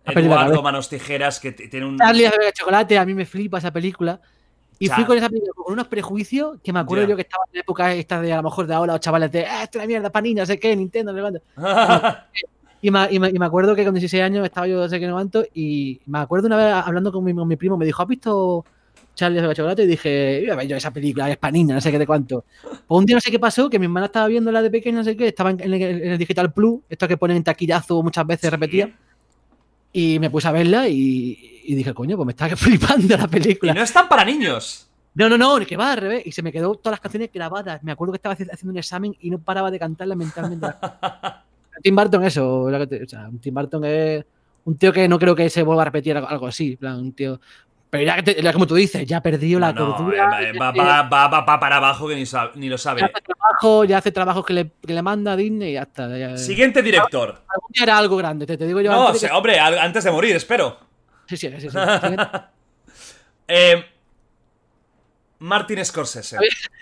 Eduardo. Manos Tijeras, que tiene un... Charlie de chocolate, a mí me flipa esa película. Y fui con esa película con unos prejuicios que me acuerdo yo que estaba en la época esta de a lo mejor de ahora los chavales de ah, esto es la mierda, para niños, no sé qué, Nintendo, no sé cuánto. Y me, y me- y me acuerdo que con 16 años estaba yo, no sé qué, no cuánto, y me acuerdo una vez hablando con mi, con mi primo, me dijo, ¿has visto Charlie de chocolate? Y dije, "Iba a ver yo esa película, es para niños, no sé qué de cuánto. Pues un día no sé qué pasó, que mi hermana estaba viendo la de pequeña, no sé qué, estaba en, en el, en el Digital Plus, esto que ponen en taquillazo muchas veces repetía. Y me puse a verla y, y dije, coño, pues me estaba flipando la y película. no están para niños. No, no, no, que va al revés. Y se me quedó todas las canciones grabadas. Me acuerdo que estaba haci- haciendo un examen y no paraba de cantarlas mentalmente. Tim Burton, eso. o sea, Tim Burton es un tío que no creo que se vuelva a repetir algo, así. plan, un tío. Pero ya, te- ya como tú dices, ya ha perdido la No, cordura. eh, ya va, va- va- va- para abajo que ni, sab- ni lo ya sabe. hace trabajo, ya hace trabajos que le, que le manda a Disney y ya está. ya- Siguiente director. Algún día era algo grande, te, te digo yo. No, antes de se- que- hombre, antes de morir, espero. Sí, sí, sí. sí. Eh, Martin Scorsese.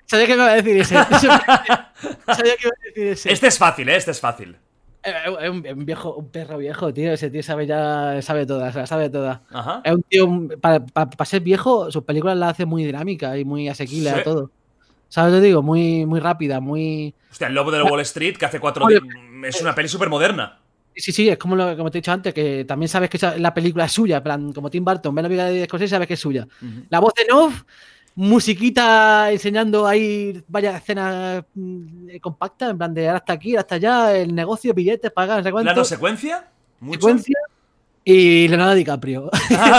Sabía que me iba a decir ese. Sabía que iba a decir ese. Este es fácil, ¿eh? Este es fácil. Es un, un viejo, un perro viejo, tío. Ese tío sabe ya, sabe todas, la sabe todas. Ajá. Es un tío, para ser viejo, sus películas las hace muy dinámicas y muy asequibles Sí. a todo. ¿Sabes lo que digo? Muy, muy rápida, muy. Hostia, el lobo de Wall Street, que hace cuatro Oye, días. Es una peli súper moderna. Sí, sí, es como, lo, como te he dicho antes, que también sabes que la película es suya, en plan, como Tim Burton, ve la película de Scorsese y sabes que es suya. La voz de Nov, musiquita enseñando ahí varias escenas mm, eh, compactas, en plan de ahora hasta aquí, hasta allá, el negocio, billetes, pagar, no sé cuánto. ¿Plano secuencia? ¿Mucho? secuencia. Y Leonardo DiCaprio.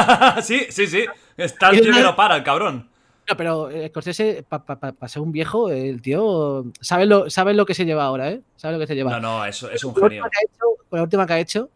sí, sí, sí. Está el tío que para, el cabrón. No, pero eh, Scorsese, para ser un viejo, el tío sabe lo, sabe lo que se lleva ahora, ¿eh? Sabe lo que se lleva. No, no, eso es un la, genio. hecho, la última que ha hecho,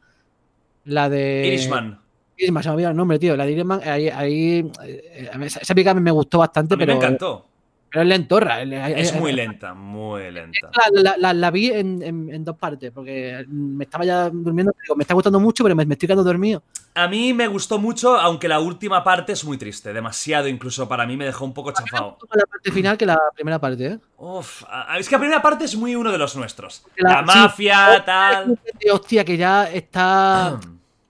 la de. Irishman. Irishman, se me ha olvidado el nombre, tío. La de Irishman, ahí. ahí eh, esa película me gustó bastante, A mí pero. me encantó. Pero es lentorra. Es eh, muy lenta, muy lenta. La, la- la- la vi en, en- en dos partes, porque me estaba ya durmiendo. digo, me está gustando mucho, pero me, me estoy quedando dormido. A mí me gustó mucho, aunque la última parte es muy triste. Demasiado, incluso para mí me dejó un poco chafado. La parte final que la primera parte, ¿eh? Uf, es que la primera parte es muy uno de los nuestros. La- La sí. mafia, tal. Hostia, que ya está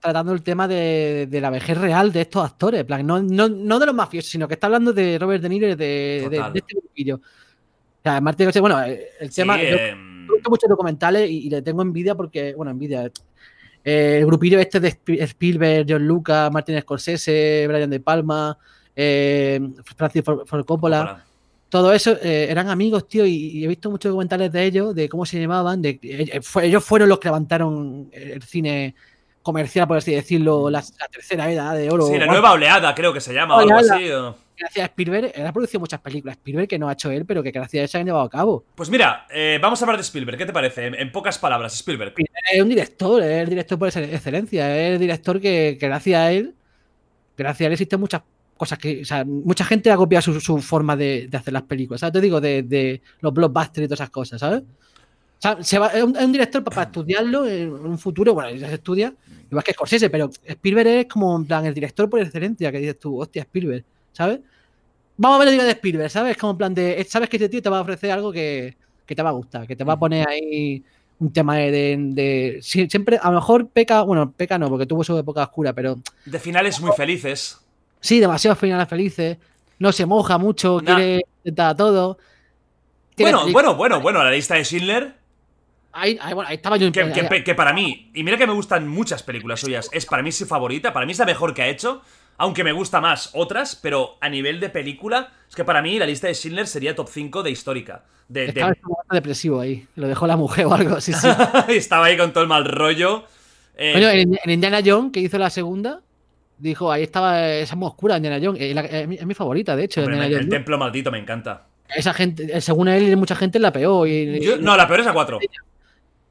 tratando el tema de, de la vejez real de estos actores. plan, no, no, no de los mafiosos, sino que está hablando de Robert De Niro de, de, de este grupillo. O sea, Scorsese, bueno, el Sí, tema. yo- em, he visto muchos documentales y, y le tengo envidia porque, bueno, envidia. eh, el grupillo este de Sp- Spielberg, John Lucas, Martin Scorsese, Brian De Palma, eh, Francis Ford Ford Coppola, hola. todo eso eh, eran amigos, tío, y, y he visto muchos documentales de ellos, de cómo se llamaban, de eh, fue- ellos fueron los que levantaron el cine comercial, por así decirlo, la, la tercera edad de oro. Sí, la nueva oleada, creo que se llama, o algo así. o- Gracias a Spielberg, él ha producido muchas películas, Spielberg que no ha hecho él, pero que gracias a él se han llevado a cabo. Pues mira, eh, vamos a hablar de Spielberg. ¿Qué te parece? En, en pocas palabras, Spielberg. Es un director, es el director por excel- excelencia, es el director que, que gracias a él, gracias a él existen muchas cosas que, o sea, mucha gente ha copiado su, su forma de, de hacer las películas, ¿sabes? Te digo, de, de los blockbusters y todas esas cosas, ¿sabes? O sea, se va- es, un, es un director para, estudiarlo en un futuro, bueno, ya se estudia, igual que Scorsese, pero Spielberg es como, en plan, el director por excelencia, que dices tú, hostia, Spielberg, ¿sabes? Vamos a ver el día de Spielberg, ¿sabes? Como en plan de, sabes que este tío te va a ofrecer algo que, que te va a gustar, que te va a poner ahí un tema de, de- de- sí, siempre, a lo mejor peca, bueno, peca no, porque tuvo su época oscura, pero De finales muy felices. sí, demasiados finales felices, no se moja mucho, Nah. quiere intentar todo. Bueno, bueno, bueno, bueno, la lista de Schindler. Ahí, ahí, bueno, ahí estaba yo. Que, que- que para mí, y mira que me gustan muchas películas suyas, es para mí su favorita, para mí es la mejor que ha hecho, aunque me gusta más otras, pero a nivel de película, es que para mí la lista de Schindler sería top 5 de histórica. De, estaba depresivo ahí, lo dejó la mujer o algo, sí, sí. Estaba ahí con todo el mal rollo. Eh, Coño, en, en Indiana Jones, que hizo la segunda, dijo, ahí estaba esa oscura Indiana Jones, eh, la- es, mi, es mi favorita, de hecho, hombre, Indiana el templo maldito me encanta. Esa gente, eh, según él, mucha gente la. Y, Yo- no, la peor es la 4.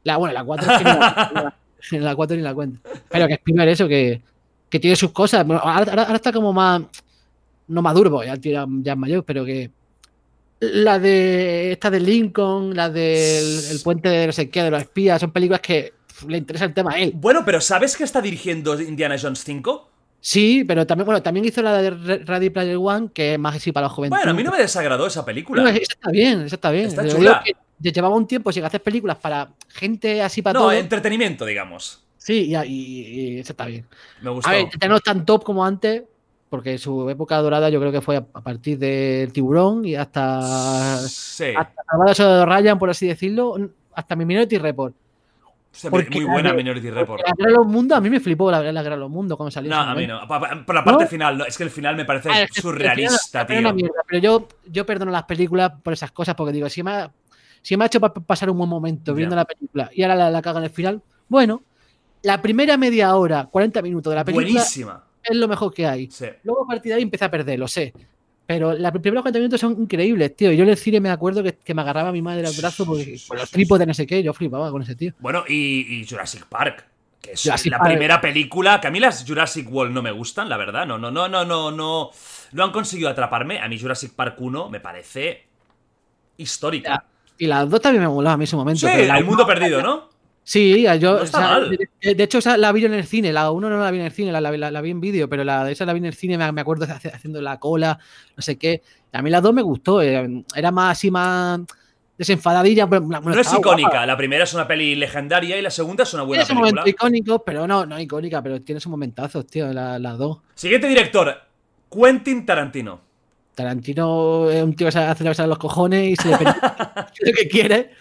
La, bueno, la 4 es que ni la, la 4 ni la cuenta. Pero que Spielberg eso, que, que tiene sus cosas. Bueno, ahora, está como más. No maduro, porque ya, ya, es mayor, pero que. La de. Esta de Lincoln, la del el puente de no sé qué, de los espías, son películas que. le interesa el tema a él. Bueno, pero ¿sabes que está dirigiendo Indiana Jones 5? Sí, pero también, bueno, también hizo la de Ready Player One, que es más así para los jóvenes. Bueno, a mí no me desagradó esa película. No, esa está bien, esa está bien. Está chula. Llevaba un tiempo sin hacer películas para gente así para No, todo. entretenimiento, digamos. Sí, y, y, y esa está bien. Me gustó. A ver, ya no es tan top como antes, porque su época dorada yo creo que fue a, a partir del tiburón y hasta. Sí. Hasta de Ryan, por así decirlo, hasta mi Minority Report. Sí, porque muy buena Minority Report. La Guerra de los Mundos, a mí me flipó la, la Guerra de los Mundos cuando salió. No, a mí no. Por la parte ¿No? final, no, es que el final me parece Ah, que el surrealista, final- tío. mierda, pero yo, yo perdono las películas por esas cosas, porque digo, si me si me ha hecho pa- pasar un buen momento viendo la película y ahora la, la cago en el final, bueno, la primera media hora, 40 minutos de la película Buenísima. es lo mejor que hay. Sí. Luego a partir de ahí empieza a perder, lo sé. Pero los primeros 40 minutos son increíbles, tío. Yo en el cine me acuerdo que, que me agarraba a mi madre al brazo porque, por los trípodes, no sé qué, yo flipaba con ese tío. Bueno, y, y Jurassic Park. Que es Jurassic la Park. primera película. Que a mí las Jurassic World no me gustan, la verdad. No, no, no, no, no, no. No han conseguido atraparme. A mí Jurassic Park 1 me parece histórica. Y las dos también me molaban a mí en su momento. Sí, pero la el mundo perdido, ¿no? Sí, yo. No está o sea, mal. De, de hecho, esa la vi en el cine. La uno no la vi en el cine, la, la- la- la vi en vídeo, pero la de esa la vi en el cine. Me, me acuerdo hace- haciendo la cola, no sé qué. A mí las dos me gustó. eh, Era más así, más desenfadadilla. pero, bueno, No es icónica. guapa. La primera es una peli legendaria y la segunda es una buena Tiene película. momento icónico, pero no, no icónica, pero tiene sus momentazos, tío, la- las dos. Siguiente director, Quentin Tarantino. Tarantino es un tío que se hace besar los cojones y se le lo que quiere.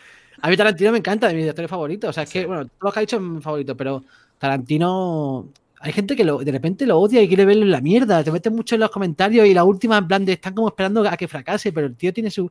A mí Tarantino me encanta, de mis directores favoritos. O sea, es que, bueno, todo lo que ha dicho es mi favorito, pero Tarantino. Hay gente que lo- de repente lo odia y quiere verlo en la mierda. Te meten mucho en los comentarios y la última, en plan, de están como esperando a que fracase, pero el tío tiene su.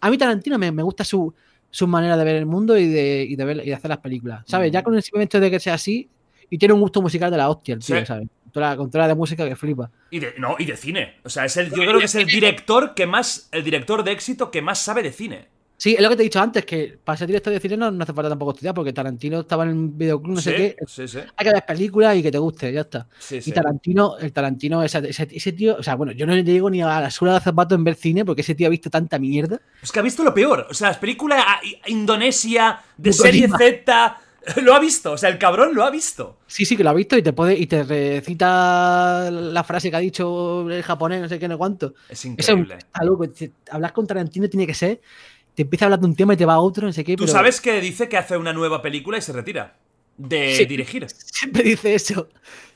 A mí Tarantino me, me gusta su, su manera de ver el mundo y de, y de, ver, y de hacer las películas. ¿Sabes? Ya con el simple hecho de que sea así y tiene un gusto musical de la hostia, el tío, Sí. ¿sabes? La de música que flipa. Y de, no, y de cine. O sea, es el, yo creo que es el director que más. El director de éxito que más sabe de cine. Sí, es lo que te he dicho antes, que para ser director de cine no, no hace falta tampoco estudiar, porque Tarantino estaba en un videoclub, no sé qué. sí, sí. Hay que ver películas y que te guste, ya está. Sí, Y sí. Tarantino, el Tarantino, ese, ese- ese tío, o sea, bueno, yo no le digo ni a la suela de zapatos en ver cine, porque ese tío ha visto tanta mierda. Es que ha visto lo peor. O sea, las películas a- i- Indonesia, de serie Lima. Z. Lo ha visto. O sea, el cabrón lo ha visto. Sí, sí, que lo ha visto y te puede, y te recita la frase que ha dicho el japonés, no sé qué, no cuánto. Es increíble. loco. te- Hablar con Tarantino tiene que ser, te empieza a hablar de un tema y te va a otro, no sé qué. Tú pero sabes que dice que hace una nueva película y se retira. De Sí. dirigir. Siempre dice eso.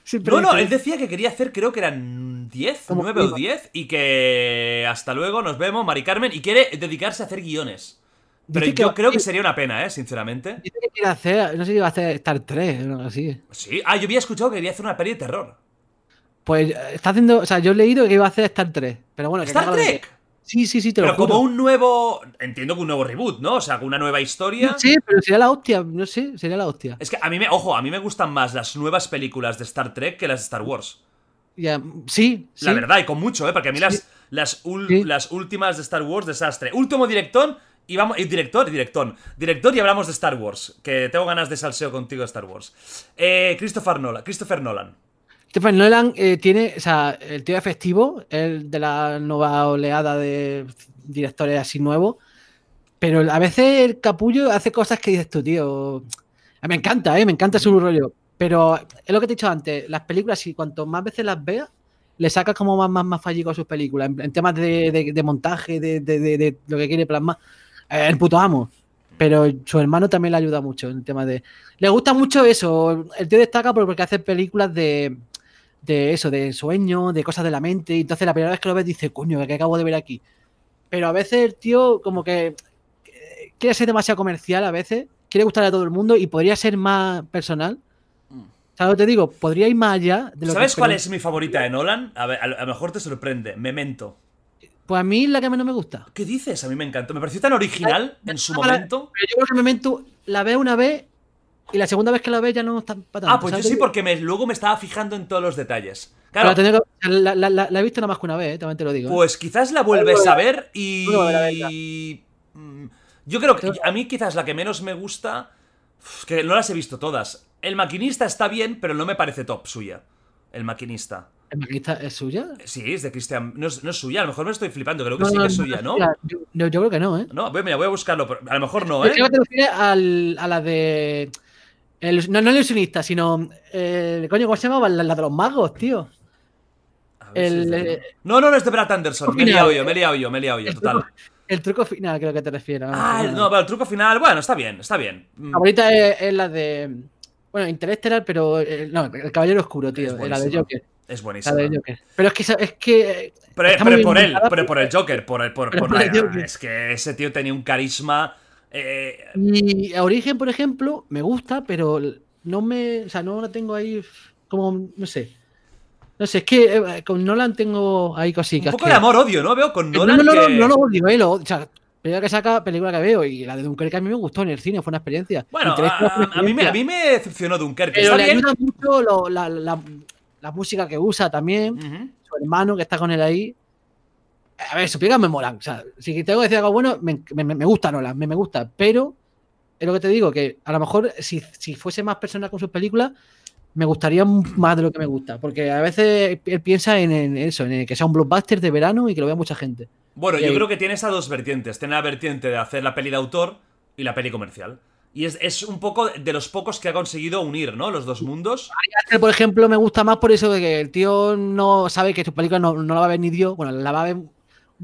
Siempre No, no, él decía que quería hacer, creo que eran 10, Como 9 o iba. 10, y que hasta luego, nos vemos, Mari Carmen, y quiere dedicarse a hacer guiones. Pero Dice yo creo que sería una pena, ¿eh? Sinceramente. Dice que quiere hacer, no sé si va a hacer Star 3 o algo así. Sí. Ah, yo había escuchado que quería hacer una peli de terror. Pues eh, está haciendo, o sea, yo he leído que iba a hacer Star 3, pero bueno, ¿Star lo que- Trek? Sí, sí, sí, te lo Pero juro. como un nuevo. Entiendo que un nuevo reboot, ¿no? O sea, una nueva historia. No sé, pero sería la hostia, no sé, sería la hostia. Es que a mí me. Ojo, a mí me gustan más las nuevas películas de Star Trek que las de Star Wars. Ya, sí, sí. La verdad, y con mucho, ¿eh? Porque a mí Sí. las, las, ul- Sí. las últimas de Star Wars, desastre. Último director, y vamos. y director, director. Director y hablamos de Star Wars. Que tengo ganas de salseo contigo de Star Wars. Eh, Christopher Nolan. Christopher Nolan. Christopher Nolan eh, tiene, o sea, el tío efectivo, el de la nueva oleada de directores así nuevos, pero a veces el capullo hace cosas que dices tú, tío. Me encanta, ¿eh? Me encanta su rollo. Pero es lo que te he dicho antes, las películas, si cuanto más veces las veas, le sacas como más, más, más fallico a sus películas, en, temas de, de- montaje, de- de lo que quiere plasmar. Eh, el puto amo. Pero su hermano también le ayuda mucho en el tema de. Le gusta mucho eso. El tío destaca por- porque hace películas de, de eso, de sueño, de cosas de la mente. Y entonces la primera vez que lo ves dice, coño, que acabo de ver aquí. Pero a veces el tío, como que eh, quiere ser demasiado comercial, a veces, quiere gustarle a todo el mundo y podría ser más personal. ¿Sabes lo que te digo? Podría ir más allá de lo ¿Sabes que cuál es mi favorita de Nolan? A, ver, a lo mejor te sorprende. Memento. Pues a mí es la que menos me gusta. ¿Qué dices? A mí me encantó. Me pareció tan original en su momento. Pero yo creo que Memento la ves una vez y la segunda vez que la ves ya no está para tanto. Ah, pues yo sí, porque me- luego me estaba fijando en todos los detalles. Claro, la, la- la- la- la he visto nada más que una vez, eh, también te lo digo. eh. Pues quizás la vuelves a ver y. Verla. Mm, Yo creo que a mí quizás la que menos me gusta. Que no las he visto todas. El maquinista está bien, pero no me parece top suya. El maquinista. ¿El maquinista es suya? Sí, es de Christian. No es, no es suya, a lo mejor me estoy flipando. Creo que No, sí no, que es suya, ¿no? Yo, creo que no, ¿eh? No, voy, mira, voy a buscarlo. pero a lo mejor no, Yo ¿eh? creo que te refieres al- a la de. El- no, no el ilusionista, sino. eh, coño, ¿cómo se llamaba? La, la de los magos, tío. Si El, de- eh, No, no, no es de Brad Anderson. Me he liado yo, eh, me he liado yo, me he liado yo, el total. truco- El truco final, creo que te refieres. Ah, no, pero el truco final, bueno, está bien, está bien. Mm, La favorita es, es la de. Bueno, Interestelar, pero. eh, no, el Caballero Oscuro, tío. Es La de. Joker. Es Joker. Pero es que. Es que Pero, pero por él, pero por el Joker, por el, por, Pero por por el la- Joker. es que ese tío tenía un carisma. eh, Y a Origen, por ejemplo, me gusta, pero no me. O sea, no la tengo ahí como. No sé. No sé, es que eh, con Nolan tengo ahí un cositas. poco que- de amor-odio, ¿no? Veo con No, Nolan no, no, que- no, no lo odio, eh, lo- o sea, película que saca, película que veo. Y la de Dunkerque a mí me gustó en el cine, fue una experiencia. Bueno, a, una a mí me, a experiencia. mí me decepcionó Dunkerque. Pero le bien. ayuda mucho lo- la, la- la música que usa también. Su hermano que está con él ahí. A ver, sus películas me molan. O sea, si tengo que decir algo bueno, me, me- me gusta Nolan, me, me gusta. Pero es lo que te digo, que a lo mejor si, si fuese más personas con sus películas, me gustaría más de lo que me gusta. Porque a veces él piensa en, en eso, en que sea un blockbuster de verano y que lo vea mucha gente. Bueno, Y yo ahí- creo que tiene esas dos vertientes. Tiene la vertiente de hacer la peli de autor y la peli comercial. Y es, es un poco de los pocos que ha conseguido unir, ¿no? Los dos mundos. Aster, por ejemplo, me gusta más por eso de que el tío no sabe que su película no, no la va a ver ni Dios. Bueno, la va a ver un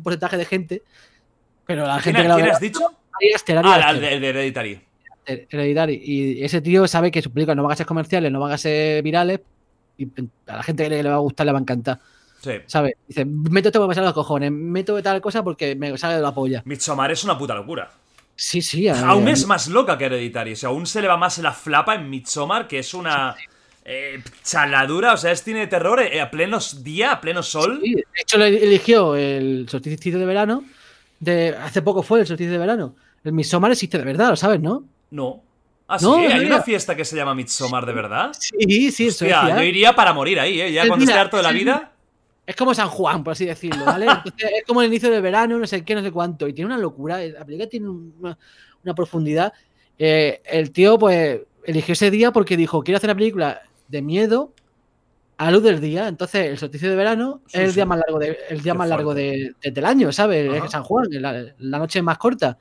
porcentaje de gente. Pero la ¿Quién, gente que la quién va a has dicho? Ari Aster, Ari Ah, el de, el de Hereditary. Hereditary. Y ese tío sabe que sus películas no van a ser comerciales, no van a ser virales. Y a la gente que le, le va a gustar le va a encantar. Sí. ¿Sabes? Dice, meto esto para pasar los cojones, meto tal cosa porque me sale de la polla. Midsommar es una puta locura. Sí, sí. a- Aún es más loca que Hereditary. O sea, aún se le va más la flapa en Midsommar, que es una eh, chaladura. O sea, es cine de terror eh, a plenos día, a pleno sol. Sí, de hecho, lo eligió el solsticio de verano. De, hace poco fue el solsticio de verano. El Midsommar existe de verdad, lo sabes, ¿no? No. Ah, sí, No, hay no, una fiesta que se llama Midsommar, ¿de verdad? Sí, sí, eso Hostia, yo iría para morir ahí, ¿eh? Ya cuando esté harto de la vida. Es como San Juan, por así decirlo, ¿vale? Entonces, es como el inicio del verano, no sé qué, no sé cuánto. Y tiene una locura. La película tiene una, una profundidad. Eh, el tío, pues, eligió ese día porque dijo: Quiero hacer una película de miedo a la luz del día. Entonces, el solsticio de verano Sí, es el sí. día más largo, de, el día Qué más largo de- de- del año, ¿sabes? Ajá. Es San Juan, la, la noche más corta.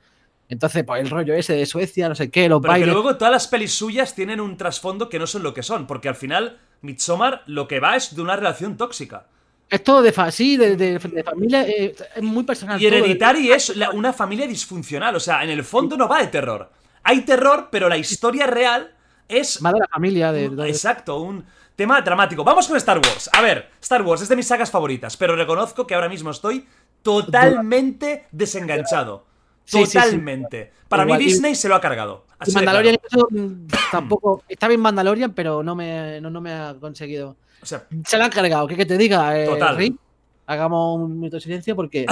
Entonces, pues, el rollo ese de Suecia, no sé qué, los Pero que luego todas las pelis suyas tienen un trasfondo que no son lo que son. Porque al final, Midsommar lo que va es de una relación tóxica. Es todo de, fa sí, de, de- de familia, eh, es muy personal. Y todo, Hereditary es la- una familia disfuncional. O sea, en el fondo no va de terror. Hay terror, pero la historia real es Más de la familia, de, de- Exacto, un tema dramático. Vamos con Star Wars. A ver, Star Wars es de mis sagas favoritas, pero reconozco que ahora mismo estoy totalmente desenganchado. Sí, sí, sí. Totalmente. Para Igual, mí y- Disney se lo ha cargado. Mandalorian claro. mm, tampoco. Está bien Mandalorian, pero no me, no, no me ha conseguido. O sea, Se lo han cargado. ¿Qué que te diga? Eh, Total. Rick? hagamos un minuto de silencio porque.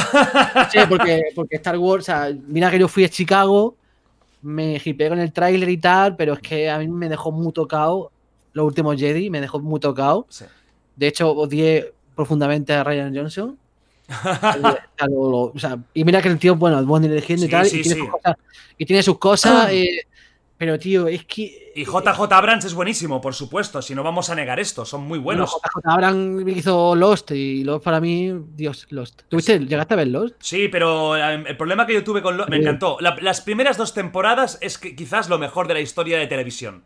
sí, porque, porque Star Wars. o sea, mira que yo fui a Chicago, me hipeé con el tráiler y tal, pero es que a mí me dejó muy tocado. Los últimos Jedi me dejó muy tocado. sí. De hecho, odié profundamente a Ryan Johnson. O sea, y mira que el tío, bueno, es buen dirigiendo Sí, y tal, sí, y, tiene cosas, y tiene sus cosas, eh, pero tío, es que. Y JJ Abrams es buenísimo, por supuesto. Si no vamos a negar esto, son muy Bueno, buenos. JJ Abrams hizo Lost y Lost para mí, Dios, Lost. ¿Tuviste, ¿Llegaste a ver Lost? Sí, pero eh, el problema que yo tuve con... Lo... Me Sí. encantó. La- las primeras dos temporadas es que quizás lo mejor de la historia de televisión.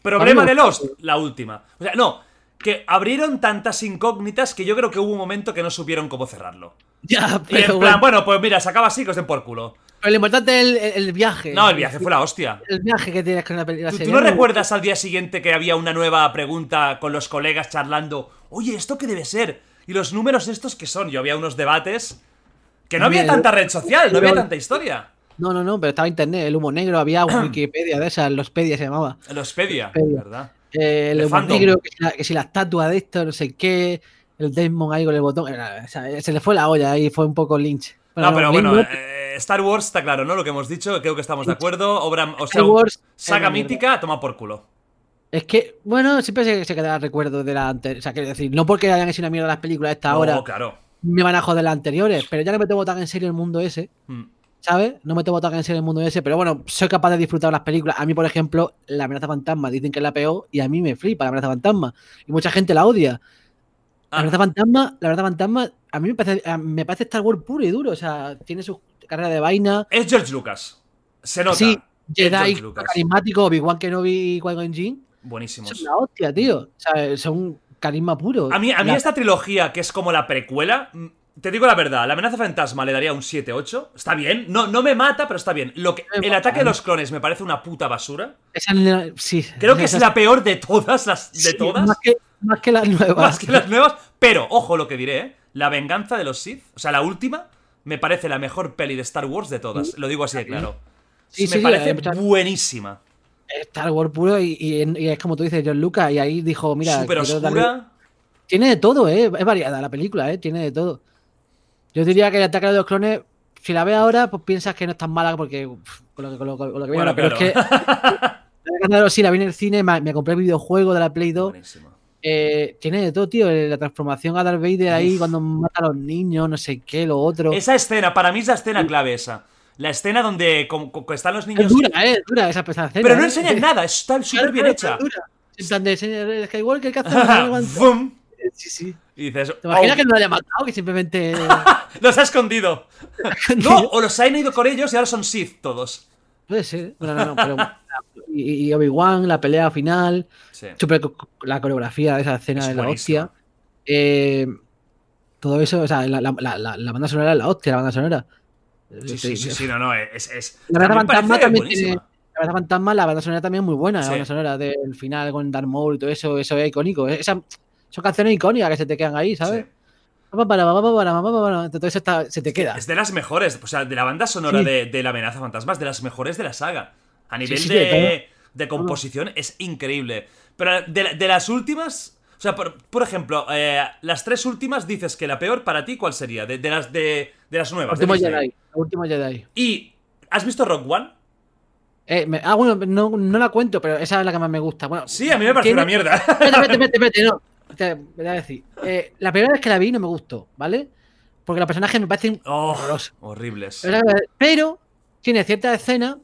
Problema de Lost, la última. O sea, no, que abrieron tantas incógnitas que yo creo que hubo un momento que no supieron cómo cerrarlo. Ya, Y en pero plan, bueno, bueno, pues mira, se acaba así, que os den por culo. Pero lo importante es el, viaje. No, el viaje fue la hostia. El viaje que tienes con la película. ¿Tú, tú no recuerdas al día siguiente que había una nueva pregunta con los colegas charlando? Oye, ¿esto qué debe ser? Y los números estos que son. Yo había unos debates que no había tanta red social, no había tanta historia. No, no, no, pero estaba internet, el humo negro, había Wikipedia de esas, Lospedia se llamaba. Los pedia, Pedia. ¿verdad? Eh, el humo fandom. negro, que si, la, que si la estatua de esto, no sé qué, el Desmond ahí con el botón. o sea, se le fue la olla ahí, fue un poco lynch. No, pero bueno, no, eh, Star Wars está claro, ¿no? Lo que hemos dicho, creo que estamos de acuerdo. Obra, o sea, Star Wars saga mítica, toma por culo. Es que, bueno, siempre se, se quedará recuerdo de la anterior. O sea, quiero decir, no porque hayan hecho una mierda las películas a esta No, hora claro. me van a joder las anteriores, pero ya no me tomo tan en serio el mundo ese, Mm. ¿sabes? No me tomo tan en serio el mundo ese, pero bueno, soy capaz de disfrutar las películas. A mí, por ejemplo, La amenaza fantasma dicen que es la peor y a mí me flipa La amenaza fantasma. Y mucha gente la odia. La Ah, amenaza fantasma, la amenaza fantasma, a mí me parece, me parece Star Wars puro y duro. O sea, tiene su carrera de vaina. es George Lucas. Se nota. Sí, Jedi carismático, Obi-Wan Kenobi y Qui-Gon Jinn. Buenísimos. Son la hostia, tío. O sea, son carisma puro. A mí, a mí La- esta trilogía, que es como la precuela, mm, te digo la verdad, la amenaza fantasma le daría un 7-8. Está bien, no, no me mata, pero está bien. Lo que, el ataque de ¿eh? los clones me parece una puta basura. esa sí. Creo que es la peor de todas las de sí, todas. Más que, más que las nuevas. más que las nuevas. Pero, ojo lo que diré, ¿eh? La venganza de los Sith, o sea, la última, me parece la mejor peli de Star Wars de todas. Lo digo así de claro. Sí, me sí, sí, parece hay muchas- buenísima. Star Wars puro y, y- y es como tú dices, John Lucas. Y ahí dijo, mira. Darle- oscura. Tiene de todo, ¿eh? Es variada la película, ¿eh? Tiene de todo. Yo diría que el ataque de los clones, si la ves ahora, pues piensas que no es tan mala porque. con lo que, con lo- con lo que viene Bueno, ahora. Pero es que. La verdad, sí, la vi en el cine, me, me compré el videojuego de la Play 2. Buenísima. Eh, tiene de todo, tío. La transformación a Darth Vader ahí Uf. cuando mata a los niños, no sé qué, lo otro. Es, Esa escena, para mí es la escena clave esa. La escena donde están los niños. dura, ¿eh? Es dura esa escena. Pero no ¿eh? enseñan nada, está súper bien hecha. es. En plan de señor Skywalker. No aguanta. ¡Bum! sí, sí. Y dices, ¿Te imaginas "Oh, que no lo haya matado? Que simplemente. los ha escondido. No, o los han ido con ellos y ahora son Sith todos. Puede ser. Bueno, no, no, pero. Y, y Obi-Wan, la pelea final. Sí. Super, la coreografía de esa escena Es de la hostia. Eh, todo eso, o sea, la, la, la, banda sonora es la hostia, la banda sonora. Sí, sí, sí, sí, no, no, es. es La verdad, a mí me Fantasma también tiene. La verdad, Fantasma, la banda sonora también es muy buena. La banda sonora del final con Darth Maul y todo eso, eso es icónico. Esa- son canciones icónicas que se te quedan ahí, ¿sabes? Eso está- se te queda. Es de las mejores, o sea, de la banda sonora Sí. de, de La amenaza fantasma, es de las mejores de la saga. A nivel sí, de, de de composición es increíble. Pero de, la- de las últimas, o sea, por, por ejemplo, eh, las tres últimas dices que la peor para ti, ¿cuál sería? De, de las, de, de las nuevas. de Último Disney. Jedi. Último Jedi. Y, ¿has visto Rock One? Eh, me- ah, bueno, no, no la cuento, pero esa es la que más me gusta. Bueno, Sí, a mí me parece una mierda. Espérate, espérate, espérate, no. Te voy a decir. Eh, la primera vez que la vi no me gustó, ¿vale? Porque los personajes me parecen Oh, horribles. Pero tiene ciertas escenas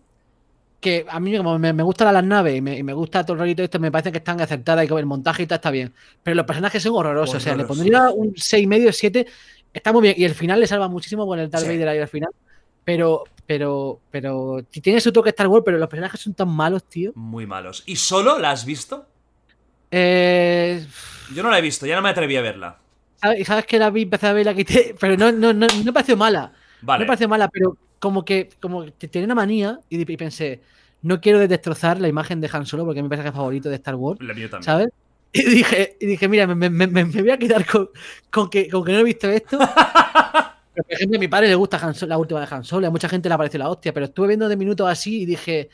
que a mí, como me, me gustan las naves y me, y me gusta todo el rollito esto, me parece que están acertadas y que el montaje y tal está bien. Pero los personajes son horrorosos. O sea, le pondría un 6,5 7. Está muy bien. Y el final le salva muchísimo con el Darth Sí. Vader ahí al final. Pero, pero, pero. Tiene su toque Star Wars, pero los personajes son tan malos, tío. Muy malos. ¿Y solo la has visto? Eh. Yo no la he visto, ya no me atreví a verla. ¿Sabes, sabes que la vi, empecé a ver y la quité? Pero no, no, no, no me pareció mala. No Vale. me pareció mala, pero como que, como que tenía una manía y, y pensé, no quiero destrozar la imagen de Han Solo porque es mi personaje favorito de Star Wars, La mío también. ¿sabes? Y dije, y dije mira, me, me- me- me voy a quedar con, con que, con que no he visto esto. Pero, por ejemplo, a mi padre le gusta Han Solo- la última de Han Solo, a mucha gente le ha parecido la hostia, pero estuve viendo de minutos así y dije,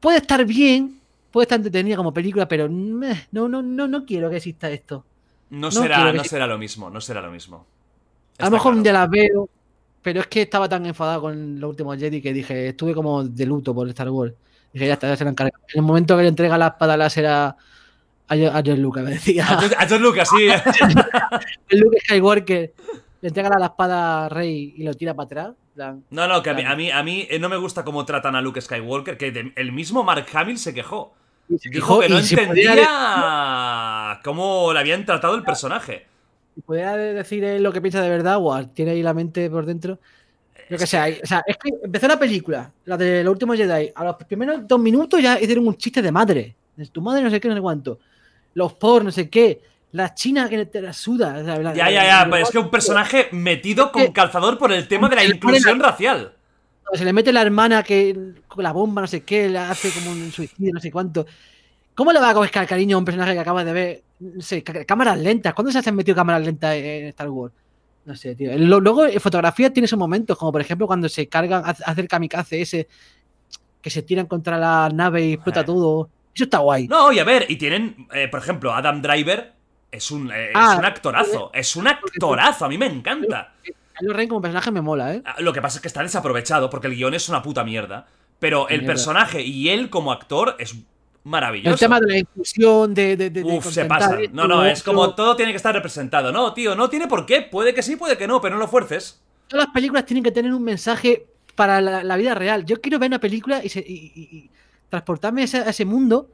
puede estar bien, puede estar entretenida como película, pero meh, no, no, no, no quiero que exista esto. No, No será, no será lo mismo, no será lo mismo. A lo mejor un claro. día las veo, pero es que estaba tan enfadado con los últimos Jedi que dije, estuve como de luto por Star Wars. Dije, ya está, ya se la encarga. En el momento que le entrega la espada láser a, a, George Lucas, me decía, A George- Lucas, sí. el Luke Skywalker le entrega la espada a Rey y lo tira para atrás. plan, No, no, que a mí, a mí, a mí, eh, no me gusta cómo tratan a Luke Skywalker, que de- el mismo Mark Hamill se quejó. Dijo que no si entendía cómo le habían tratado el personaje. Si pudiera decir él lo que piensa de verdad, o tiene ahí la mente por dentro. Yo que hay- o sea, es que empezó la película, la de los últimos Jedi, a los primeros dos minutos ya hicieron un chiste de madre. Tu madre no sé qué, no sé cuánto. Los por, no sé qué. La china que te la suda. o sea, la- Ya, la- ya, ya, la- es que un personaje metido con calzador por el tema de la inclusión racial. Se le mete la hermana que con la bomba, no sé qué, le hace como un suicidio, no sé cuánto. ¿Cómo le va a coger cariño a un personaje que acabas de ver? No sé, cá- cámaras lentas. ¿Cuándo se han metido cámaras lentas en Star Wars? No sé, tío. Luego, en fotografía tiene esos momentos, como por ejemplo cuando se cargan, hace el kamikaze ese, que se tiran contra la nave y explota Eh. todo. Eso está guay. No, y a ver, y tienen, eh, por ejemplo, Adam Driver es un, eh, Ah, es un actorazo. Es un actorazo, a mí me encanta. Kylo Ren como personaje me mola, ¿eh? Ah, Lo que pasa es que está desaprovechado porque el guion es una puta mierda. Pero el Mierda. personaje y él como actor es maravilloso. El tema de la inclusión, de. de, de- de Uf, se pasa. No, no, es como todo tiene que estar representado. No, tío, no tiene por qué. Puede que sí, puede que no, pero no lo fuerces. Todas las películas tienen que tener un mensaje para la, la vida real. Yo quiero ver una película y, se- y- y- y transportarme a ese, a ese mundo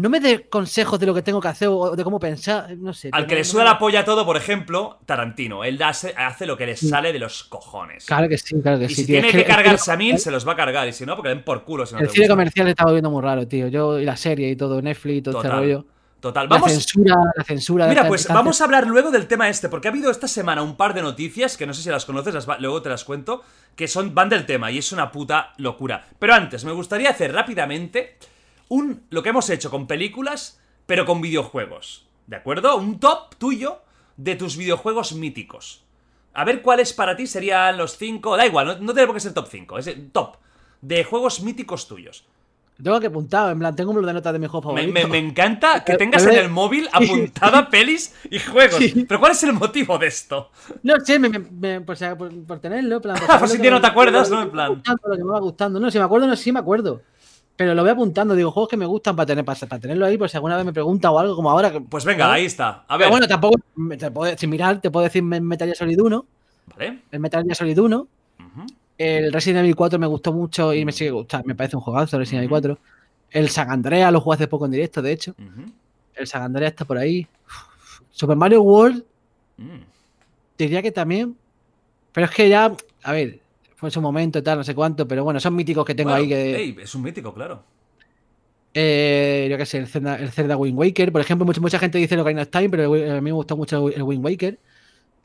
no me dé consejos de lo que tengo que hacer o de cómo pensar, no sé. Al que le suda la polla todo, por ejemplo, Tarantino. Él hace, hace lo que le sale de los cojones. Claro que sí, claro que y sí. si tío. tiene Es que, cine cargarse a mil, se los va a cargar. Y si no, porque den por culo. Si no El te cine gusta. comercial está viendo muy raro, tío. Yo y la serie y todo, Netflix y todo este rollo. Total. La Vamos, censura, la censura. Mira, pues vamos a hablar luego del tema este, porque ha habido esta semana un par de noticias que no sé si las conoces, las va- luego te las cuento, que son van del tema y es una puta locura. Pero antes, me gustaría hacer rápidamente un lo que hemos hecho con películas, pero con videojuegos. ¿De acuerdo? Un top tuyo de tus videojuegos míticos. A ver cuáles para ti serían los cinco. Da igual, no, no tiene por qué ser top 5, es el top de juegos míticos tuyos. Tengo que apuntar, en plan, tengo un blog de notas de mi juego Me, favorito. me- me encanta que tengas en el móvil apuntada pelis y juegos. Sí. Pero ¿cuál es el motivo de esto? No sé, me, por, tenerlo. en plan, por si que no te acuerdas, ¿no? que En plan. lo que me va gustando. No, si me acuerdo, no si me acuerdo. Pero lo voy apuntando, digo, juegos que me gustan para, tener, para, para tenerlo ahí, por si alguna vez me pregunta o algo, como ahora. que- Pues venga, ahí está. A Pero ver. bueno, tampoco. Te puedo, sin mirar, te puedo decir Me- Metal Gear Solid 1. Vale. El Metal Gear Solid 1. Ujú. El Resident Evil 4 me gustó mucho y me sigue gustando. Me parece un juegazo, el Resident Evil 4. El San Andrea lo jugué hace poco en directo, de hecho. El San Andrea está por ahí. Super Mario World, Mm. diría que también. Pero es que ya, a ver, fue en su momento y tal, no sé cuánto, pero bueno, son míticos que tengo Bueno, ahí que. es un mítico, claro. Eh, yo qué sé, el Zelda, el Zelda Wind Waker. Por ejemplo, mucha, mucha gente dice lo Ocarina of Time, pero a mí me gustó mucho el Wind Waker.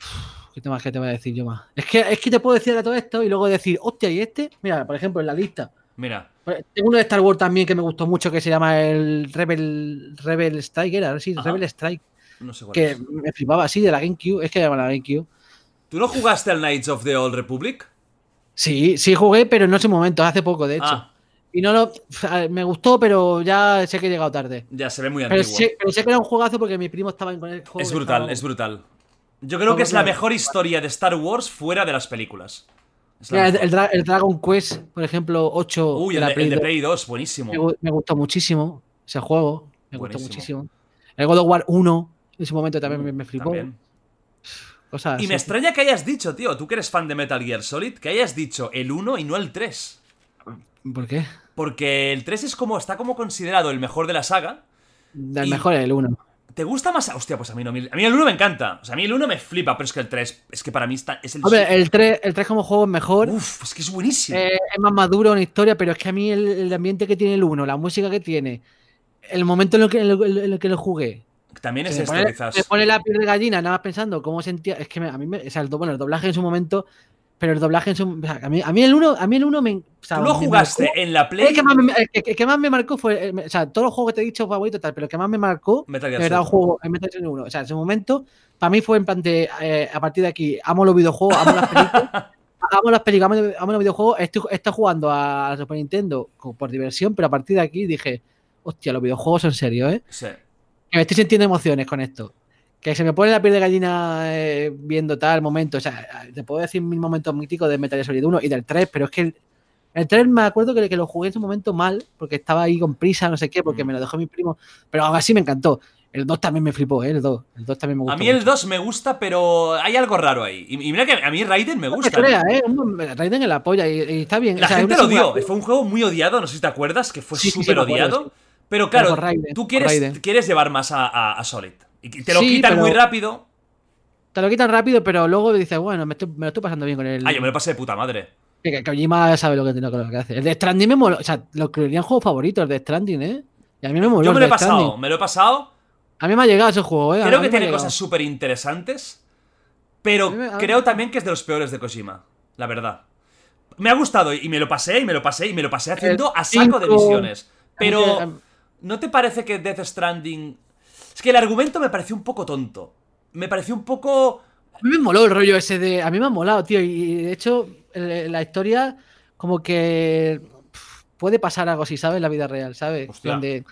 Uf, ¿Qué más que te voy a decir yo más? Es que, es que te puedo decir ahora todo esto y luego decir, hostia, ¿y este? Mira, por ejemplo, en la lista. Mira. Pues, Tengo uno de Star Wars también que me gustó mucho que se llama el Rebel, Rebel Strike, era sí, Ajá. Rebel Strike, No sé cuál que es. me flipaba así de la GameCube, es que llama la GameCube. ¿Tú no jugaste al Knights of the Old Republic? Sí, sí jugué, pero no en su momento, hace poco, de hecho. Ah, Y no lo. Me gustó, pero ya sé que he llegado tarde. ya se ve muy Pero antiguo. sé, pero sé que era un juegazo porque mi primo estaba en con el juego. Es brutal, estaba- es brutal. Yo creo que es la mejor historia de Star Wars fuera de las películas. Mira, el, Dragon Quest, por ejemplo, 8 Uy, de el de, Play el de 2, Play 2, buenísimo. me, gu- me gustó muchísimo ese juego. Me gustó muchísimo. El God of War 1, en su momento también me, me flipó. También. Cosas Y me extraña que hayas dicho, tío, tú que eres fan de Metal Gear Solid, que hayas dicho el 1 y no el 3. ¿Por qué? Porque el 3 es como, está como considerado el mejor de la saga. El mejor es el 1. ¿Te gusta más? Hostia, pues a mí no. A mí el 1 me encanta. O sea, a mí el 1 me flipa, pero es que el 3, es que para mí está, es el. Hombre, el 3, el 3 como juego es mejor. Uf, es que es buenísimo. Eh, es más maduro en historia, pero es que a mí el, el ambiente que tiene el 1, la música que tiene, el momento en el que, en el- en el que lo jugué, También es esto, pone, quizás. me pone la piel de gallina, nada más pensando cómo sentía. Es que me- a mí me. O sea, el, bueno, el doblaje en su momento. Pero el doblaje en su. o sea, a, mí, a mí el 1 a mí el 1 me. o sea, Tú lo jugaste marcó- en la Play. El que, más me, el que- el que más me marcó fue. O sea, todos los juegos que te he dicho favorito tal, pero el que más me marcó. Metal Gear verdad, un juego en Metal Gear 1. O sea, en su momento, para mí fue en plan de. eh, a partir de aquí, amo los videojuegos, amo las películas. amo las películas, amo, amo los videojuegos. Estoy, estoy jugando a Super Nintendo por diversión, pero a partir de aquí dije. Hostia, los videojuegos son serios, ¿eh? Sí. Que me estoy sintiendo emociones con esto. Que se me pone la piel de gallina eh, viendo tal momento. O sea, te puedo decir mil momentos míticos de Metal Gear Solid 1 y del 3, pero es que el, el 3 me acuerdo que, que lo jugué en su momento mal, porque estaba ahí con prisa, no sé qué, porque Mm. me lo dejó mi primo. Pero aún así me encantó. El 2 también me flipó, ¿eh? El 2. El 2 también me gustó. A mí el mucho. 2 me gusta, pero hay algo raro ahí. Y, mira que a mí Raiden me No gusta. te creas, ¿eh? Un- Raiden en la polla y, y está bien. La O sea, gente lo odió. Fue un juego muy odiado, no sé si te acuerdas, que fue Sí, sí, sí, súper me odiado. Pero claro, Raiden, tú quieres, quieres llevar más a, a- a Solid. Y te lo Sí, quitan muy rápido. Te lo quitan rápido, pero luego dices, bueno, me, estoy- me lo estoy pasando bien con el. Ah, yo me lo pasé de puta madre. Que, que Kojima sabe lo que, lo, que- hace. El de Stranding me moló. O sea, lo creerían juegos favoritos, el de Stranding, ¿eh? Y a mí me moló. Yo me lo he pasado, Stranding. me lo he pasado. A mí me ha llegado ese juego, ¿eh? Creo que tiene cosas súper interesantes. Pero me- creo también que es de los peores de Kojima. La verdad. Me ha gustado y me lo pasé y me lo pasé y me lo pasé haciendo a saco de misiones. Pero. ¿No te parece que Death Stranding... Es que el argumento me pareció un poco tonto. Me pareció un poco... A mí me moló el rollo ese de. A mí me ha molado, tío. Y de hecho, la historia, como que. Puede pasar algo así, ¿sabes? En la vida real, ¿sabes? Hostia. Donde-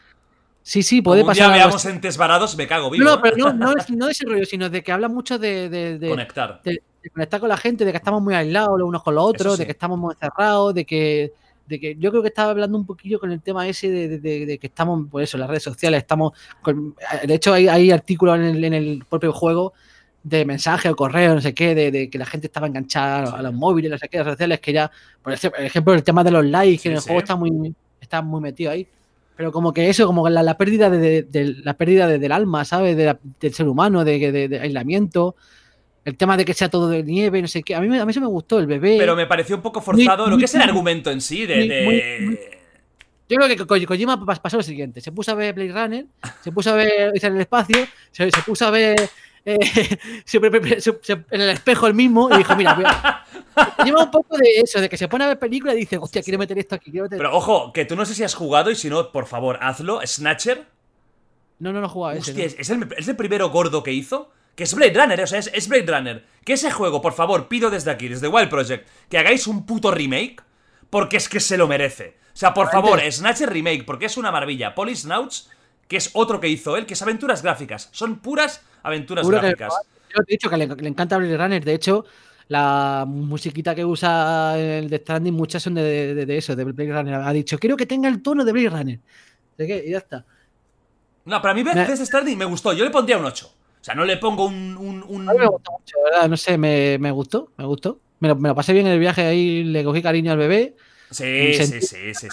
Sí, sí, Como puede un pasar algo veamos así. entes varados, me cago vivo. No, ¿eh? pero no, no, es, no de ese rollo, sino de que habla mucho de, de- de- Conectar. de- de conectar con la gente, de que estamos muy aislados los unos con los otros, sí. de que estamos muy encerrados, de que, de que yo creo que estaba hablando un poquillo con el tema ese de, de- de- que estamos, por eso, en las redes sociales, estamos, con- de hecho hay, hay artículos en el, en el propio juego de mensaje o correo, no sé qué, de, de que la gente estaba enganchada Sí. a los móviles, no sé qué, redes sociales, que ya, por ejemplo, el tema de los likes, que Sí, en el sí. juego está muy, está muy metido ahí. Pero como que eso, como la, la pérdida de, de- la pérdida de- del alma, ¿sabes? Del ser humano, de aislamiento. El tema de que sea todo de nieve, no sé qué. A mí, a mí eso me gustó, el bebé. Pero me pareció un poco forzado Muy- lo que es el argumento en sí de... muy- Yo creo que Ko- Kojima pas- pasó lo siguiente. Se puso a ver Blade Runner, se puso a ver en el espacio, se, se puso a ver eh, se- se- se- se- en el espejo el mismo y dijo, mira, voy a- lleva un poco de eso, de que se pone a ver películas y dice, hostia, quiero meter esto aquí, quiero meter... Pero ojo, que tú no sé si has jugado y si no, por favor, hazlo. Snatcher. No, no, no jugaba ese. Hostia, es el, es el primero gordo que hizo. Que es Blade Runner, o sea, es, es Blade Runner. Que ese juego, por favor, pido desde aquí, desde Wild Project, que hagáis un puto remake, porque es que se lo merece. O sea, por favor, Snatcher Remake, porque es una maravilla. Polisnauts, que es otro que hizo él, que es aventuras gráficas. Son puras aventuras que- gráficas. Yo te he dicho que le, le encanta Blade Runner, de hecho, la musiquita que usa el de Stranding, muchas son de, de- de eso, de Blade Runner. Ha dicho, quiero que tenga el tono de Blade Runner. ¿De qué? Y ya está. No, para mí Me- Stranding me gustó. Yo le pondría un 8. O sea, no le pongo un... un- un- A mí me gustó mucho, ¿verdad? No sé, me, me gustó, me gustó. Me lo, me lo pasé bien en el viaje ahí, le cogí cariño al bebé. Sí, sí, sí, sí, sí.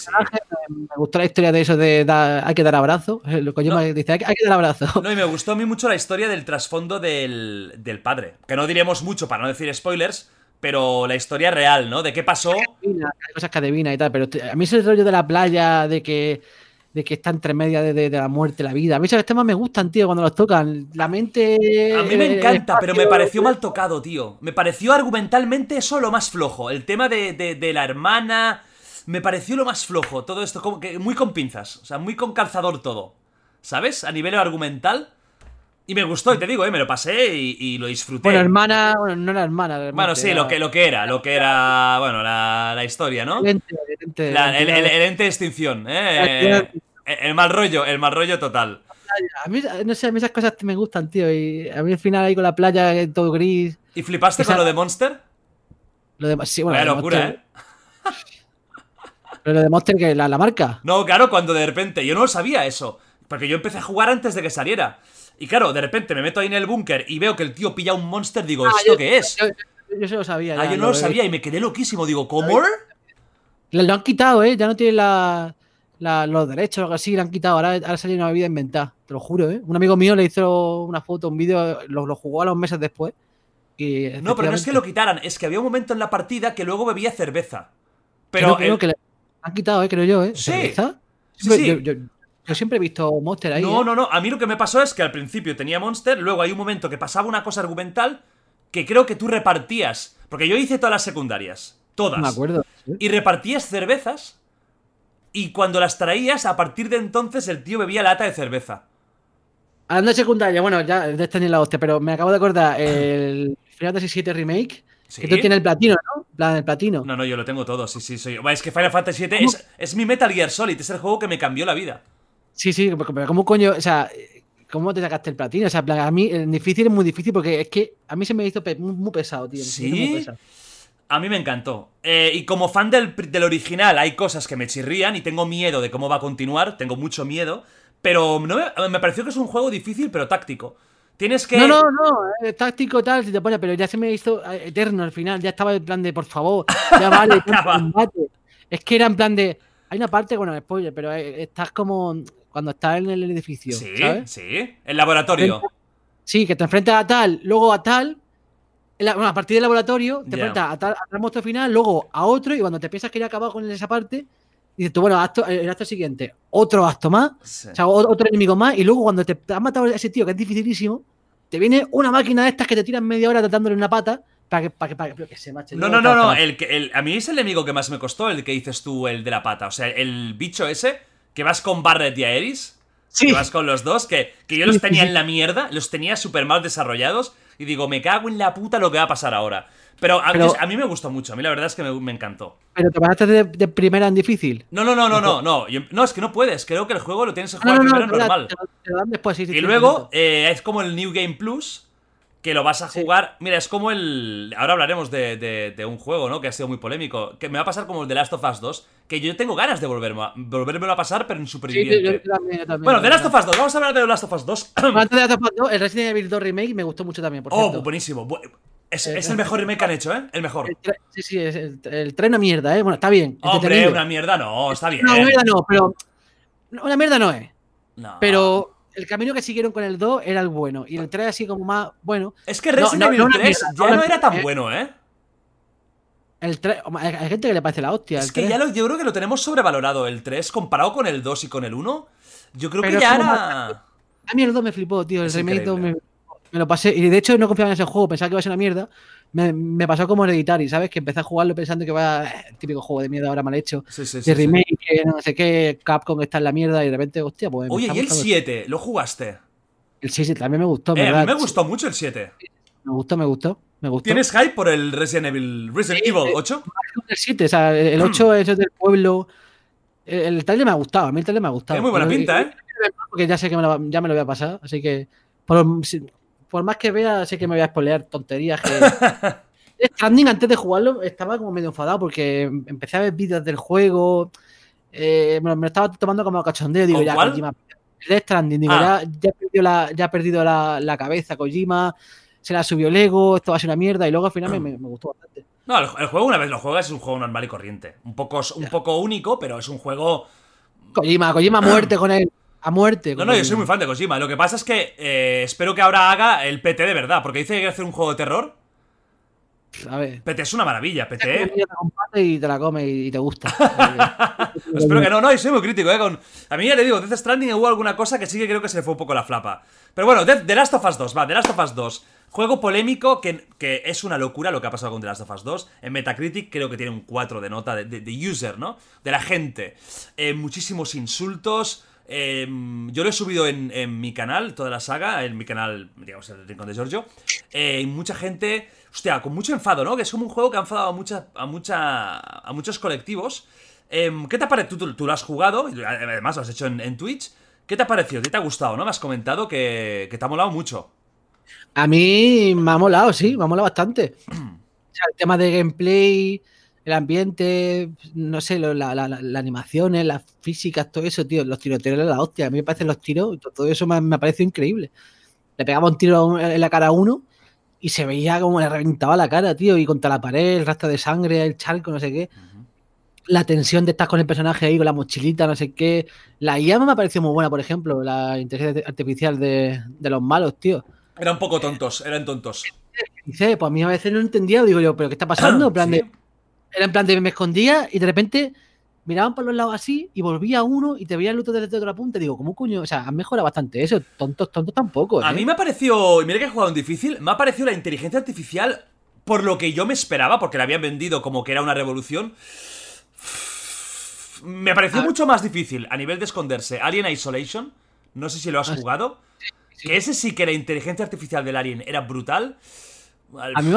Me, gustó la historia de eso de hay que dar abrazo. Eh, Lo que yo No. me dice, hay que, hay que dar abrazo. No, y me gustó a mí mucho la historia del trasfondo del, del padre. Que no diremos mucho para no decir spoilers, pero la historia real, ¿no? De qué pasó. Hay cosas que adivina y tal, pero a mí ese rollo de la playa, de que, de que está entre media de, de- de la muerte y la vida. A mí esos temas me gustan, tío, cuando los tocan. La mente. A mí me encanta, pero me pareció mal tocado, tío. Me pareció argumentalmente eso lo más flojo. El tema de, de- de la hermana. Me pareció lo más flojo. Todo esto, como que muy con pinzas. O sea, muy con calzador todo. ¿Sabes? A nivel argumental. Y me gustó, y te digo, eh, me lo pasé y, y lo disfruté. Bueno, hermana, bueno, no era hermana. Bueno, sí, lo que, lo que era, lo que era, bueno, la, la historia, ¿no? el ente- el ente- La- la el, el- entidad- el ente de extinción, La ¿eh? El, mal rollo, el mal rollo total. A mí, no sé, a mí esas cosas me gustan, tío. Y a mí al final ahí con la playa eh, todo gris. ¿Y flipaste Esa- con lo de Monster? Lo de, sí, bueno, lo locura, Monster- ¿eh? Pero lo de Monster, que la, la marca. No, claro, cuando de repente, yo no lo sabía eso. Porque yo empecé a jugar antes de que saliera. Y claro, de repente me meto ahí en el búnker y veo que el tío pilla un monster, digo, Ah, ¿esto yo- qué es? Yo, yo se lo sabía. ah, ya, yo no lo sabía y me quedé loquísimo. Digo, ¿cómo? Lo han quitado, ¿eh? Ya no tiene la, la- los derechos o algo así, le han quitado. Ahora, ahora sale una vida inventada, te lo juro, ¿eh? Un amigo mío le hizo una foto, un vídeo, lo, lo jugó a los meses después. Y No, pero no es que lo quitaran, es que había un momento en la partida que luego bebía cerveza. Pero el- que le han quitado, ¿eh? Creo yo, ¿eh? Sí. ¿Cerveza? Sí, Siempre- sí. Yo, yo- siempre he visto Monster ahí. No, ¿eh? no, no. A mí lo que me pasó es que al principio tenía Monster, luego hay un momento que pasaba una cosa argumental que creo que tú repartías. Porque yo hice todas las secundarias. Todas. Me acuerdo. ¿sí? Y repartías cervezas. Y cuando las traías, a partir de entonces el tío bebía lata de cerveza. Hablando de secundaria, bueno, ya de este ni la hostia, pero me acabo de acordar el Final Fantasy VII Remake. ¿Sí? Que tú tienes el platino, ¿no? Plan, el platino. No, no, yo lo tengo todo, sí, sí, soy. Es que Final Fantasy VII es, es mi Metal Gear Solid, es el juego que me cambió la vida. Sí, sí, pero ¿cómo coño? O sea, ¿cómo te sacaste el platino? O sea, a mí el difícil es muy difícil porque es que a mí se me hizo muy, pesado, tío. muy ¿Sí? pesado. A mí me encantó. Eh, y como fan del, del original, hay cosas que me chirrían y tengo miedo de cómo va a continuar, tengo mucho miedo. Pero no me, me pareció que es un juego difícil, pero táctico. Tienes que. No, no, no, es táctico tal, si te pone, pero ya se me hizo eh, eterno al final, ya estaba en plan de, por favor, ya vale, combate. Es que era en plan de, hay una parte, bueno, spoiler, pero eh, estás como cuando estás en el edificio, Sí, ¿sabes? sí. El laboratorio. Sí, que te enfrentas a tal, luego a tal, la- bueno, a partir del laboratorio, te Ya. enfrentas a tal, a tal monstruo final, luego a otro, y cuando te piensas que ya acabado con esa parte, dices tú, bueno, acto- el acto siguiente, otro acto más, Sí. o sea, otro enemigo más, y luego cuando te has matado a ese tío, que es dificilísimo, te viene una máquina de estas que te tiran media hora tratándole una pata para que, para que, para que, que se macho. No, no, no, no. El que, el, a mí es el enemigo que más me costó, el que dices tú, el de la pata. O sea, el bicho ese, que vas con Barret y Aeris, Sí. que vas con los dos, que, que yo los tenía en la mierda, los tenía súper mal desarrollados, y digo, me cago en la puta lo que va a pasar ahora. Pero a, Pero- a mí me gustó mucho, a mí la verdad es que me, me encantó. Pero te pasaste de, de primera en difícil. No, no, no, no, no, no, yo- no, es que no puedes, creo que el juego lo tienes que No, jugar no, no, primero lo- normal. te te después, sí, sí, Y luego eh, es como el New Game Plus, que lo vas a jugar. Mira, es como el. Ahora hablaremos de, de- de un juego, ¿no? Que ha sido muy polémico. Que me va a pasar como el de Last of Us 2. Que yo tengo ganas de volverme a, volvérmelo a pasar, pero en Sí, yo- superviviente. yo también, yo también, bueno, de Last of. Us 2. Vamos a hablar de The Last of Us 2. Antes de Last of Us 2, el Resident Evil 2 Remake me gustó mucho también, por oh, cierto. buenísimo. Bu- Es, Eh, es el mejor remake que han hecho, ¿eh? El mejor. El sí, sí, es el, el tren una mierda, ¿eh? Bueno, está bien. Hombre, una mierda, no, está bien. No, mierda no, pero Una mierda no es. No. Pero el camino que siguieron con el 2 era el bueno. Y el 3 así como más bueno. Es que Resident no, Evil no una 3 mierda, ya no no era tan ¿eh? bueno, ¿eh? El 3, hay gente que le parece la hostia. Es el que 3. ya lo, yo creo que lo tenemos sobrevalorado el 3 comparado con el 2 y con el 1. Yo creo Pero que ya era. A mí el 2 me flipó, tío. El Es remake 2 me. Me lo pasé. Y de hecho no confiaba en ese juego, pensaba que iba a ser una mierda. Me, me pasó como Hereditary, ¿sabes? Que empecé a jugarlo pensando que va el típico juego de mierda ahora mal hecho. Sí, sí, de sí. remake, no sé qué, Capcom está en la mierda y de repente, hostia, pues. Oye, ¿y el gustando. 7? ¿Lo jugaste? El 6 también me gustó, Eh, a mí me gustó mucho el 7. Me gustó, me gustó. Me gustó. ¿Tienes hype por el Resident Evil, Resident Evil sí. 8? el 7, o sea, el el 8 es del pueblo. El, el trailer me ha gustado, a mí el trailer me ha gustado. Tiene muy buena Pero- pinta, ¿eh? Porque ya sé que me lo, ya me lo voy a pasar, así que por, por más que vea, sé que me voy a spoilear tonterías. Que... Stranding, antes de jugarlo, estaba como medio enfadado porque empecé a ver vídeos del juego. eh, me, lo- me lo estaba tomando como cachondeo. Digo, ¿Con ya, cuál? Kojima. Death Stranding, digo, Ah. ya, perdido, la, ya ha perdido la, la cabeza Kojima, se la subió Lego, esto va a ser una mierda. Y luego al final me, me- me gustó bastante. No, el, el juego una vez lo juegas es un juego normal y corriente. Un poco, un poco único, pero es un juego... Kojima, Kojima muerte con él. A muerte. No, no, yo soy muy fan de Kojima. Lo que pasa es que eh, espero que ahora haga el PT de verdad, porque dice que quiere hacer un juego de terror. A ver. PT es una maravilla, PT. Te comparte y te la come y te gusta. Espero que no, no, y soy muy crítico, ¿eh? Con... A mí ya le digo, Death Stranding hubo alguna cosa que sí que creo que se le fue un poco la flapa. Pero bueno, Death- The Last of Us 2, va, The Last of Us 2. Juego polémico que, que es una locura lo que ha pasado con The Last of Us 2. En Metacritic creo que tiene un 4 de nota de, de- de user, ¿no? De la gente. Eh, muchísimos insultos. Eh, yo lo he subido en, en mi canal, toda la saga, en mi canal, digamos, el Rincón de Giorgio. Eh, y mucha gente, hostia, con mucho enfado, ¿no? Que es como un juego que ha enfadado a, mucha, a, mucha, a muchos colectivos. Em, ¿Qué te ha parecido? Tú, tú lo has jugado, además lo has hecho en, en Twitch. ¿Qué te ha parecido? ¿Qué te ha gustado, no? Me has comentado que, que te ha molado mucho. A mí me ha molado, sí, me ha molado bastante. O sea, el tema de gameplay, el ambiente, no sé, lo- la, la- la- las animaciones, las físicas, todo eso, tío, los tiroteos de la hostia. A mí me parecen los tiros, todo eso me, me ha parecido increíble. Le pegaba un tiro un- en la cara a uno y se veía como le reventaba la cara, tío, y contra la pared, el rastro de sangre, el charco, no sé qué. La tensión de estar con el personaje ahí, con la mochilita, no sé qué. La IA me ha parecido muy buena, por ejemplo, la inteligencia artificial de, de los malos, tío. Eran un poco tontos, eran tontos. Dice, pues a mí a veces no entendía, digo yo, pero ¿qué está pasando? En plan Sí. de, era en plan de me escondía y de repente miraban por los lados así y volvía uno y te veía el otro desde otra punta. Digo, ¿cómo coño? O sea, han mejorado bastante eso. Tontos, tontos tampoco. A ¿eh? mí me ha parecido, y mira que he jugado en difícil, me ha parecido la inteligencia artificial por lo que yo me esperaba, porque la habían vendido como que era una revolución. Me pareció Ah. mucho más difícil a nivel de esconderse. Alien Isolation, no sé si lo has Ah, jugado. Que ese sí que la inteligencia artificial del Alien era brutal. A mí me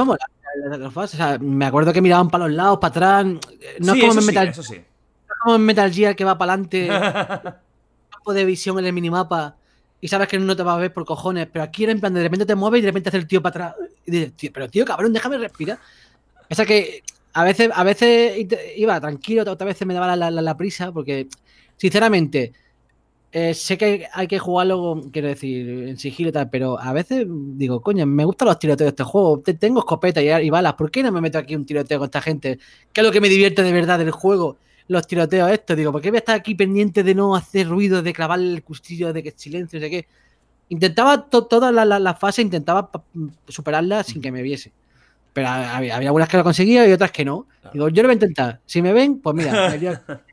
mola. O sea, me acuerdo que miraban para los lados, para atrás. No sí, es como en sí, Metal, eso sí. no es como en Metal Gear que va para adelante, campo de visión en el minimapa y sabes que no te va a ver por cojones. Pero aquí era en plan de, repente te mueves y de repente hace el tío para atrás. Y dices, "Tío, pero tío, cabrón, déjame respirar. O sea que a veces, a veces iba tranquilo, otras veces me daba la, la- la prisa, porque sinceramente eh, sé que hay que jugarlo, quiero decir, en sigilo y tal, pero a veces digo, coño, me gustan los tiroteos de este juego. Te- Tengo escopeta y, y balas, ¿por qué no me meto aquí un tiroteo con esta gente? ¿Qué es lo que me divierte de verdad del juego? Los tiroteos estos, digo, ¿por qué voy a estar aquí pendiente de no hacer ruido, de clavar el cuchillo, de que silencio, no sé qué? Intentaba to- todas las las fases, intentaba superarlas sin que me viese. Pero había, había algunas que lo conseguía y otras que no. Digo, yo lo voy a intentar. Si me ven, pues mira,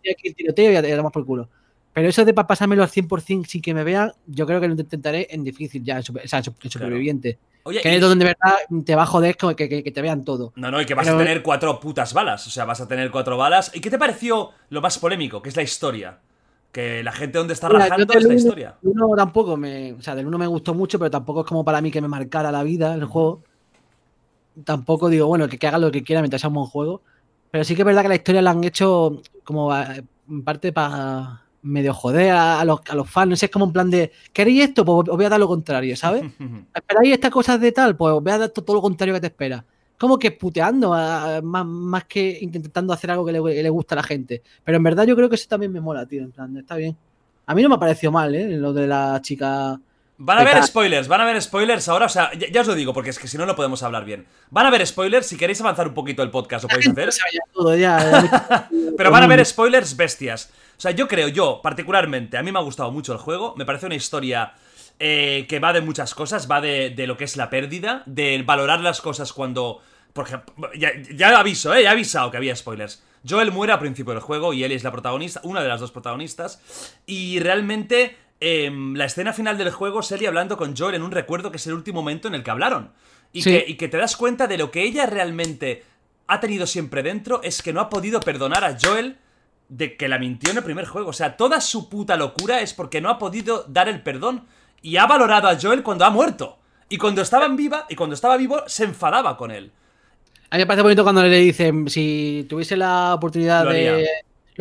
me aquí el tiroteo y ya, ya damos por culo. Pero eso de para pasármelo al 100% sin que me vean, yo creo que lo intentaré en difícil ya, en, super- o sea, en su- en superviviente. Oye, Que es donde de verdad te va a joder como que, que- que te vean todo. No, no, y que vas Pero- a tener cuatro putas balas. O sea, vas a tener cuatro balas. ¿Y qué te pareció lo más polémico? Que es la historia. Que la gente donde está Mira, rajando es la uno- historia. Uno tampoco me. O sea, del uno me gustó mucho, pero tampoco es como para mí que me marcara la vida el juego. Tampoco digo, bueno, que, que haga lo que quiera mientras sea un buen juego. Pero sí que es verdad que la historia la han hecho como eh, en parte para medio joder a, a los, a los fans. No sé, es como en plan de, ¿queréis esto? Pues os voy a dar lo contrario, ¿sabes? ¿Esperáis estas cosas de tal? Pues os voy a dar to- todo lo contrario que te espera. Como que puteando, a- a- más, más que intentando hacer algo que le, que le gusta a la gente. Pero en verdad yo creo que eso también me mola, tío. En plan, está bien. A mí no me ha parecido mal, ¿eh? Lo de la chica Van a haber spoilers, van a haber spoilers ahora, o sea, ya, os lo digo, porque es que si no, no podemos hablar bien. Van a haber spoilers, si queréis avanzar un poquito el podcast, lo podéis hacer. Pero van a haber spoilers bestias. O sea, yo creo, yo, particularmente, a mí me ha gustado mucho el juego, me parece una historia eh, que va de muchas cosas, va de, lo que es la pérdida, de valorar las cosas cuando... Por ejemplo, ya, ya aviso, ¿eh? Ya he avisado que había spoilers. Joel muere al principio del juego y él es la protagonista, una de las dos protagonistas. Y realmente Em, la escena final del juego Ellie hablando con Joel en un recuerdo que es el último momento en el que hablaron. Y, que, te das cuenta de lo que ella realmente ha tenido siempre dentro es que no ha podido perdonar a Joel de que la mintió en el primer juego. O sea, toda su puta locura es porque no ha podido dar el perdón y ha valorado a Joel cuando ha muerto. Y cuando estaba en viva, y cuando estaba vivo, se enfadaba con él. A mí me parece bonito cuando le dicen, si tuviese la oportunidad de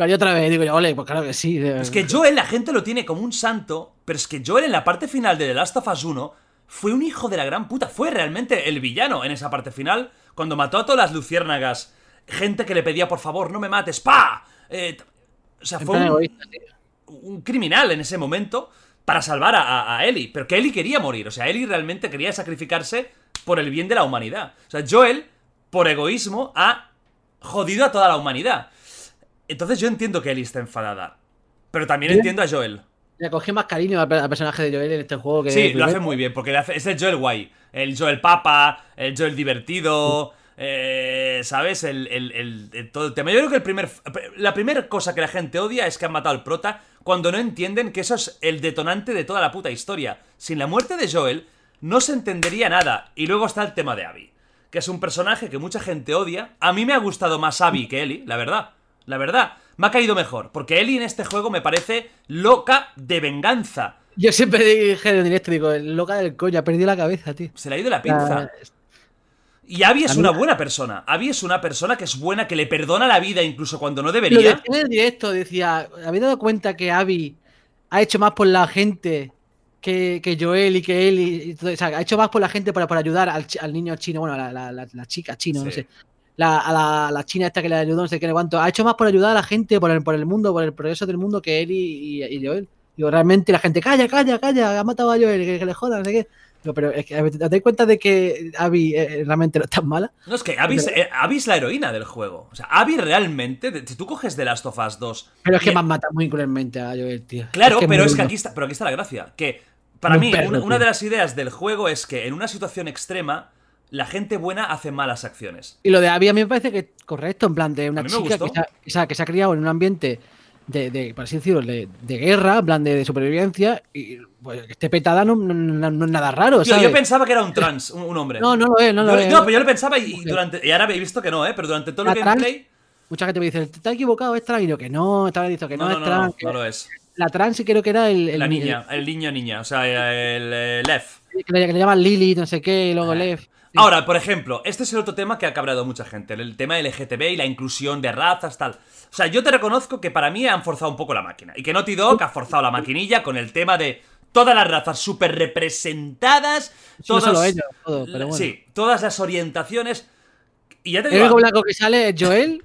lo haría otra vez. Digo yo, ole, pues claro que sí. Es que Joel, la gente lo tiene como un santo, pero es que Joel en la parte final de The Last of Us 1 fue un hijo de la gran puta. Fue realmente el villano en esa parte final, cuando mató a todas las luciérnagas. Gente que le pedía, por favor, no me mates, ¡pa! Eh, o sea, fue un, criminal en ese momento para salvar a, a, Ellie. Pero que Ellie quería morir. O sea, Ellie realmente quería sacrificarse por el bien de la humanidad. O sea, Joel, por egoísmo, ha jodido a toda la humanidad. Entonces yo entiendo que Ellie está enfadada. Pero también entiendo a Joel. Le cogí más cariño al, personaje de Joel en este juego que. Sí, lo hace muy bien, porque es el Joel guay. El Joel papa, el Joel divertido. Eh, ¿Sabes? El, todo el tema. Yo creo que el primer, la primera cosa que la gente odia es que han matado al prota cuando no entienden que eso es el detonante de toda la puta historia. Sin la muerte de Joel, no se entendería nada. Y luego está el tema de Abby, que es un personaje que mucha gente odia. A mí me ha gustado más Abby que Ellie, la verdad. La verdad, me ha caído mejor. Porque Ellie en este juego me parece loca de venganza. Yo siempre dije en directo, digo, loca del coño, ha perdido la cabeza, tío. Se le ha ido la pinza. Y Abby es una buena persona. Abby es una persona que es buena, que le perdona la vida incluso cuando no debería. en el directo decía, ¿habéis dado cuenta que Abby ha hecho más por la gente que, Joel y que él? o sea, ha hecho más por la gente para, para ayudar al, niño chino, bueno, a la, chica chino, no sé la, a la, china esta que le ayudó, no sé qué, cuánto. Ha hecho más por ayudar a la gente, por el, por el mundo, por el progreso del mundo que él y, y, Joel. Digo, realmente la gente, calla, calla, calla, ha matado a Joel, que, le jodan, no sé qué. pero es que te das cuenta de que Abby eh, realmente no es tan mala. No, es que Abby, eh, es la heroína del juego. O sea, Abby realmente, si tú coges The Last of Us 2. Pero es que más mata muy cruelmente a Joel, tío. Claro, pero es que aquí está, pero aquí está la gracia. Que para mí, una de las ideas del juego es que en una situación extrema la gente buena hace malas acciones. Y lo de Abby a mí me parece que es correcto, en plan de una chica que se, ha, que se, ha, criado en un ambiente de, de por así decirlo, de, guerra, en plan de, supervivencia, y pues, que esté petada no, no, es nada raro. yo pensaba que era un trans, un, hombre. No, no lo es, no lo es. No, pero yo lo pensaba y, durante, y ahora he visto que no, ¿eh? Pero durante todo el gameplay. Mucha gente me dice, ¿te has equivocado? Es trans. Y yo que no, estaba diciendo que no, es trans. No, lo es. La trans sí creo que era el. la niña, el, niño niña, o sea, el, el Lef. Que le, llaman Lily, no sé qué, y luego Lef. Ahora, por ejemplo, este es el otro tema que ha cabreado mucha gente, el tema LGTB y la inclusión de razas, tal. O sea, yo te reconozco que para mí han forzado un poco la máquina. Y que Naughty Dog ha forzado la maquinilla con el tema de todas las razas súper representadas. Todas, Sí, todas las orientaciones. Y ya te digo. El blanco que sale es Joel,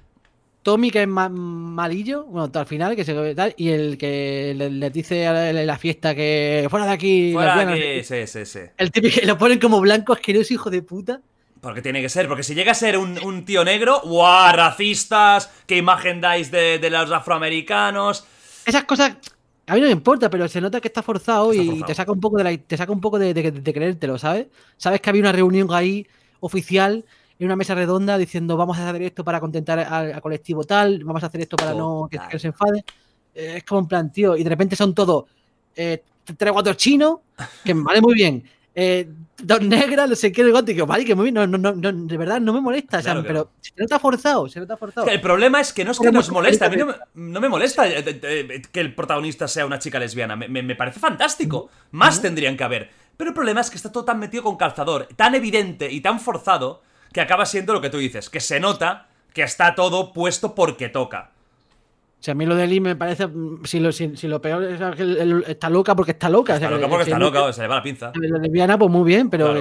Tommy, que es malillo, bueno, al final, que se tal, y el que le, dice a la, fiesta que fuera de aquí. Fuera de aquí, sí, sí, sí. El típico que lo ponen como blanco asqueroso, hijo de puta. Porque tiene que ser, porque si llega a ser un, tío negro, ¡guau! Racistas, ¿qué imagen dais de, los afroamericanos? Esas cosas. A mí no me importa, pero se nota que está forzado, y te saca un poco de la, te saca un poco de, de creértelo, ¿sabes? Sabes que había una reunión ahí oficial en una mesa redonda diciendo vamos a hacer esto para contentar al, colectivo tal, vamos a hacer esto para no que, se enfade. Eh, es como un plan, tío, y de repente son todos eh, tres o cuatro chinos, que vale muy bien. Eh, dos negras, no sé qué, gótico, vale, que muy bien, no, no, no, de verdad no me molesta, pero se nota forzado, se nota forzado. el problema es que no es que nos molesta, a mí no, me molesta eh, que el protagonista sea una chica lesbiana, me, parece fantástico, más tendrían que haber. Pero el problema es que está todo tan metido con calzador, tan evidente y tan forzado, que acaba siendo lo que tú dices, que se nota que está todo puesto porque toca. O sea, a mí lo de Lee me parece. Mm, si lo, si, lo peor es que está loca porque está loca. Está loca porque está loca, se le va la pinza. La lesbiana, pues muy bien, pero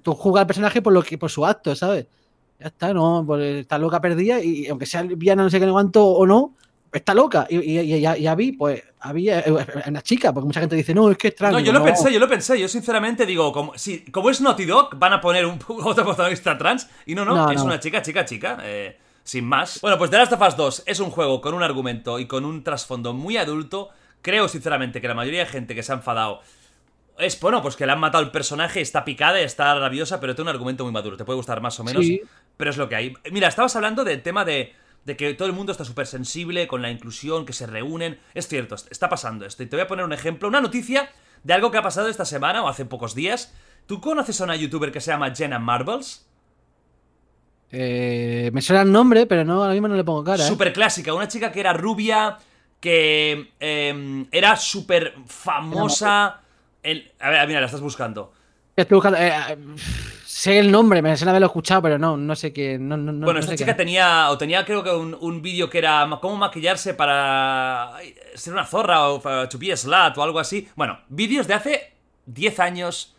tú jugas al personaje por, lo que, por su acto, ¿sabes? Ya está, no, pues está loca perdida y aunque sea lesbiana, no sé qué cuánto o no, está loca. Y, y, y, y ya vi, pues, había eh, una chica, porque mucha gente dice, no, es que es trans. No, yo lo pensé, yo lo pensé. Yo sinceramente digo, como, si, como es Naughty Dog, van a poner un otro protagonista trans. Y no, no, No, es no. una chica, chica, chica. eh, sin más. Bueno, pues The Last of Us 2 es un juego con un argumento y con un trasfondo muy adulto. Creo sinceramente que la mayoría de gente que se ha enfadado es, bueno, pues que le han matado el personaje, está picada, está rabiosa, pero tiene un argumento muy maduro. Te puede gustar más o menos, Sí. pero es lo que hay. Mira, estabas hablando del tema de, de que todo el mundo está súper sensible con la inclusión, que se reúnen. Es cierto, está pasando esto. Y te voy a poner un ejemplo, una noticia de algo que ha pasado esta semana o hace pocos días. ¿Tú conoces a una youtuber que se llama Jenna Marbles? Eh, me suena el nombre, pero no, ahora mismo no le pongo cara. ¿eh? Súper clásica, una chica que era rubia, que eh, era súper famosa. A ver, mira, la estás buscando. Estoy buscando. Sé el nombre, me suena haberlo escuchado, pero no, no sé qué. No, no, no- bueno, no esta sé chica qué. tenía, o tenía creo que un, un vídeo que era cómo maquillarse para ser una zorra o a slut o algo así. Bueno, vídeos de hace 10 años,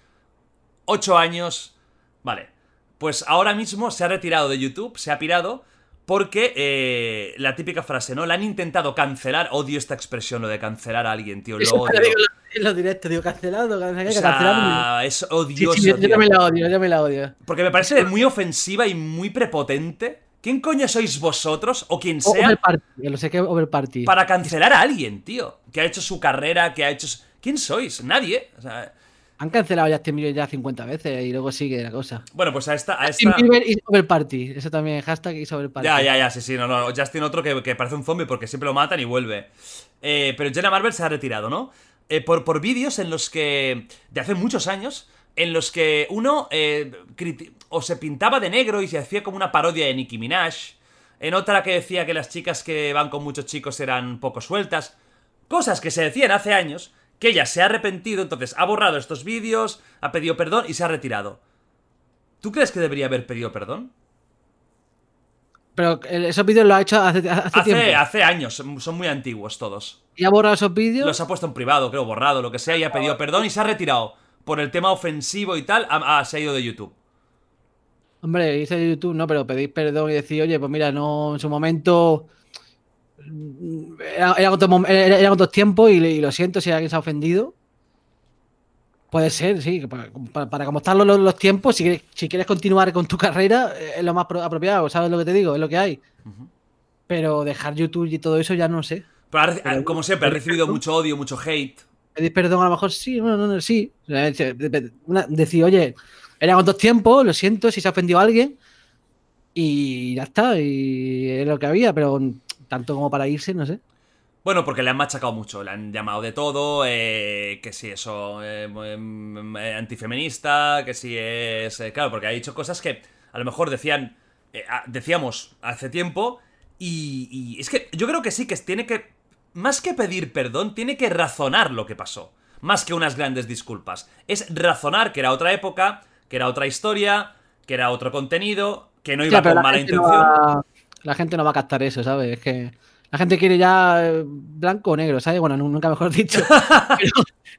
8 años. Vale, pues ahora mismo se ha retirado de YouTube, se ha pirado. Porque eh, la típica frase, ¿no? La han intentado cancelar. Odio esta expresión, lo de cancelar a alguien, tío. Lo Eso odio. te digo en los directos, digo, cancelado, cancelado, O sea, cancelado. es odioso, sí, yo, yo tío. también la odio, yo también la odio. Porque me parece muy ofensiva y muy prepotente. ¿Quién coño sois vosotros, o quien sea, Overparty, lo sé que es Overparty. para cancelar a alguien, tío? Que ha hecho su carrera, que ha hecho... su- ¿Quién sois? Nadie. O sea, Han cancelado ya Justin Bieber ya 50 veces y luego sigue la cosa. bueno, pues a esta... A esta... Is Overparty. Eso también, hashtag is Overparty. Ya, ya, ya, sí, sí, no, no. Justin otro que, que parece un zombie porque siempre lo matan y vuelve. Eh, pero Jenna Marvel se ha retirado, ¿no? Eh, por por vídeos en los que... De hace muchos años, en los que uno eh, o se pintaba de negro y se hacía como una parodia de Nicki Minaj. En otra que decía que las chicas que van con muchos chicos eran poco sueltas. Cosas que se decían hace años, que ella se ha arrepentido, entonces ha borrado estos vídeos, ha pedido perdón y se ha retirado. ¿Tú crees que debería haber pedido perdón? Pero esos vídeos los ha hecho hace, hace Hace, tiempo. hace años, son muy antiguos todos. Y ha borrado esos vídeos. Los ha puesto en privado, creo, borrado, lo que sea, y ha pedido perdón y se ha retirado. Por el tema ofensivo y tal, se ha ido de YouTube. Hombre, de YouTube, no, pero pedís perdón y decir, oye, pues mira, no, en su momento. Era- Eran otros, mom- era- tiempos y, y lo siento si alguien se ha ofendido. Puede ser, sí. Para, para, para como están los, tiempos, si quieres, si quieres continuar con tu carrera, eh, es lo más pro- apropiado, ¿sabes lo que te digo? Es lo que hay. Pero dejar YouTube y todo eso ya no sé. Pero, ha reci- como siempre, ha recibido mucho odio, mucho hate. Pedir perdón a lo mejor sí, no, no, no, sí. Decir, oye, eran otros tiempos, lo siento si se ha ofendido a alguien. Y ya está, y es lo que había, pero tanto como para irse, no sé. Bueno, porque le han machacado mucho, le han llamado de todo, eh, que si eso, eh, em, antifeminista, que si es... eh, claro, porque ha dicho cosas que a lo mejor decían, eh, decíamos hace tiempo, y, y es que yo creo que sí, que tiene que, más que pedir perdón, tiene que razonar lo que pasó, más que unas grandes disculpas. Es razonar que era otra época, que era otra historia, que era otro contenido, que no iba con la mala no intención. va- la gente no va a captar eso, ¿sabes? Es que la gente quiere ya eh, blanco o negro, ¿sabes? Bueno, nu- nunca mejor dicho.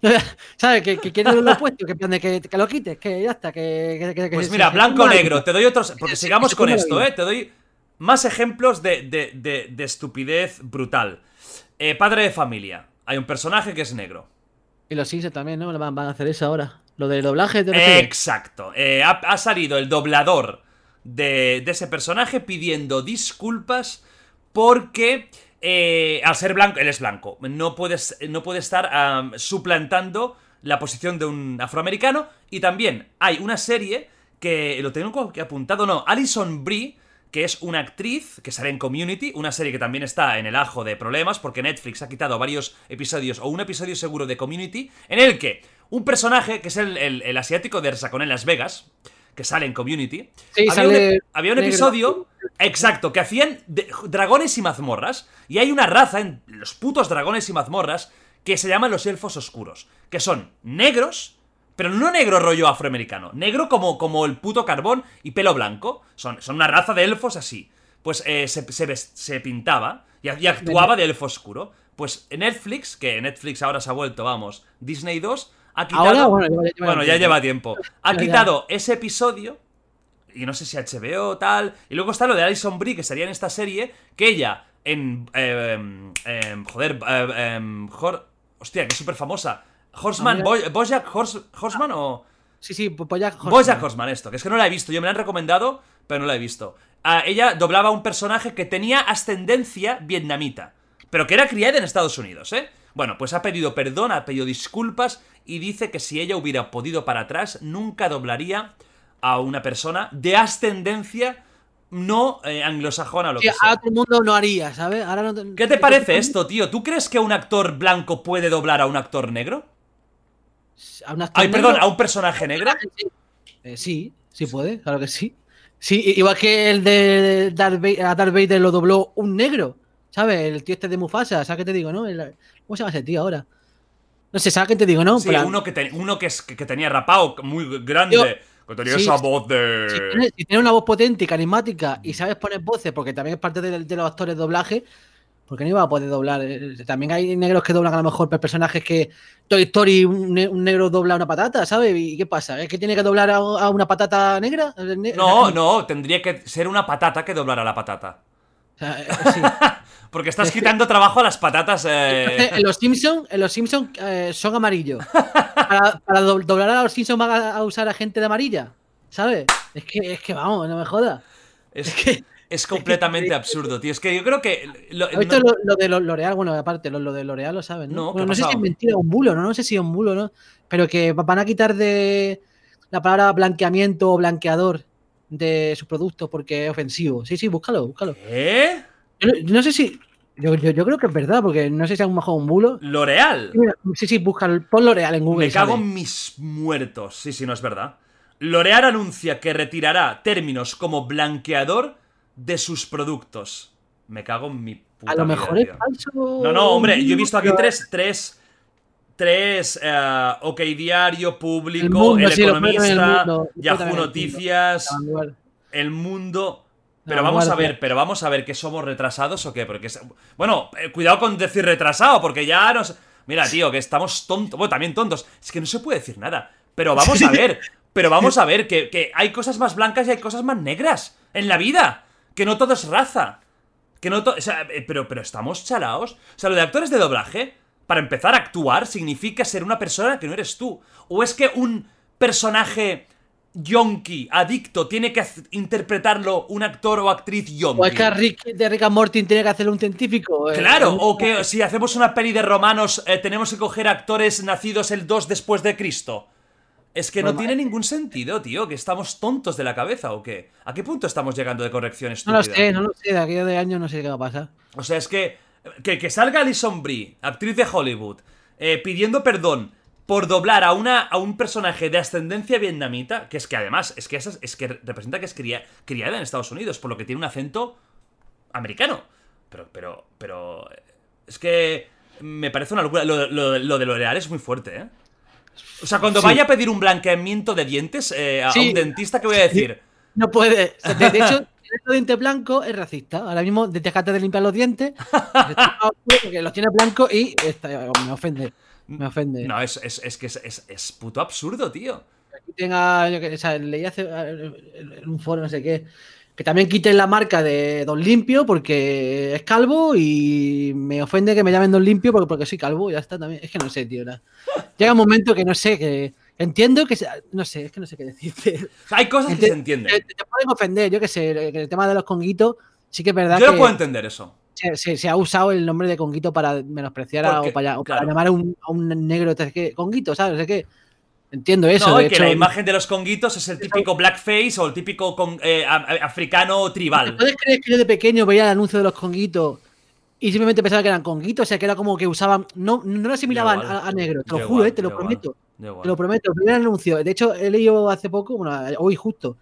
Pero, ¿Sabes? Que, que quiere lo opuesto, que, de que, que lo quites, que ya está, que... que- Pues mira, blanco o negro, te doy otros. Porque sigamos con esto. ¿eh? Te doy más ejemplos de, de- de- de estupidez brutal. Eh, padre de familia. Hay un personaje que es negro. Y los Simpsons también, ¿no? Van, van a hacer eso ahora. Lo del doblaje, ¿te refieres? Exacto. Eh, ha, ha salido el doblador de, ese personaje pidiendo disculpas porque eh, al ser blanco, él es blanco. No, puedes, no puede estar suplantando la posición de un afroamericano. Y también hay una serie que lo tengo que apuntado, no, Alison Brie, que es una actriz que sale en Community, una serie que también está en el ajo de problemas, porque Netflix ha quitado varios episodios, o un episodio seguro de Community, en el que un personaje, que es el, el- el asiático de Resacón en Las Vegas, que sale en Community, Sí, había, sale un, había un negro. episodio, exacto, que hacían de- dragones y mazmorras, y hay una raza en los putos dragones y mazmorras que se llaman los elfos oscuros, que son negros, pero no negro rollo afroamericano, negro como, como el puto carbón y pelo blanco. Son, son una raza de elfos así. Pues eh, se, se se pintaba y, y actuaba de elfo oscuro. Pues Netflix, que Netflix ahora se ha vuelto, vamos, Disney 2, ha quitado... Ahora, bueno, lleva- lleva bueno, ya lleva tiempo. Ha quitado ese episodio y no sé si HBO o tal. Y luego está lo de Alison Brie, que sería en esta serie, que ella en... eh, em, joder, eh, em, hostia, que es súper famosa. Horseman, Ah, Boy- Bojack Horse- Horseman o... Sí, sí, pues ya. Bojack Horseman, esto, que es que no la he visto, yo me la han recomendado, pero no la he visto. Ah, ella doblaba a un personaje que tenía ascendencia vietnamita, pero que era criada en Estados Unidos, ¿eh? Bueno, pues ha pedido perdón, ha pedido disculpas y dice que si ella hubiera podido para atrás, nunca doblaría a una persona de ascendencia no eh, anglosajona lo Sí, que ahora todo el mundo no haría, ¿sabes? Ahora no ¿Qué te parece esto, tío? ¿Tú crees que un actor blanco puede doblar a un actor negro? A un actor Ay, perdón, a un personaje negro. Eh, sí, sí puede, claro que sí. Sí, igual que el de Darth Vader, a Darth Vader lo dobló un negro, ¿sabes? El tío este de Mufasa, ¿sabes qué te digo, no? El- ¿Cómo se llama ese tío ahora? No sé, ¿sabes qué te digo, no? En Sí, plan, uno que, te- uno que, es- que- que tenía rapado muy grande. Yo- que tenía sí, esa voz de. si tienes, si tienes una voz potente y carismática y sabes poner voces, porque también es parte de, de los actores de doblaje, ¿por qué no iba a poder doblar? Eh, También hay negros que doblan a lo mejor per- personajes que Toy Story, un, ne- un negro dobla una patata, ¿sabes? ¿Y qué pasa? ¿Es que tiene que doblar a, a una patata negra? Ne- No, o no, tendría que ser una patata que doblara la patata. sea, eh, sí. Porque estás quitando trabajo a las patatas. Eh... en los Simpsons los Simpson, eh, son amarillos. Para, para do- doblar a los Simpsons van a, usar a gente de amarilla. ¿Sabes? Es que, es que vamos, no me jodas. Es, que- es completamente absurdo, tío. Es que yo creo que. lo- ¿Has visto no- lo, lo de lo- L'Oreal? Bueno, aparte, lo, lo de L'Oreal lo sabes, ¿no? No, ¿qué Bueno, ha no sé si es mentira o un bulo, ¿no? No sé si es un bulo, ¿no? Pero que van a quitar de la palabra blanqueamiento o blanqueador de sus productos porque es ofensivo. Sí, sí, búscalo, búscalo. ¿Eh? Yo, no- sé si. Yo, yo- yo creo que es verdad, porque no sé si es un mejor un bulo. L'Oreal. Sí, sí, búscalo. Pon L'Oreal en Google. Me cago en mis muertos. Sí, sí, no es verdad. L'Oreal anuncia que retirará términos como blanqueador de sus productos. Me cago en mi puta A lo vida, mejor es falso. No, no, hombre, yo he visto aquí tres, tres, tres, eh, OK Diario, Público, Mundo, El en el Economista, Mundo. Yahoo Mundo. Noticias. El Mundo... Pero vamos a ver, pero vamos a ver que somos retrasados o qué, porque... es- Bueno, eh, cuidado con decir retrasado, porque ya nos... Mira, tío, que estamos tontos, bueno, también tontos, es que no se puede decir nada, pero vamos a ver, pero vamos a ver que, que hay cosas más blancas y hay cosas más negras en la vida, que no todo es raza. Que no o sea, eh, pero, pero estamos chalaos. O sea, lo de actores de doblaje, para empezar a actuar, significa ser una persona que no eres tú. O es que un personaje yonki, adicto, tiene que interpretarlo un actor o actriz yonki. O es que Rick, de Rick and Morty tiene que hacerlo un científico. eh, Claro, o que si hacemos una peli de romanos, eh, tenemos que coger actores nacidos el 2 después de Cristo. Es que no tiene ningún sentido, tío, que estamos tontos de la cabeza o qué. ¿A qué punto estamos llegando de corrección No lo sé, no lo sé. De aquí a de años no sé qué va a pasar. O sea, es que. Que, que salga Alison Brie, actriz de Hollywood, eh, pidiendo perdón por doblar a, una, a un personaje de ascendencia vietnamita, que es que además, es que, es que representa que es cria- criada en Estados Unidos, por lo que tiene un acento americano. Pero, pero, pero. eh, Es que. Me parece una locura. Lo, lo- lo de L'Oreal es muy fuerte, ¿eh? O sea, cuando Sí. vaya a pedir un blanqueamiento de dientes eh, a, Sí. un dentista, ¿qué voy a decir? No puede. De, de hecho, tener los dientes blancos es racista. Ahora mismo, déjate de limpiar los dientes. Porque los tienes blancos y está- me ofende. Me ofende. No, es, es, es que es, es, es puto absurdo, tío. que tenga, o sea, leí hace en un foro, no sé qué, que también quiten la marca de Don Limpio porque es calvo y me ofende que me llamen Don Limpio porque, porque soy calvo, ya está también. Es que no sé, tío. Llega un momento que no sé, que entiendo que, no sé, es que no sé qué decirte. Hay cosas que se entienden. Te, te pueden ofender, yo que sé, que el tema de los conguitos, sí que es verdad Yo que no puedo entender eso. Se, se- se ha usado el nombre de conguito para menospreciar a- o para, o llamar a un, a un negro conguito, ¿sabes? Sé qué. Entiendo eso. no, de y que hecho, la imagen de los conguitos es el típico blackface o el típico con- eh, africano ¿Te tribal. puedes creer que yo de pequeño veía el anuncio de los conguitos y simplemente pensaba que eran conguitos? O sea, que era como que usaban. No, no lo asimilaban igual. a, a negro, te lo juro, eh, te lo prometo. Igual. Te lo prometo. El primer anuncio. De hecho, he leído hace poco, bueno, hoy justo.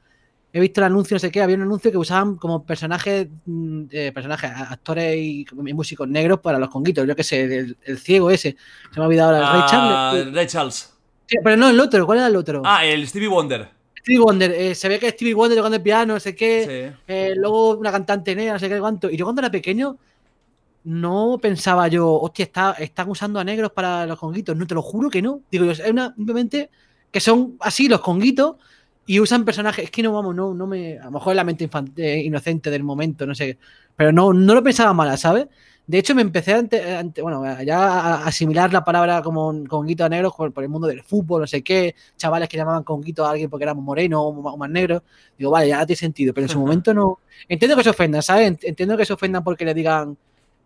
He visto el anuncio, no sé qué, había un anuncio que usaban como personajes, mm, eh, personajes, actores y, y músicos negros para los conguitos. Yo qué sé, el, el ciego ese. Se me ha olvidado ahora, el Ray Ah, Charles. Ray Charles. Sí, pero no, el otro, ¿cuál era el otro? Ah, el Stevie Wonder. Stevie Wonder. eh, se ve que Stevie Wonder tocando el piano, no sé qué. Sí. Eh, luego una cantante negra, no sé qué cuánto. Y yo cuando era pequeño, no pensaba yo, hostia, está, están usando a negros para los conguitos. No, te lo juro que no. Digo yo, es una, simplemente que son así los conguitos y usan personajes. Es que no, vamos, no, no me. A lo mejor es la mente infante- inocente del momento, no sé. Pero no, no lo pensaba mala, ¿sabes? De hecho, me empecé ante- ante- bueno, ya a asimilar la palabra como conguito a negros por, por el mundo del fútbol, no sé qué. Chavales que llamaban conguito a alguien porque éramos morenos o más, o más negros. Digo, vale, ya tiene sentido. Pero en su momento no. Entiendo que se ofendan, ¿sabes? Ent- Entiendo que se ofendan porque le digan.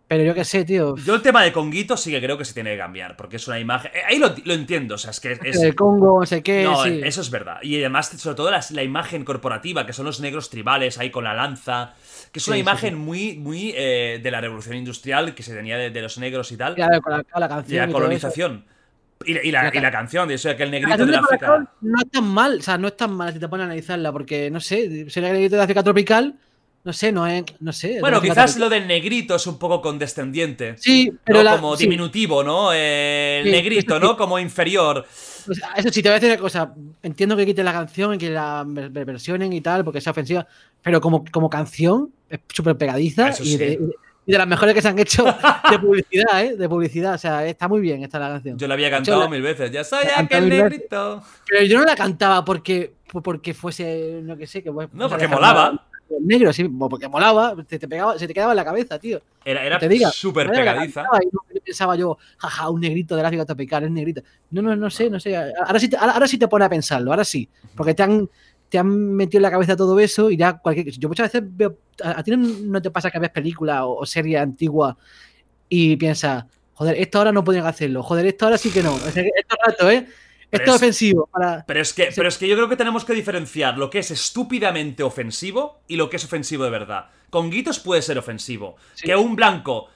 Pero yo qué sé, tío. Yo el tema de Conguito sí que creo que se tiene que cambiar, porque es una imagen... eh, Ahí lo, lo entiendo, o sea, es que es... El Congo, no sé qué. No, sí. eso es verdad. Y además, sobre todo las- la imagen corporativa, que son los negros tribales ahí con la lanza, que es una Sí, sí, imagen muy, muy eh, de la revolución industrial que se tenía de, de los negros y tal, Claro, con la, con la canción. la y eso. colonización. Y la, y la- La y la canción de eso, de que el La negrito de de África. No es tan mal, o sea, no es tan mal si te pones a analizarla, porque no sé, ser el negrito de África tropical, no sé, no es, no sé. Bueno, quizás lo del negrito es un poco condescendiente. Sí, ¿no? pero la, como sí, diminutivo, ¿no? Eh, el Sí, negrito, ¿no? Como inferior. pues, eso sí, te voy a decir una cosa, entiendo que quiten la canción y que la ver- ver- versionen y tal, porque sea ofensiva, pero como, como canción es súper pegadiza y, de, y de las mejores que se han hecho de publicidad, ¿eh? De publicidad, o sea, está muy bien esta la canción. Yo la había hecho, cantado la- mil veces. Ya soy aquel veces. negrito. Pero yo no la cantaba porque, porque fuese, no que sé, que No, porque molaba. Negro, sí, porque molaba, te, te pegaba, se te quedaba en la cabeza, tío. Era, era súper pegadiza. y no- pensaba yo, jaja, un negrito del África tropical, es negrito. No, no, no sé, no sé. Ahora sí te, ahora, ahora sí te pone a pensarlo, ahora sí. Porque te han, te han metido en la cabeza todo eso y ya cualquier. Yo muchas veces veo. A, a ti no, no te pasa que ves películas o, o series antiguas y piensas, joder, esto ahora no podrían hacerlo, joder, esto ahora sí que no. Esto rato, ¿eh? Pero Esto es ofensivo. Para... Pero es, que, Sí. pero es que yo creo que tenemos que diferenciar lo que es estúpidamente ofensivo y lo que es ofensivo de verdad. Con guitos puede ser ofensivo. Sí. Que un blanco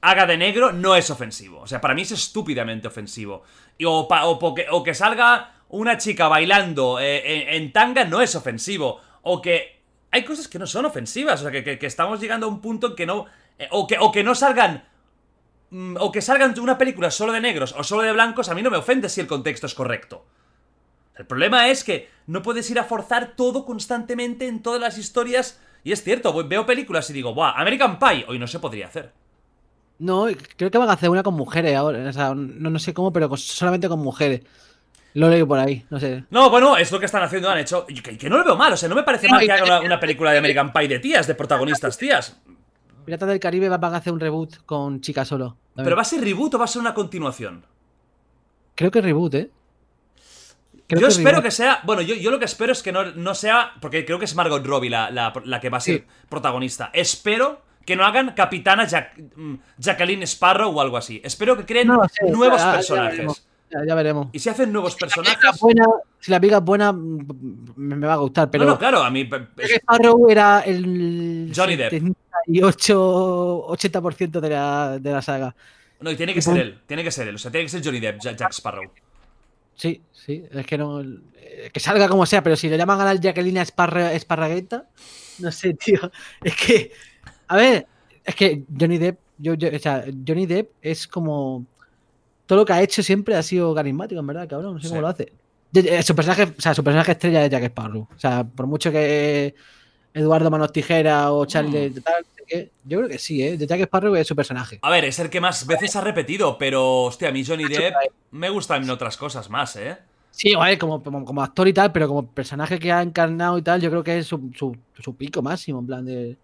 haga de negro no es ofensivo. O sea, para mí es estúpidamente ofensivo. Y o, pa- o poque- o que salga una chica bailando eh, en, en tanga no es ofensivo. O que hay cosas que no son ofensivas. O sea, que, que- que estamos llegando a un punto en que no... eh, o, que, o que no salgan o que salgan una película solo de negros o solo de blancos, a mí no me ofende si el contexto es correcto. El problema es que no puedes ir a forzar todo constantemente en todas las historias. Y es cierto, veo películas y digo, ¡buah! American Pie, hoy no se podría hacer. No, creo que van a hacer una con mujeres ahora. O sea, no, no sé cómo, pero solamente con mujeres. Lo leo por ahí, no sé. No, bueno, es lo que están haciendo, han hecho. y Que, que no lo veo mal, o sea, no me parece mal que hagan una, una película de American Pie de tías, de protagonistas tías. Piratas del Caribe van a hacer un reboot con chica solo. Pero va a ser reboot o va a ser una continuación. Creo que reboot, ¿eh? Creo yo espero reboot. que sea. Bueno, yo, yo lo que espero es que no, no sea. Porque creo que es Margot Robbie la, la- la que va a ser Sí. protagonista. Espero que no hagan Capitana Jack- mm, Jacqueline Sparrow o algo así. Espero que creen No nuevos ya- ya personajes. veremos. Ya, ya veremos. y si hacen nuevos Si personajes. buena, si la pica es buena, mm, me, me va a gustar. Pero no, no, claro, a mí. es- Sparrow era el Johnny Depp. 78, 80% de la, de la saga. no, y tiene que ser él. Tiene que ser él. O sea, tiene que ser Johnny Depp, Ja- Jack Sparrow. Sí, sí, es que no. eh, Que salga como sea, pero si le llaman a la Jacqueline Esparra, Esparragueta, no sé, tío. Es que, a ver, es que Johnny Depp, yo, yo- o sea, Johnny Depp es como. Todo lo que ha hecho siempre ha sido carismático, en verdad, cabrón. No sé Sí. cómo lo hace. Eh, Su personaje, o sea, su personaje estrella es Jack Sparrow. O sea, por mucho que Eduardo Manos Tijera o Charlie Mm. tal, yo creo que sí, ¿eh? Jack Sparrow es su personaje. A ver, es el que más veces ha repetido, pero. Hostia, a mí Johnny Depp me gustan otras cosas más, ¿eh? Sí, igual, como, como, como actor y tal, pero como personaje que ha encarnado y tal, yo creo que es su, su, su pico máximo, en plan de.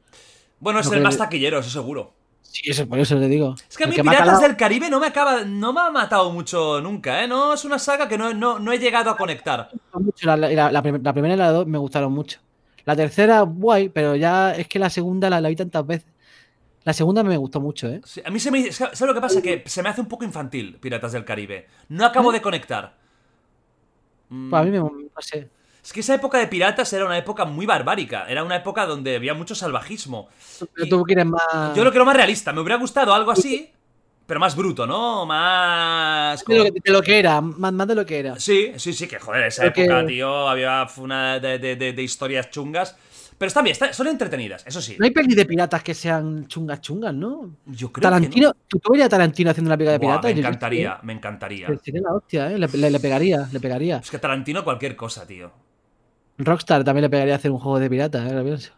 Bueno, es el más taquillero, eso seguro. Sí, eso, por eso le digo. Es que a mí que Piratas calado- del Caribe no me acaba. No me ha matado mucho nunca, ¿eh? No es una saga que no, no, no he llegado a conectar. La, la- la prim- la primera y la dos me gustaron mucho. La tercera, guay, pero ya es que la segunda la, la vi tantas veces. La segunda me gustó mucho, ¿eh? Sí, a mí se me. ¿Sabes lo que pasa? Que se me hace un poco infantil Piratas del Caribe. No acabo de conectar. Mm, Pues a mí me. No sé. Es que esa época de piratas era una época muy barbárica. Era una época donde había mucho salvajismo. Pero Y- tú quieres más. Yo lo quiero más realista. Me hubiera gustado algo así, pero más bruto, ¿no? Más. de, lo que, de lo que era, más, más de lo que era. Sí, sí, sí, que joder, esa Porque- época, tío, había una de, de- historias chungas. Pero están bien, está- son entretenidas, eso sí. No hay pelis de piratas que sean chungas chungas, ¿no? Yo creo Tarantino, ¿tú, tú verías a Tarantino haciendo una película de que piratas? me Yo- encantaría, me encantaría. Sería la hostia, ¿eh? Le, le- le pegaría, le pegaría. Es que Tarantino cualquier cosa, tío. Rockstar también le pegaría hacer un juego de piratas, ¿eh? Lo pienso.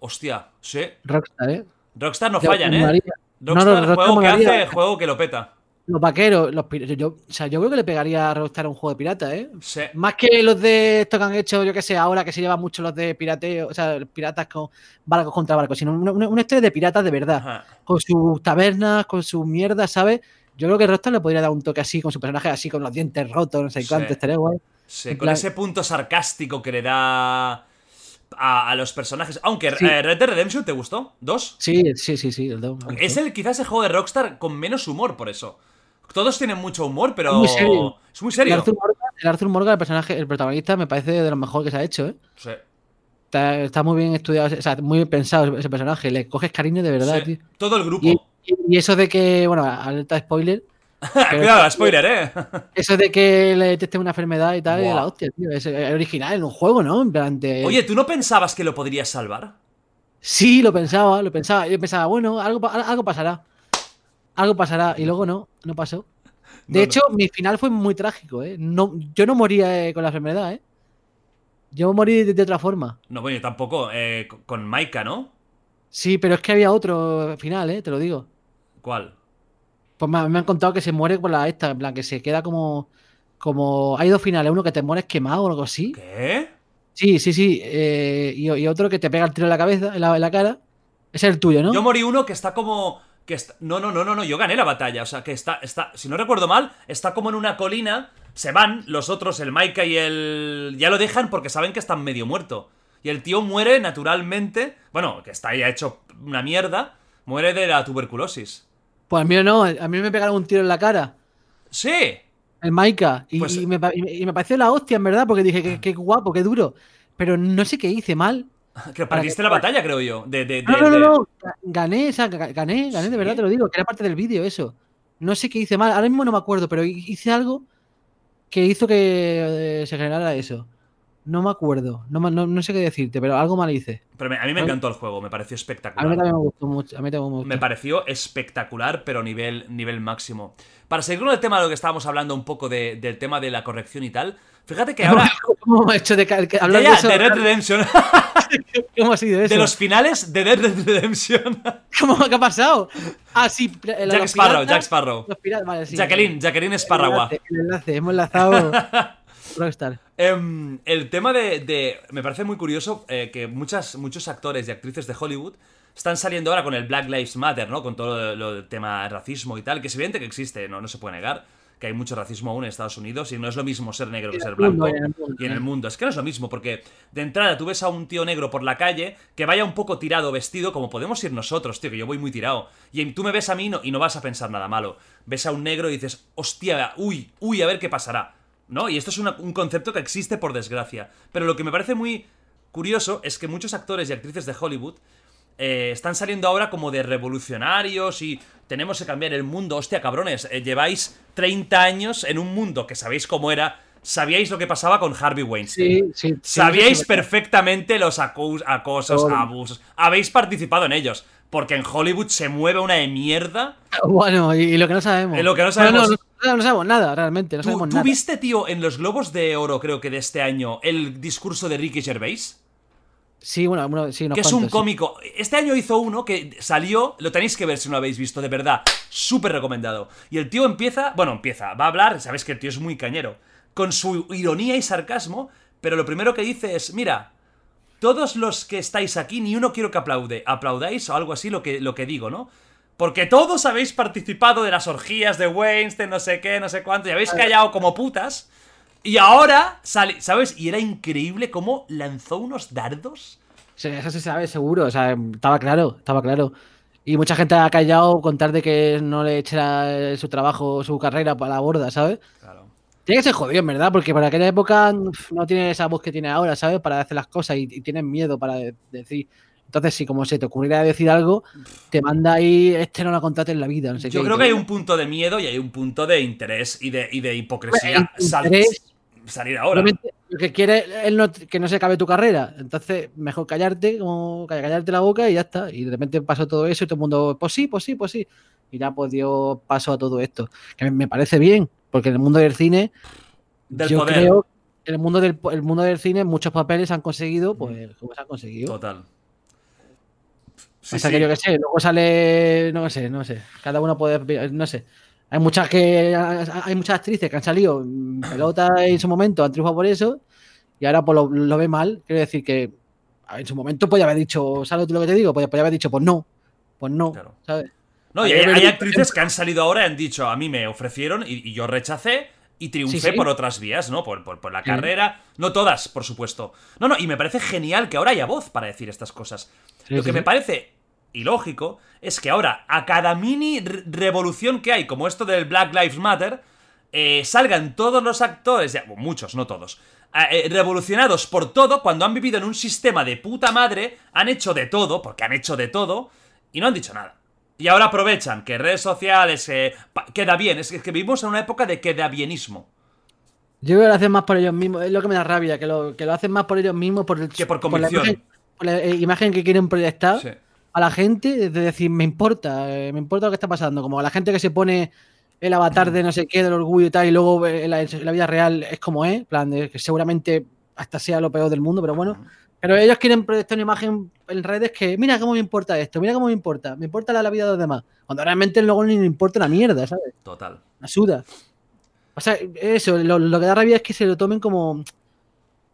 Hostia, sí. Rockstar, ¿eh? Rockstar no fallan, ¿eh? molaría. Rockstar, No, no, juego que hace, juego que lo peta. Los vaqueros, los yo, o sea, yo creo que le pegaría a Rockstar un juego de pirata, ¿eh? Sí. Más que los de esto que han hecho, yo que sé, ahora que se llevan mucho los de pirateo, o sea, piratas con barcos contra barcos, sino una, una, una historia de piratas de verdad, Ajá. con sus tabernas, con sus mierdas, ¿sabes? Yo creo que Rockstar le podría dar un toque así, con su personaje así, con los dientes rotos, no sé Sí. cuánto, estaría guay. Sí, En con plan- ese punto sarcástico que le da a, a los personajes. Aunque Sí. eh, Red Dead Redemption, ¿te gustó? ¿Dos? Sí, sí, sí, sí. el. Es el quizás el juego de Rockstar con menos humor, por eso. Todos tienen mucho humor, pero. Es muy serio. Es muy El. Arthur, Morgan, el Arthur Morgan, el personaje, el protagonista, me parece de lo mejor que se ha hecho, ¿eh? Sí. Está, está muy bien estudiado, o sea, muy bien pensado ese personaje. Le coges cariño de verdad, Sí. tío. Todo el grupo. Y, y- y eso de que, bueno, alerta spoiler. Cuidado, spoiler, ¿eh? Eso de que le detecte una enfermedad y tal, es Buah. la hostia, tío. Es original en un juego, ¿no? En plan de- Oye, ¿tú no pensabas que lo podrías salvar? Sí, lo pensaba, lo pensaba. Yo pensaba, bueno, algo, algo pasará. Algo pasará. Y luego no, no pasó. De No, hecho, mi final fue muy trágico, ¿eh? No, yo no moría eh, con la enfermedad, ¿eh? Yo morí de, de otra forma. No, bueno, yo tampoco. eh, con- con Maika, ¿no? Sí, pero es que había otro final, ¿eh? Te lo digo. ¿Cuál? Pues me, me han contado que se muere por la esta, en plan, que se queda como. como Hay dos finales, uno que te mueres quemado o algo así. ¿Qué? Sí, sí, sí. eh, y, y otro que te pega el tiro en la cabeza, en la, en la cara. Ese es el tuyo, ¿no? Yo morí uno que está como. Que está... No, no, no, no, no, yo gané la batalla. O sea, que está, está. Si no recuerdo mal, está como en una colina. Se van los otros, el Maika y el. Ya lo dejan porque saben que están medio muerto. Y el tío muere naturalmente. Bueno, que está ya hecho una mierda. Muere de la tuberculosis. Pues a mí no, a mí me pegaron un tiro en la cara. ¡Sí! El Maika. Y, Pues- y me, pa- y me- pareció la hostia, en verdad, porque dije que qué guapo, qué duro. Pero no sé qué hice mal. Que perdiste la batalla, creo yo. De, de, No, de- no, no, no. ga- Gané, o sea, ga- gané, gané, de verdad te lo digo, que era parte del vídeo eso. No sé qué hice mal, ahora mismo no me acuerdo, pero hi- hice algo que hizo que eh, se generara eso. No me acuerdo, no, no, no sé qué decirte, pero algo mal hice. Pero me- a mí me encantó el juego, me pareció A mí espectacular. también me gustó mucho, a mí también me gustó. Me pareció espectacular, pero nivel, nivel máximo. Para seguir con el tema de lo que estábamos hablando un poco de- del tema de la corrección y tal, fíjate que ahora... ¿Cómo hemos hecho de, que- hablar ya, de eso? de Red Redemption, ¿Cómo ha sido eso? de los finales de Red Redemption. ¿Cómo qué ha pasado? Ah, sí, Jack Sparrow, Jack Sparrow. los piratas, vale, sí. Jacqueline, Jacqueline El Sparrow. enlace, el enlace, hemos enlazado Rockstar. Em, el tema de, de- Me parece muy curioso eh, que muchas, muchos actores y actrices de Hollywood están saliendo ahora con el Black Lives Matter, ¿no? Con todo lo, del tema racismo y tal, que es evidente que existe, no, no se puede negar, que hay mucho racismo aún en Estados Unidos y no es lo mismo ser negro que ser blanco. en el mundo, y en el eh. mundo. Es que no es lo mismo, porque de entrada tú ves a un tío negro por la calle que vaya un poco tirado vestido, como podemos ir nosotros, tío, que yo voy muy tirado. Y tú me ves a mí no- y no vas a pensar nada malo. Ves a un negro y dices, hostia, uy, uy, a ver qué pasará. ¿No? Y esto es una- un concepto que existe por desgracia. Pero lo que me parece muy curioso es que muchos actores y actrices de Hollywood eh, están saliendo ahora como de revolucionarios y tenemos que cambiar el mundo. Hostia, cabrones, eh, lleváis 30 años en un mundo que sabéis cómo era. Sabíais lo que pasaba con Harvey Weinstein. Sí, sí. sí, Sabíais sí, perfectamente los acosos, abusos. Habéis participado en ellos. Porque en Hollywood se mueve una de mierda. Bueno, y, y lo que no sabemos. Lo que no No, sabemos- no, no, no sabemos nada, realmente. No ¿Tú, sabemos tú nada. viste, tío, en los Globos de Oro, creo que de este año, el discurso de Ricky Gervais? Sí, bueno, bueno, sí, unos que es un sí. cómico. Este año hizo uno que salió, lo tenéis que ver si no lo habéis visto, de verdad, súper recomendado. Y el tío empieza, bueno, empieza, va a hablar, sabes que el tío es muy cañero, con su ironía y sarcasmo, pero lo primero que dice es, mira, todos los que estáis aquí, ni uno quiero que aplaude, aplaudáis o algo así lo que, lo que digo, ¿no? Porque todos habéis participado de las orgías de Weinstein, no sé qué, no sé cuánto, y habéis callado como putas. Y ahora sale, ¿sabes? Y era increíble cómo lanzó unos dardos. Sí, eso se sabe seguro, o sea, estaba claro, estaba claro. Y mucha gente ha callado con tal de que no le echara su trabajo, su carrera para la borda, ¿sabes? Tiene que ser jodido, en verdad, porque para aquella época no tiene esa voz que tiene ahora, ¿sabes? Para hacer las cosas y, y tienen miedo para de- decir. Entonces, si como se te ocurriera decir algo, te manda ahí, este no la contrate en la vida, no sé Yo qué. creo que hay un punto de miedo y hay un punto de interés y de, y de hipocresía. Sal- interés- salir ahora. Lo que quiere no, que no se acabe tu carrera. Entonces, mejor callarte, como call- callarte la boca y ya está. Y de repente pasó todo eso y todo el mundo, pues sí, pues sí, pues sí. Y ya pues dio paso a todo esto. Que me- me parece bien, porque en el mundo del cine, Del yo poder. creo en el mundo del el mundo del cine muchos papeles han conseguido, pues, como se han conseguido. Total. Sí, Pasa sí. que yo qué sé, luego sale, no sé, no sé. Cada uno puede, no sé. Hay muchas que hay muchas actrices que han salido en pelota en su momento, han triunfado por eso, y ahora pues lo, ve mal. Quiero decir que en su momento podía haber dicho, ¿sabes lo que te digo? Podía, haber dicho, pues no, pues no, ¿sabes? No, y hay, actrices que han salido ahora y han dicho, a mí me ofrecieron y, yo rechacé y triunfé por otras vías, ¿no? Por, por, la carrera. No todas, por supuesto. No, no, y me parece genial que ahora haya voz para decir estas cosas. Lo que me parece ilógico es que ahora, a cada mini revolución que hay, como esto del Black Lives Matter, eh, salgan todos los actores, ya, muchos, no todos, eh, revolucionados por todo, cuando han vivido en un sistema de puta madre, han hecho de todo, porque han hecho de todo, y no han dicho nada. Y ahora aprovechan que redes sociales eh, queda bien. Es que, vivimos en una época de queda bienismo. Yo creo que lo hacen más por ellos mismos. Es lo que me da rabia, que lo, que lo hacen más por ellos mismos. Por el, que por convicción. Por la imagen, que quieren proyectar a la gente. De decir, me importa, me importa lo que está pasando. Como a la gente que se pone el avatar de no sé qué, del orgullo y tal, y luego en la, vida real es como es, plan, de que seguramente hasta sea lo peor del mundo, pero bueno. Pero ellos quieren proyectar una imagen en redes que, mira cómo me importa esto, mira cómo me importa, me importa la, vida de los demás. Cuando realmente luego ni me importa la mierda, ¿sabes? Total. La suda. O sea, eso, lo, que da rabia es que se lo tomen como,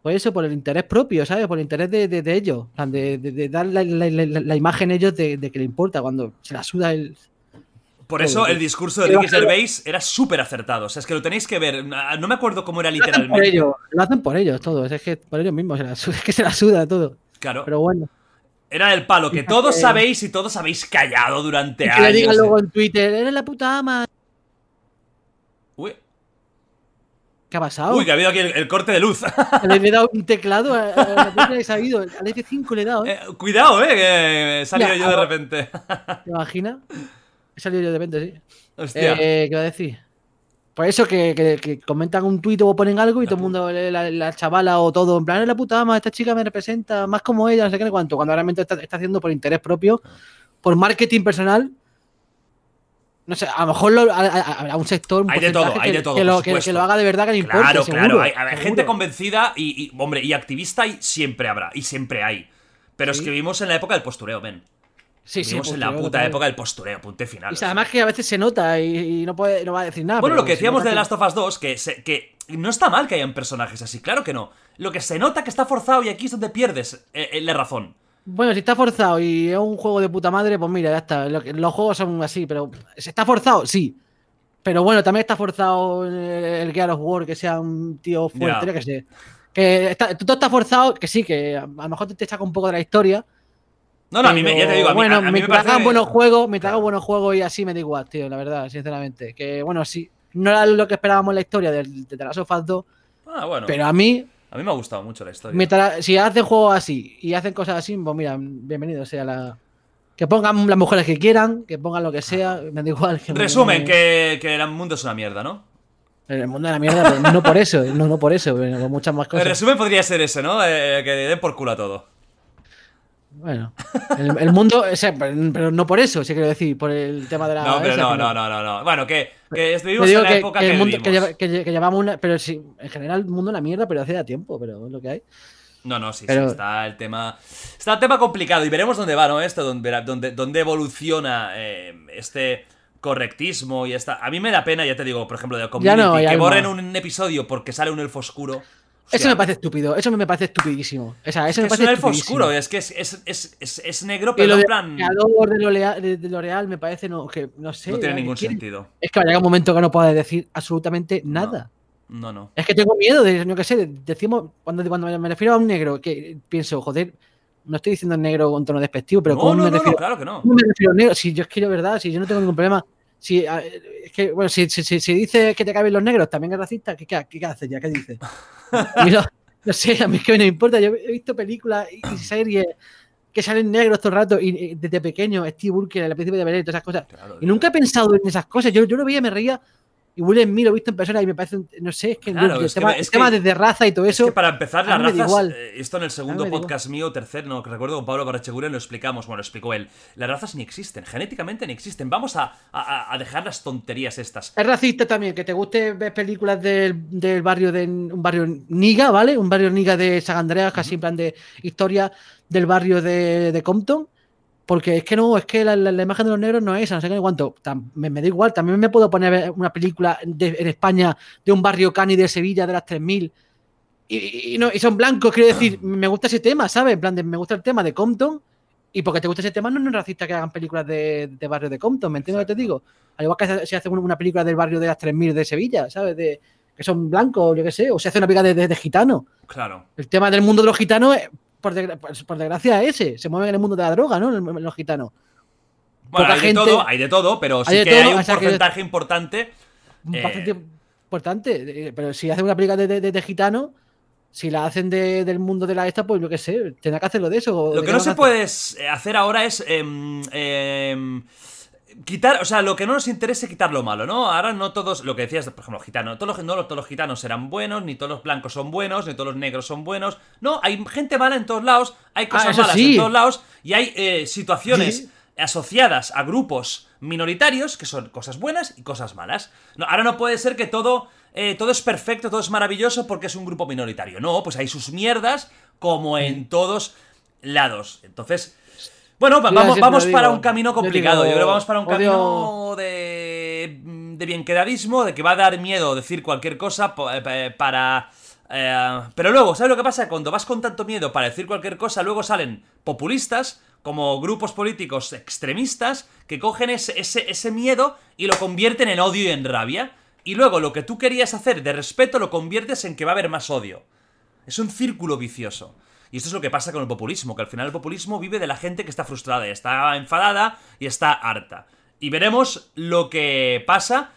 pues eso, por el interés propio, ¿sabes? Por el interés de, de, ellos, de, de, dar la, la, imagen ellos de, que le importa, cuando se la suda el, por eso el discurso de Ricky Gervais era súper acertado. O sea, es que lo tenéis que ver. No me acuerdo cómo era literalmente. Lo hacen por ellos, todos. Es que por ellos mismos. Es que se la suda todo. Claro. Pero bueno. Era el palo que todos sabéis y todos habéis callado durante y que años. le digan luego en Twitter, eres la puta ama. Uy. ¿Qué ha pasado? Uy, que ha habido aquí el, corte de luz. Le he dado un teclado a, la que ha ido. Al F5 le he dado. ¿eh? cuidado, eh, que he salido yo de repente. ¿Te imaginas? He salido yo de repente, sí. Hostia. Eh, ¿Qué va a decir? Por eso que, comentan un tuit o ponen algo y todo el mundo, la, chavala o todo, en plan, es la puta ama, esta chica me representa más como ella, no sé qué, cuánto, cuando realmente está, haciendo por interés propio, por marketing personal. No sé, a lo mejor a, un sector. hay de todo, hay de todo. Que lo, que, lo, haga de verdad que le importe. Claro, claro. Hay, gente convencida y, hombre, y activista y siempre habrá, y siempre hay. Pero es que vivimos en la época del postureo, ven. Sí, sí, en la puta época del postureo, punto final. Y además que a veces se nota y, no, puede, no va a decir nada. Bueno, lo que decíamos de The Last of Us 2, que, que no está mal que hayan personajes así, claro que no. Lo que se nota que está forzado y aquí es donde pierdes eh, eh, la razón. Bueno, si está forzado y es un juego de puta madre, pues mira, ya está. Los juegos son así, pero ¿se está forzado? Sí. Pero bueno, también está forzado el Gear of War, que sea un tío fuerte, que sé. Que está, todo está forzado, que sí, que a lo mejor te saca un poco de la historia, no, no, a mí me, ya te digo, a mí, bueno, a, mí me, me parece... buenos juegos, me trago buenos juegos y así me da igual, tío, la verdad, sinceramente. Que bueno, sí, no era lo que esperábamos en la historia de, de The Last of Us 2. Ah, bueno. Pero a mí. A mí me ha gustado mucho la historia. si hacen juegos así y hacen cosas así, pues mira, bienvenido sea la. Que pongan las mujeres que quieran, que pongan lo que sea, me da igual. Resumen, que, que el mundo es una mierda, ¿no? El mundo es una mierda, pero no por eso, no, no por eso, pero muchas más cosas. El resumen podría ser ese, ¿no? Eh, que den por culo a todo. Bueno, el, mundo, pero no por eso, sí quiero decir, por el tema de la. No, pero no, no, no, no, Bueno, que, que estuvimos en la época que, que, que, llevamos una. Pero sí, en general, el mundo es una mierda, pero hace ya tiempo, pero es lo que hay. No, no, sí, sí, está el tema. Está el tema complicado y veremos dónde va, ¿no? Esto, dónde, dónde, dónde evoluciona eh, este correctismo y esta. A mí me da pena, ya te digo, por ejemplo, de Community, que borren un episodio porque sale un elfo oscuro. Eso me parece estúpido, eso me parece estupidísimo. O sea, eso me parece es un elfo oscuro, es que es, es, es, es negro, pero en plan. El de L'Oreal me parece, no, que, no sé. No tiene ningún sentido. Es que va a llegar un momento que no pueda decir absolutamente nada. No, no. Es que tengo miedo de, no que sé, decimos, cuando, cuando me refiero a un negro, que pienso, joder, no estoy diciendo negro con tono despectivo, pero ¿cómo me refiero? claro que no. ¿Cómo me refiero a negro? Si yo es que verdad, si yo no tengo ningún problema. Si, es que, bueno, si, si, si, dice que te caben los negros, también es racista, ¿qué, qué, qué haces ya? ¿Qué dices? No sé, a mí es que no me importa. Yo he visto películas y series que salen negros todo el rato y desde pequeño, Steve Burke, el príncipe de Belén, todas esas cosas. y nunca he pensado en esas cosas. Yo, yo lo veía, me reía y Will Smith lo he visto en persona y me parece, no sé, es que el, tema, desde raza y todo eso. Es que para empezar, las razas, eh, esto en el segundo podcast mío, tercero, no, que recuerdo con Pablo Barachegura lo explicamos, bueno, lo explicó él. Las razas ni existen, genéticamente ni existen. Vamos a, a, dejar las tonterías estas. Es racista también, que te guste ver películas del, del barrio de un barrio Niga, ¿vale? Un barrio Niga de San Andreas, casi en plan de historia del barrio de, de Compton Porque es que no, es que la, la- la imagen de los negros no es esa, no sé qué cuánto. Me, me da igual, también me puedo poner una película de- en España de un barrio cani de Sevilla de las 3000 y, y no, y son blancos, quiero decir, me gusta ese tema, ¿sabes? En plan, de- me gusta el tema de Compton y porque te gusta ese tema no es racista que hagan películas de, de barrio de Compton, ¿me entiendes lo que te digo? Al igual que se hace una película del barrio de las 3000 de Sevilla, ¿sabes? De, que son blancos, yo qué sé, o se hace una película de, de, de gitanos. Claro. El tema del mundo de los gitanos, eh, por, desgra- por- por desgracia, es ese. Se mueven en el mundo de la droga, ¿no? Los gitanos. Bueno, Poca hay de todo, hay de todo, pero sí Hay que todo, hay un o sea que- porcentaje importante. Un Eh. bastante importante. Pero si hacen una película de, de, gitanos, si la hacen de- del mundo de la esta, pues yo qué sé, tendrá que hacerlo de eso. Lo que no se hacer. puede eh, hacer ahora es em, em, quitar, o sea, lo que no nos interesa es quitar lo malo, ¿no? Ahora no todos, lo que decías, por ejemplo, gitanos, todos los, no todos los gitanos serán buenos, ni todos los blancos son buenos, ni todos los negros son buenos. No, hay gente mala en todos lados, hay cosas Ah, eso malas sí. en todos lados, y hay eh, situaciones Sí. asociadas a grupos minoritarios que son cosas buenas y cosas malas. No, ahora no puede ser que todo, eh, todo es perfecto, todo es maravilloso porque es un grupo minoritario. No, pues hay sus mierdas como en todos lados. Entonces, bueno, va- vamos, para un camino Yo complicado. digo, Yo creo que vamos para un odio- camino de, de bienquedadismo, de que va a dar miedo decir cualquier cosa eh, para... eh, pero luego, ¿sabes lo que pasa? Cuando vas con tanto miedo para decir cualquier cosa, luego salen populistas, como grupos políticos extremistas, que cogen ese, ese, ese miedo y lo convierten en odio y en rabia. Y luego lo que tú querías hacer de respeto lo conviertes en que va a haber más odio. Es un círculo vicioso. Y esto es lo que pasa con el populismo, que al final el populismo vive de la gente que está frustrada, está enfadada y está harta. Y veremos lo que pasa.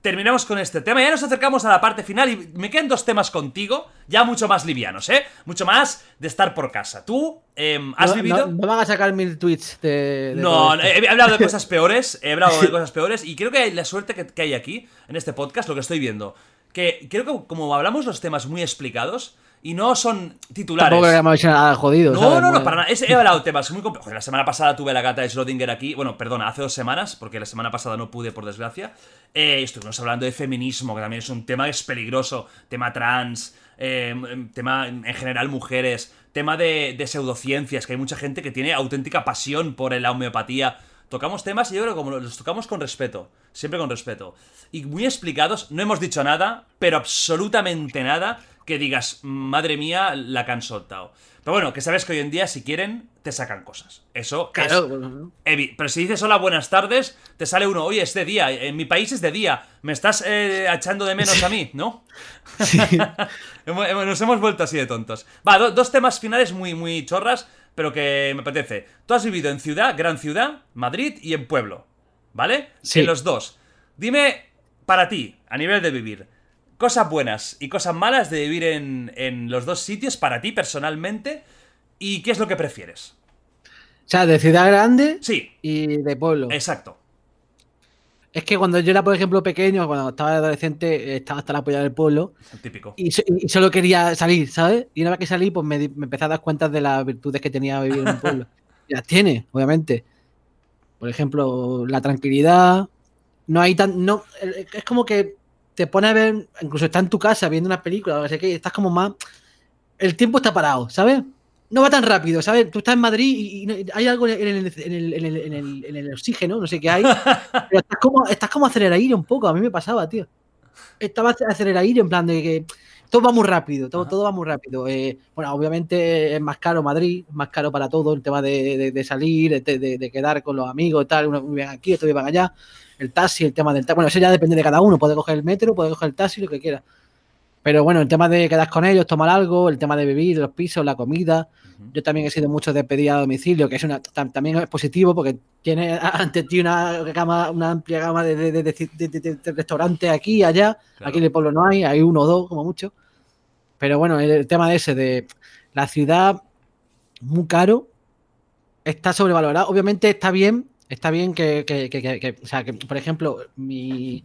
Terminamos con este tema, ya nos acercamos a la parte final y me quedan dos temas contigo, ya mucho más livianos, ¿eh? Mucho más de estar por casa. ¿Tú em, has no, vivido...? No, no van a sacar mil tweets de. de No, he he hablado de cosas peores, he hablado de cosas peores y creo que la suerte que, que hay aquí, en este podcast, lo que estoy viendo, que creo que como hablamos los temas muy explicados y no son titulares... Tampoco que me habéis nada jodido. No, ¿sabes? no, no, Bueno, para nada. Es- he hablado de temas muy complejos. La semana pasada tuve la gata de Schrödinger aquí. Bueno, perdona, hace dos semanas, porque la semana pasada no pude, por desgracia. Eh, estuvimos hablando de feminismo, que también es un tema que es peligroso. Tema trans, eh, tema en general mujeres, tema de, de pseudociencias, que hay mucha gente que tiene auténtica pasión por la homeopatía. Tocamos temas y yo creo que como los tocamos con respeto, siempre con respeto. Y muy explicados, no hemos dicho nada, pero absolutamente nada que digas, madre mía, la que han soltado. Pero bueno, que sabes que hoy en día, si quieren, te sacan cosas. Eso Claro, es bueno, Evi, pero si dices hola, buenas tardes, te sale uno, oye, es de día, en mi país es de día, me estás eh, echando de menos a mí, ¿no? Hemos- Nos hemos vuelto así de tontos. Va, do- dos temas finales muy, muy chorras, pero que me apetece. Tú has vivido en ciudad, gran ciudad, Madrid y en pueblo, ¿vale? Sí. En los dos. Dime, para ti, a nivel de vivir, cosas buenas y cosas malas de vivir en, en los dos sitios, para ti personalmente, y qué es lo que prefieres. O sea, de ciudad grande Sí, y de pueblo. exacto. Es que cuando yo era, por ejemplo, pequeño, cuando estaba adolescente, estaba hasta la polla del pueblo Típico. y, so- y solo quería salir, ¿sabes? Y una vez que salí, pues me, me empecé a dar cuenta de las virtudes que tenía vivir en un pueblo. Y las tiene, obviamente. Por ejemplo, la tranquilidad. No hay tan. No, es como que te pone a ver, incluso está en tu casa viendo una película, no sé qué, y estás como más. El tiempo está parado, ¿sabes? No va tan rápido, ¿sabes? Tú estás en Madrid y, y hay algo en el, en, el, en, el, en, el, en el- en el oxígeno, no sé qué hay. Pero estás como, estás como aceleradillo un poco, a mí me pasaba, tío. Estaba aceleradillo en plan de que todo va muy rápido, todo, Ajá. todo va muy rápido. Eh, bueno, obviamente es más caro Madrid, es más caro para todo, el tema de, de- de salir, de, de- quedar con los amigos y tal, uno vive aquí, otro vive allá, el taxi, el tema del taxi, bueno, eso ya depende de cada uno, puede coger el metro, puede coger el taxi, lo que quiera. Pero bueno, el tema de quedar con ellos, tomar algo, el tema de vivir, los pisos, la comida, yo también he sido mucho de pedir a domicilio, que es una, tam- también es positivo porque tiene ante ti una gama, una amplia gama de, de- de- de- restaurantes aquí y allá. Claro. Aquí en el pueblo no hay, hay uno o dos como mucho. Pero bueno, el, tema de ese, de la ciudad muy caro, está sobrevalorado. Obviamente está bien, está bien que, que- que- que- o sea, por ejemplo, mi,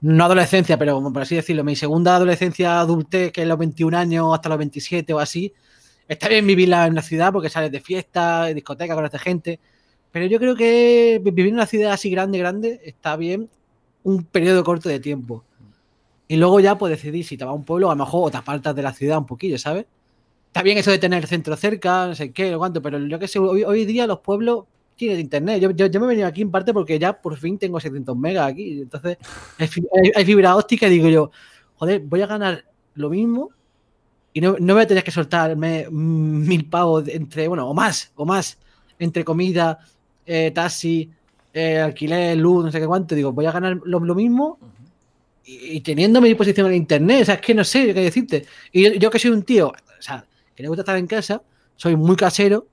no adolescencia, pero por así decirlo, mi segunda adolescencia adultez, que es los 21 años hasta los 27 o así, está bien vivirla en la ciudad porque sales de fiesta, de discoteca, conoces gente. Pero yo creo que vivir en una ciudad así grande, grande, está bien un periodo corto de tiempo. Y luego ya puedes decidir si te vas a un pueblo a lo mejor o te apartas de la ciudad un poquillo, ¿sabes? Está bien eso de tener el centro cerca, no sé qué, no cuánto, pero yo que sé, hoy día los pueblos tienes internet. Yo, yo, me he venido aquí en parte porque ya por fin tengo 700 megas aquí. Entonces, hay, fi- hay- hay fibra óptica y digo yo, joder, voy a ganar lo mismo y no, no voy a tener que soltarme mm, mil pavos entre, bueno, o más, o más, entre comida, eh, taxi, eh, alquiler, luz, no sé qué cuánto. Digo, voy a ganar lo, mismo y, teniendo mi disposición el internet. O sea, es que no sé qué decirte. Y yo, yo que soy un tío, o sea, que le gusta estar en casa, soy muy casero.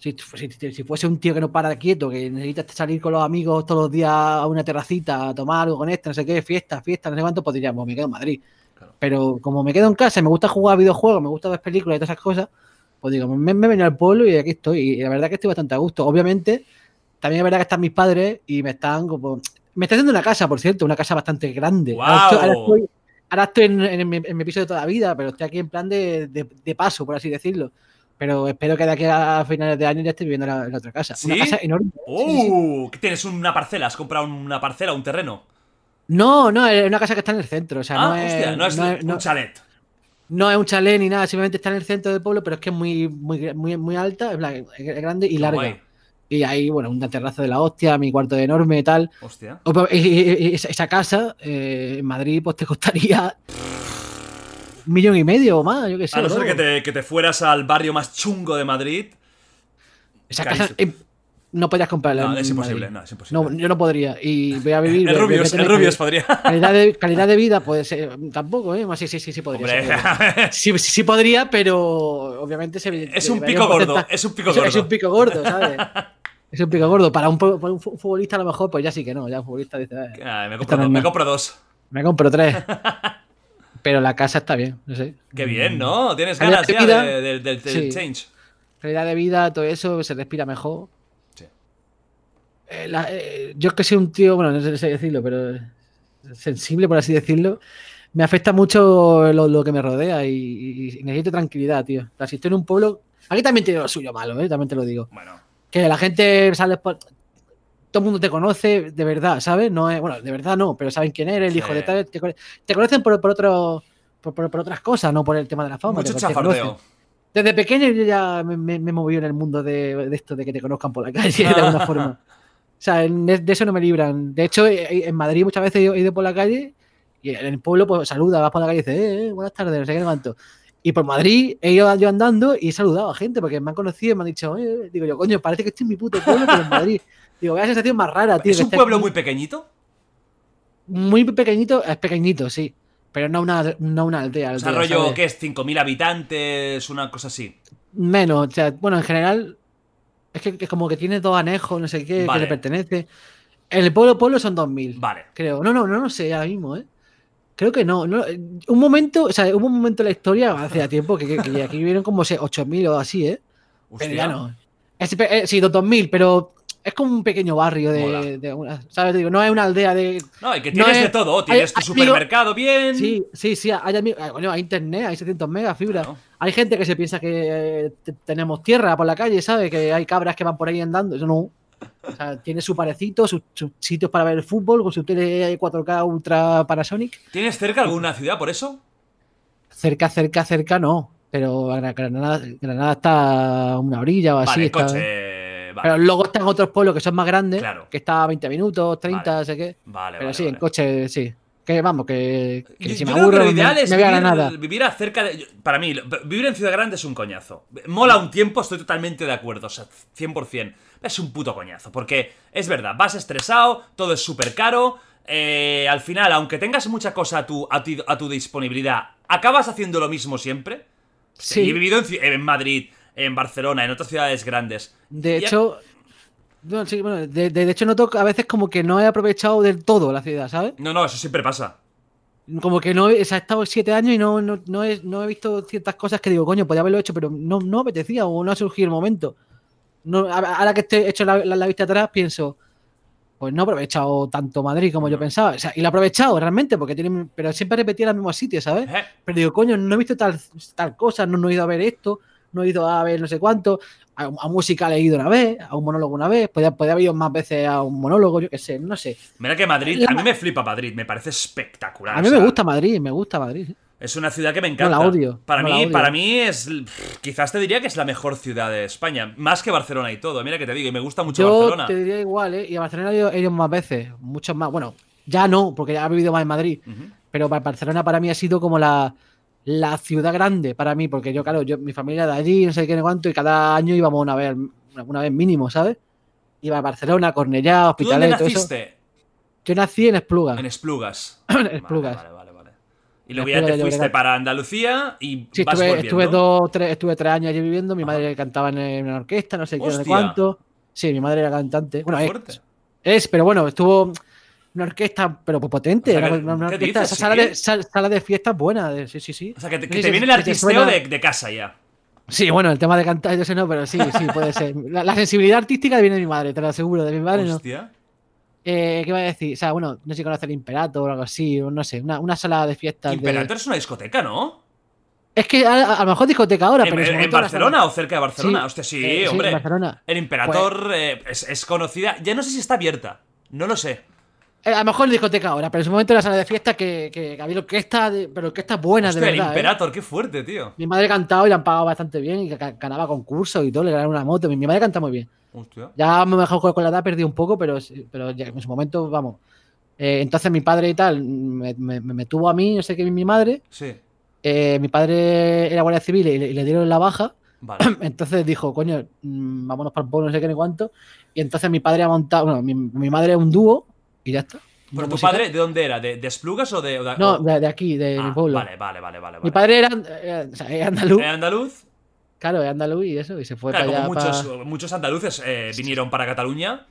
Si, si- si fuese un tío que no para quieto, que necesita salir con los amigos todos los días a una terracita a tomar algo con este, no sé qué, fiesta, fiesta, no sé cuánto, pues diríamos, me quedo en Madrid. Claro. Pero como me quedo en casa y me gusta jugar a videojuegos, me gusta ver películas y todas esas cosas, pues digo, me, me he venido al pueblo y aquí estoy. Y la verdad que estoy bastante a gusto. Obviamente, también es verdad que están mis padres y me están como. Me está haciendo una casa, por cierto, una casa bastante grande. Ahora estoy, ahora estoy- ahora estoy en, en mi, en mi piso de toda la vida, pero estoy aquí en plan de, de- de paso, por así decirlo. Pero espero que de aquí a finales de año ya esté viviendo en la, en la otra casa. Una ¿Sí? casa enorme. Sí, sí, sí. ¡Uh! ¿qué ¿Tienes una parcela? ¿Has comprado una parcela, un terreno? No, no, es una casa que está en el centro. O sea, ah, no, es, no es, no es- un no- chalet. no es un chalet ni nada, simplemente está en el centro del pueblo, pero es que es muy, muy, muy, muy alta, es grande y larga. guay. Y ahí, bueno, una terraza de la hostia, mi cuarto de enorme y tal. Hostia. Y Esa casa eh, en Madrid pues te costaría millón y medio o más, yo qué sé. A no ser que te, que te fueras al barrio más chungo de Madrid. Esa casa eh, no podrías comprarla. No, es imposible, Madrid. no, es imposible. No, yo no podría. Y voy a vivir. el voy- voy a Rubius, tener el Rubius cali- podría. Calidad de, calidad de vida, puede ser. Tampoco, ¿eh? Sí, sí, sí, sí podría. sí podría. Sí, sí, sí podría, pero obviamente se es un pico gordo, es un pico gordo. es un pico gordo, ¿sabes? Es un pico gordo. Para un, para un fu- futbolista, a lo mejor, pues ya sí que no. Ya un futbolista dice, "Eh, me, Esta compro no dos, es me nada". compro dos. me compro tres. Pero la casa está bien, no sé. Qué bien, ¿no? Tienes Calidad ganas de ya vida, de- del- sí. change. Calidad de vida, todo eso, se respira mejor. Sí. Eh, la- eh, yo es que soy un tío, bueno, no sé sé decirlo, pero sensible, por así decirlo. Me afecta mucho lo, lo que me rodea y, y necesito tranquilidad, tío. O sea, si estoy en un pueblo. Aquí también tiene lo suyo malo, ¿eh? también te lo digo. Bueno, Que la gente sale por. Todo el mundo te conoce de verdad, ¿sabes? No es, bueno, de verdad no, pero saben quién eres, el Sí. hijo de tal. Te, te conocen por, por, otro, por, por- por otras cosas, no por el tema de la fama. mucho chafardeo. Desde pequeño yo ya me, me, me he movido en el mundo de, de esto, de que te conozcan por la calle, de alguna forma. O sea, de, eso no me libran. De hecho, eh, en Madrid muchas veces he ido, por la calle y en el pueblo pues saluda, vas por la calle y dices, eh, eh, buenas tardes, no sé qué, cuánto. Y por Madrid he ido yo andando y he saludado a gente porque me han conocido y me han dicho, "Oye", digo yo, coño, parece que estoy en mi puto pueblo, pero en Madrid. Digo, vaya sensación más rara, tío. ¿Es que un pueblo aquí". muy pequeñito? muy pequeñito, es pequeñito, sí. Pero no una, no una aldea. O sea, aldea, rollo, ¿sabes? ¿qué es? ¿5.000 habitantes? Una cosa así. Menos, o sea, bueno, en general es que, que como que tiene dos anejos, no sé qué, Vale. que le pertenece. En el pueblo pueblo son 2000, Vale. creo. No, no, no, no sé ahora mismo, ¿eh? Creo que no, no. Un momento, o sea, hubo un momento en la historia, hace tiempo, que, que, que aquí vivieron como se- 8000 o así, ¿eh? Pero ya Hostia. no. Es, eh, sí, 2000, pero es como un pequeño barrio de, de una- ¿sabes? Digo, no es una aldea de... No, y que No tienes es- de todo. Tienes tu digo- supermercado bien. Sí, sí, sí, hay, ami- hay- bueno, hay internet, hay 700 megas, fibra. Claro. Hay gente que se piensa que eh, te- tenemos tierra por la calle, ¿sabes? Que hay cabras que van por ahí andando. Eso no. O sea, tiene su parecito, sus, sus sitios para ver el fútbol, con su tele 4K Ultra Panasonic. ¿Tienes cerca alguna ciudad por eso? Cerca, cerca, cerca no. Pero Gra- Granada, Granada está a una orilla o así. vale, está- coche. Vale, Pero luego están otros pueblos que son más grandes, Claro. que está a 20 minutos, 30, Vale. no sé qué. vale. Pero vale, sí, en coche, sí. Que vamos, que, que Yo- si me aburro, lo ideal es me vivir, Granada. vivir acerca de. Para mí, vivir en Ciudad Grande es un coñazo. Mola un tiempo, estoy totalmente de acuerdo, o sea, 100%. Es un puto coñazo, porque es verdad, vas estresado, todo es súper caro. eh, al final, aunque tengas mucha cosa a tu, a, ti- a tu disponibilidad, acabas haciendo lo mismo siempre. Sí. Y he vivido en, en Madrid, en Barcelona, en otras ciudades grandes. De Y- hecho, bueno, sí, bueno, de, de- de hecho noto a veces como que no he aprovechado del todo la ciudad, ¿sabes? No, no, eso siempre pasa. Como que no he, o sea, he estado siete años y no, no, no he, no he visto ciertas cosas que digo, coño, podía haberlo hecho, pero no, no apetecía o no ha surgido el momento. No, ahora que estoy hecho la, la- la vista atrás, pienso, pues no he aprovechado tanto Madrid como yo pensaba. O sea, y lo he aprovechado realmente, porque tiene, pero siempre repetía los mismos sitios, ¿sabes? Pero digo, coño, no he visto tal, tal cosa, no, no he ido a ver esto, no he ido a ver no sé cuánto, a, a música he ido una vez, a un monólogo una vez, podía, podía haber ido más veces a un monólogo, yo qué sé, no sé. Mira que Madrid, La- a mí me flipa Madrid, me parece espectacular. A o mí me gusta Madrid, me gusta Madrid. Es una ciudad que me encanta. No la odio, Para no la mí, odio. para mí es. Quizás te diría que es la mejor ciudad de España. Más que Barcelona y todo. Mira que te digo, y me gusta mucho Yo Barcelona. te diría igual, ¿eh? Y a Barcelona he ido, he ido más veces, muchas más. Bueno, ya no, porque ya he vivido más en Madrid. Pero Bar- Barcelona para mí ha sido como la, la ciudad grande para mí, porque yo, claro, yo, mi familia de allí, no sé qué, ni cuánto, y cada año íbamos una vez, una, vez mínimo, ¿sabes? Iba a Barcelona, Cornellá, ¿Tú dónde Hospitalet, todo eso. naciste? Yo nací en Espluga. En Esplugas. En Esplugas. Vale, vale, vale. Y luego ya Esplugas te fuiste para Andalucía y Sí, vas estuve, estuve, dos, tres, estuve tres años allí viviendo. Mi Ajá. madre cantaba en, una orquesta, no sé qué, no sé cuánto. Sí, mi madre era cantante. Bueno, es, es, pero bueno, estuvo una orquesta, pero pues potente. O sea, una, una ¿qué orquesta, dices? esa sala, de, sal- sala de fiestas buena. de- sí, sí, sí. O sea, que te, que viene el artisteo de, de casa ya. Sí, bueno, el tema de cantar, yo sé no, pero sí, sí, puede ser. La, la sensibilidad artística viene de mi madre, te lo aseguro, de mi madre no. Eh, ¿Qué iba a decir? O sea, bueno, no sé si conoce el Imperator o algo así, o no sé, una, una sala de fiestas. de- Imperator es una discoteca, ¿no? Es que a, a lo mejor discoteca ahora, ¿En, pero. en- en Barcelona o cerca de Barcelona? Sí. Hostia, sí, Eh, sí, hombre. en Barcelona. El Imperator eh, es, es conocida. Ya no sé si está abierta. No lo sé. Eh, a lo mejor en discoteca ahora, pero en su momento era sala de fiesta que, que, que había orquestas, de- pero orquestas buenas de el verdad. ¿eh? Imperator, qué fuerte, tío. Mi madre cantaba y le han pagado bastante bien y ganaba concursos y todo, le ganaron una moto. Mi, mi madre canta muy bien. Hostia. Ya me mejor con, con la edad perdí un poco, pero, pero ya en su momento, vamos. Eh, entonces mi padre y tal me, me- me tuvo a mí, no sé qué, mi madre. Sí. Eh, mi padre era guardia civil y le, y le dieron la baja. Vale. Entonces dijo, coño, mm, vámonos para el pueblo, no sé qué ni cuánto. Y entonces mi padre ha montado, bueno, mi, mi madre es un dúo y ya está. ¿Pero tu música. padre de dónde era? ¿De, de Esplugas o de.? o de- No, de, de aquí, de Ah, mi pueblo. Vale, vale, vale, vale. Mi padre era, eh, o sea, es andaluz, ¿En andaluz? claro, es andaluz y eso, y se fue Claro, para como allá. muchos, para- muchos andaluces eh, vinieron para Cataluña.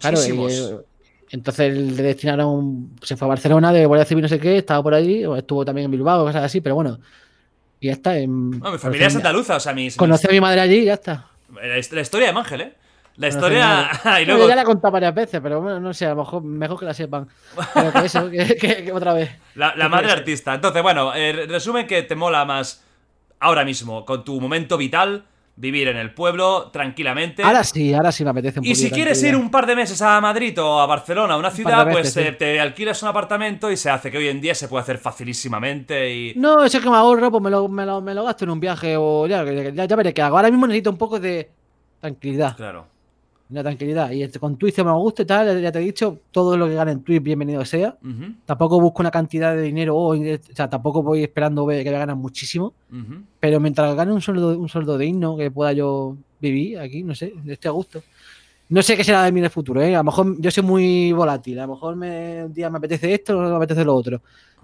Claro, y, Muchísimos. eh, entonces le destinaron, se fue a Barcelona de Guardia Civil, no sé qué, estaba por allí, o estuvo también en Bilbao, cosas así, pero bueno. Y ya está. En, No, mi familia es andaluza, o sea, mis, Conocí a mi madre allí y ya está. La historia de Mangel, ¿eh? La historia. y luego. ya la he contado varias veces, pero bueno, no sé, a lo mejor mejor que la sepan. Pero que eso, que, que- que otra vez. La, la ¿Qué madre artista. Entonces, bueno, eh, resumen que te mola más ahora mismo, con tu momento vital, vivir en el pueblo tranquilamente. Ahora sí, ahora sí me apetece un y si quieres ir un par de meses a Madrid o a Barcelona, a una ciudad, pues veces, eh, sí. te alquilas un apartamento y se hace, que hoy en día se puede hacer facilísimamente y... No, eso es que me ahorro, pues me lo, me lo, me lo gasto en un viaje o ya, ya, ya veré qué hago. Ahora mismo necesito un poco de tranquilidad. Claro. Una tranquilidad. Y este- con Twitch me gusta y tal, ya te he dicho, todo lo que gane en Twitch, bienvenido sea. Tampoco busco una cantidad de dinero, o, o sea, tampoco voy esperando ver que voy a ganar muchísimo. Pero mientras gane un sueldo, un sueldo digno, que pueda yo vivir aquí, no sé, estoy a gusto. No sé qué será de mí en el futuro, ¿eh? A lo mejor yo soy muy volátil. A lo mejor me, un día me apetece esto, no me apetece lo otro.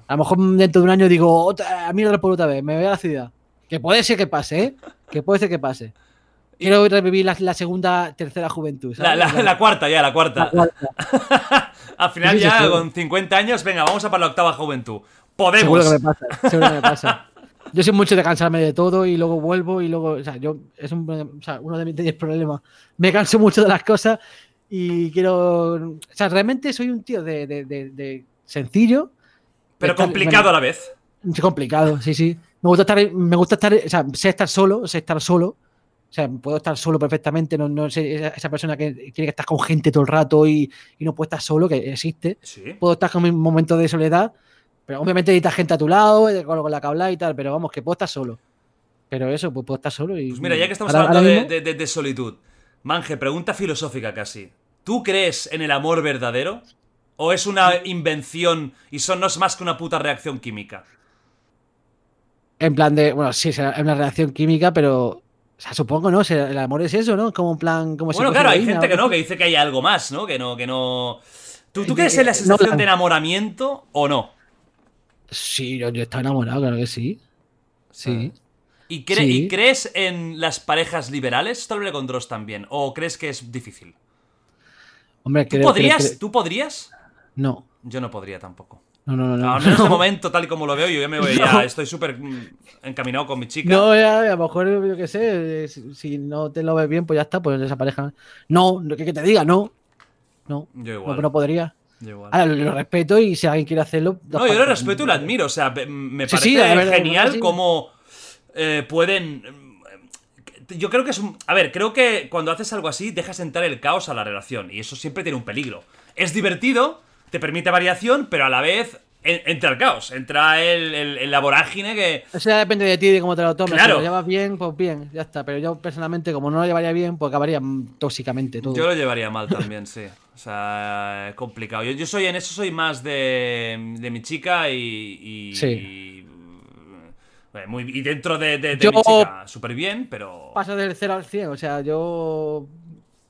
A lo mejor dentro de un año digo, otra, mira por otra vez, me voy a la ciudad. Que puede ser que pase, ¿eh? Que puede ser que pase. Quiero revivir la, la segunda, tercera juventud. La, ¿sabes? la- la cuarta ya, la cuarta. Al final Sí, sí, ya con 50 años, venga, vamos a para la octava juventud. Seguro Podemos. que me pasa, seguro que me pasa. Yo soy mucho de cansarme de todo y luego vuelvo y luego, o sea, yo es un- o sea, uno de mis, de mis problemas. Me canso mucho de las cosas y quiero, o sea, realmente soy un tío de, de- de- de sencillo, Pero estar- complicado a la vez. complicado, sí, sí. Me gusta estar, me gusta estar, o sea, sé estar solo, sé estar solo. O sea, puedo estar solo perfectamente, no, no sé, esa, persona que tiene que estar con gente todo el rato y, y no puede estar solo, que existe Sí. puedo estar con mis momentos de soledad, pero obviamente necesitas gente a tu lado, eh, con, la que y tal, pero vamos, que puedo estar solo. Pero eso, pues puedo estar solo y... Pues mira, ya que estamos ahora- hablando ahora de- de solitud. Manje, pregunta filosófica casi. ¿Tú crees en el amor verdadero? ¿O es una invención y son, no es más que una puta reacción química? En plan de, bueno, sí, es una reacción química, pero... O sea, supongo, ¿no? El amor es eso, ¿no? Como un plan... Como Bueno, claro, hay gente que no, que dice que hay algo más, ¿no? Que no, que no. ¿Tú, tú Eh, crees en la eh, sensación no, de enamoramiento o no? Sí, yo, yo estaba enamorado, claro que sí. Sí. ¿Y, cre- Sí. y crees en las parejas liberales? Esto lo con Dross también. ¿O crees que es difícil? Hombre, ¿Tú creo- podrías? creo- creo- ¿Tú podrías? No. Yo no podría tampoco. No, no, no. no. Al menos de momento, tal y como lo veo, yo ya me voy, ya No. estoy súper mm, encaminado con mi chica. No, ya, a lo mejor, yo qué sé, eh, si, no te lo ves bien, pues ya está, pues esa pareja. No, no, que, que te diga, no. No, Yo no, igual. no podría. igual. Ahora, lo, lo respeto y si alguien quiere hacerlo. No, yo lo respeto y lo admiro. O sea, me- Sí, parece sí, la verdad, genial cómo eh, pueden. Yo creo que es un. A ver, creo que cuando haces algo así, dejas entrar el caos a la relación. Y eso siempre tiene un peligro. Es divertido, te permite variación, pero a la vez en- entra el caos, entra el, el- el- la vorágine que... O sea, depende de ti, de cómo te lo tomes. Claro. Si lo llevas bien, pues bien, ya está. Pero yo personalmente, como no lo llevaría bien, pues acabaría tóxicamente todo. Yo lo llevaría mal también, sí. O sea, es complicado. Yo, yo soy en eso soy más de, de mi chica y... y- Sí. y- eh, muy, y dentro de, de- de Yo- mi chica, súper bien, pero... Paso del 0 al 100, o sea, yo.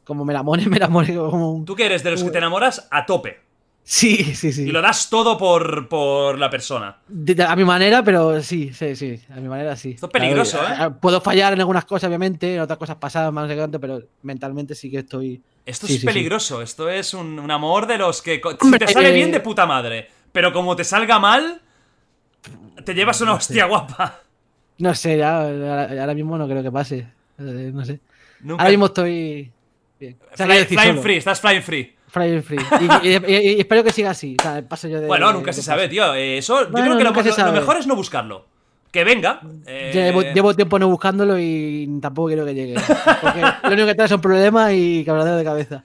Como me la mone, me la mone como un. Tú que eres de los que te enamoras a tope. Sí, sí, sí. Y lo das todo por, por la persona. De- a mi manera, pero sí, sí, sí. A mi manera sí. Esto es peligroso, Claro, ¿eh? Puedo fallar en algunas cosas, obviamente, en otras cosas pasadas, más no sé cuánto, pero mentalmente sí que estoy. Esto Sí, es sí, sí. peligroso. Esto es un, un amor de los que... co- Si Hombre, te sale eh, bien, de puta madre. Pero como te salga mal, te llevas una hostia guapa. No sé, ya, ahora, ahora mismo no creo que pase. Eh, No sé. Nunca- Ahora mismo estoy. Bien. O sea, Fly- quiero decir, flying solo. free, estás flying free. Free. Y, y- y- y espero que siga así. O sea, paso yo de. Bueno, nunca de se sabe, tío. Eh, Eso, yo creo que lo, lo- mejor es no buscarlo. Que venga. eh, Llevo, llevo tiempo no buscándolo y tampoco quiero que llegue. Porque lo único que trae son problemas y cabradero de cabeza.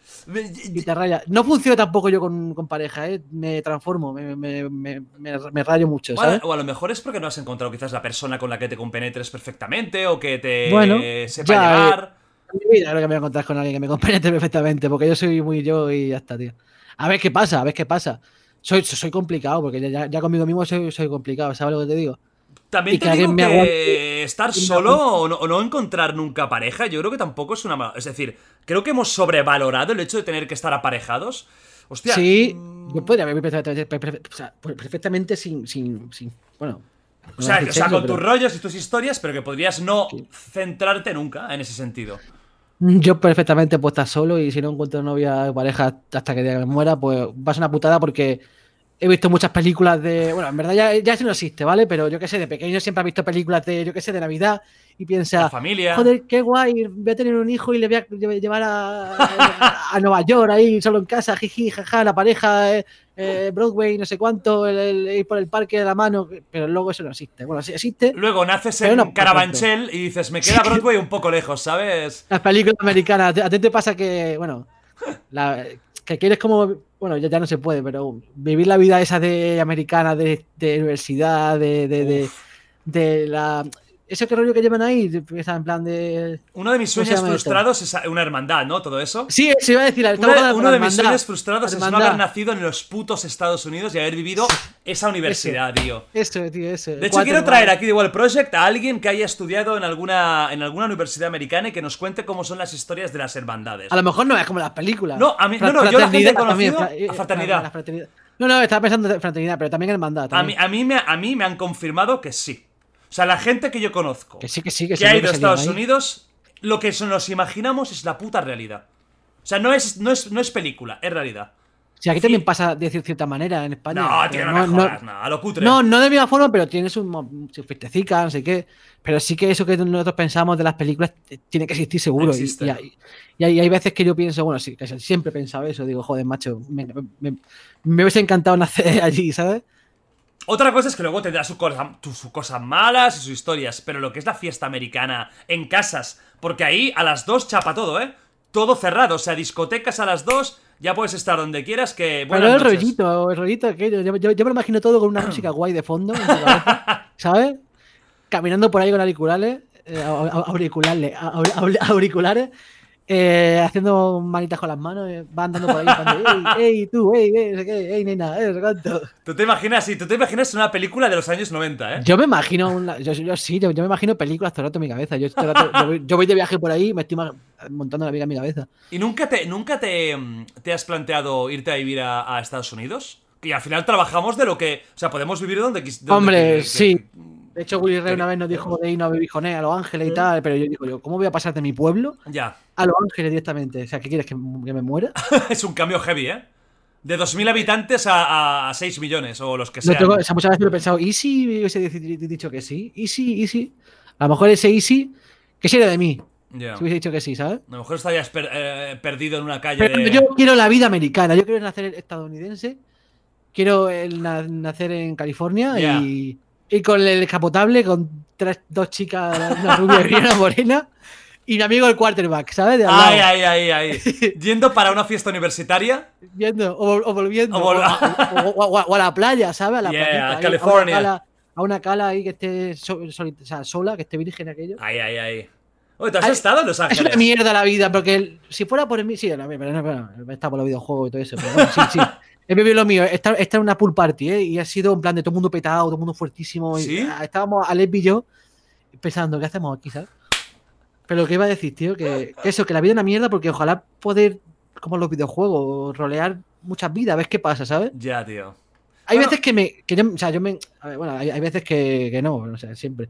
Y te raya. No funciona tampoco yo con, con pareja, ¿eh? Me transformo, me, me, me, me- me rayo mucho, o a lo mejor es porque no has encontrado quizás la persona con la que te compenetres perfectamente o que te Bueno, sepa ya, llevar. En mi vida creo que me voy a encontrar con alguien que me comprende perfectamente, porque yo soy muy yo y ya está, tío. A ver qué pasa, a ver qué pasa. Soy, soy complicado, porque ya, ya conmigo mismo soy, soy complicado, ¿sabes lo que te digo? También y te que digo estar solo o no, o no encontrar nunca pareja, yo creo que tampoco es una mala. Es decir, creo que hemos sobrevalorado el hecho de tener que estar aparejados. Hostia. sí, mm, yo podría perfectamente, o sea, perfectamente sin, sin, sin- bueno. O sea, o con pero- tus rollos y tus historias, pero que podrías no centrarte nunca en ese sentido. Yo perfectamente puedo estar solo y si no encuentro novia o pareja hasta que me muera, pues va a una putada porque he visto muchas películas de. Bueno, en verdad ya, ya eso no existe, ¿vale? Pero yo que sé, de pequeño siempre he visto películas de, yo que sé, de Navidad y La piensa. familia. Joder, qué guay, voy a tener un hijo y le voy a lle- llevar a, a Nueva York ahí solo en casa, jiji, jaja, la pareja, eh, eh, Broadway, no sé cuánto, el, el- ir por el parque de la mano, pero luego eso no existe. Bueno, sí existe. Luego naces en no, Carabanchel y dices, me queda. Broadway un poco lejos, ¿sabes? Las películas americanas, a ti te pasa que, bueno, la- que quieres como, bueno, ya, ya no se puede, pero vivir la vida esa de americana, de, de universidad, de, de, de, la... Ese que rollo que llevan ahí, que está en plan de... Uno de mis ¿Cómo se sueños esto? frustrados es una hermandad, ¿no? Todo eso. Sí, se iba a decir, Uno de, uno de mis hermandad. sueños frustrados es no Hermandad. haber nacido en los putos Estados Unidos y haber vivido esa universidad, tío. Eso, tío, eso. De hecho, quiero traer aquí de Wall Project a alguien que haya estudiado en alguna, en alguna universidad americana y que nos cuente cómo son las historias de las hermandades. A lo mejor no es como las películas. No, a mí- no, no, yo la gente he conocido fra- a fraternidad. No, no, estaba pensando en fraternidad, pero también hermandad. A también. mí, a, mí me, a mí me han confirmado que sí. O sea, la gente que yo conozco Que sí, que sí, que, que ha ido a Estados ahí. Unidos, lo que nos imaginamos es la puta realidad. O sea, no es, no es, no es película, es realidad. Sí, aquí también pasa de cier- cierta manera en España. No, tío, no, me jodas, no, a lo cutre. No, no de misma forma, pero tiene su, mo- su fiestecica, no sé qué. Pero sí que eso que nosotros pensamos de las películas eh, tiene que existir seguro. Y, Existe. y hay, y hay- hay veces que yo pienso, bueno, sí, siempre he pensado eso. Digo, joder, macho, me, me- me hubiese encantado nacer allí, ¿sabes? Otra cosa es que luego tendrá sus cosas, sus cosas malas y sus historias, pero lo que es la fiesta americana en casas, porque ahí a las dos chapa todo, ¿eh? Todo cerrado, o sea, discotecas a las dos, ya puedes estar donde quieras, que Pero buenas el noches. rollito, el rollito aquello. Yo, yo- yo me lo imagino todo con una música guay de fondo, ¿sabes? Caminando por ahí con auriculares, eh, au- au- auriculares, au- au- auriculares, eh, haciendo manitas con las manos, eh, va andando por ahí, cuando, ey, ey, tú, ey, ey, no sé qué, ey, nena, eh, sé cuánto". Tú te imaginas, sí, tú te imaginas una película de los años 90, ¿eh? Yo me imagino, una- yo, yo sí, yo, yo me imagino películas todo el rato en mi cabeza. Yo, todo el rato- yo voy, yo voy de viaje por ahí y me estoy montando la vida en mi cabeza. ¿Y nunca te, nunca te, mm, te has planteado irte a vivir a, a Estados Unidos? Que al final trabajamos de lo que. O sea, podemos vivir donde donde Hombre, que- sí. que- De hecho, Willy Ray una vez nos dijo de irnos a él a Los Ángeles y tal, pero yo digo, yo, ¿cómo voy a pasar de mi pueblo Ya. a Los Ángeles directamente? O sea, ¿qué quieres? ¿Que, que me muera? es un cambio heavy, ¿eh? De 2.000 habitantes a, a 6 millones o los que No sean. tengo- o sea, muchas veces lo he pensado, ¿y si hubiese dicho que sí? ¿Y si? ¿Y si? A lo mejor ese Easy, ¿qué sería de mí? Ya. Si hubiese dicho que sí, ¿sabes? A lo mejor estarías per- eh, perdido en una calle Pero de. yo quiero la vida americana, yo quiero nacer estadounidense, quiero el na- nacer en California y, y con el descapotable, con tres, dos chicas, una rubia y una morena, y mi amigo el quarterback, ¿sabes? De al Ay, lado. ay, ay, ay. Yendo para una fiesta universitaria. Viendo, o, o volviendo. O vol- o, a, o- la playa, ¿sabes? A la Yeah, playita, a ahí, California. una cala, a una cala ahí que esté o sea, sola, que esté virgen aquello. Ay, ay, ay. Oye, ¿tú has Ay, estado en Los Es Ángeles? una mierda la vida, porque el- si fuera por mí, sí, no, pero no, pero no, está por los videojuegos y todo eso. Pero bueno, sí, sí. He vivido lo mío. Esta, esta es una pool party, ¿eh? Y ha sido en plan de todo el mundo petado, todo el mundo fuertísimo. y, ¿Sí? ah, estábamos Alep y yo pensando, ¿qué hacemos aquí, sabes? Pero lo que iba a decir, tío, que, que eso, que la vida es una mierda, porque ojalá poder, como los videojuegos, rolear muchas vidas, a ver qué pasa, ¿sabes? Ya, tío. Hay Bueno. veces que me. Que yo, o sea, yo me. a ver, bueno, hay, hay veces que, que no, o sea, siempre.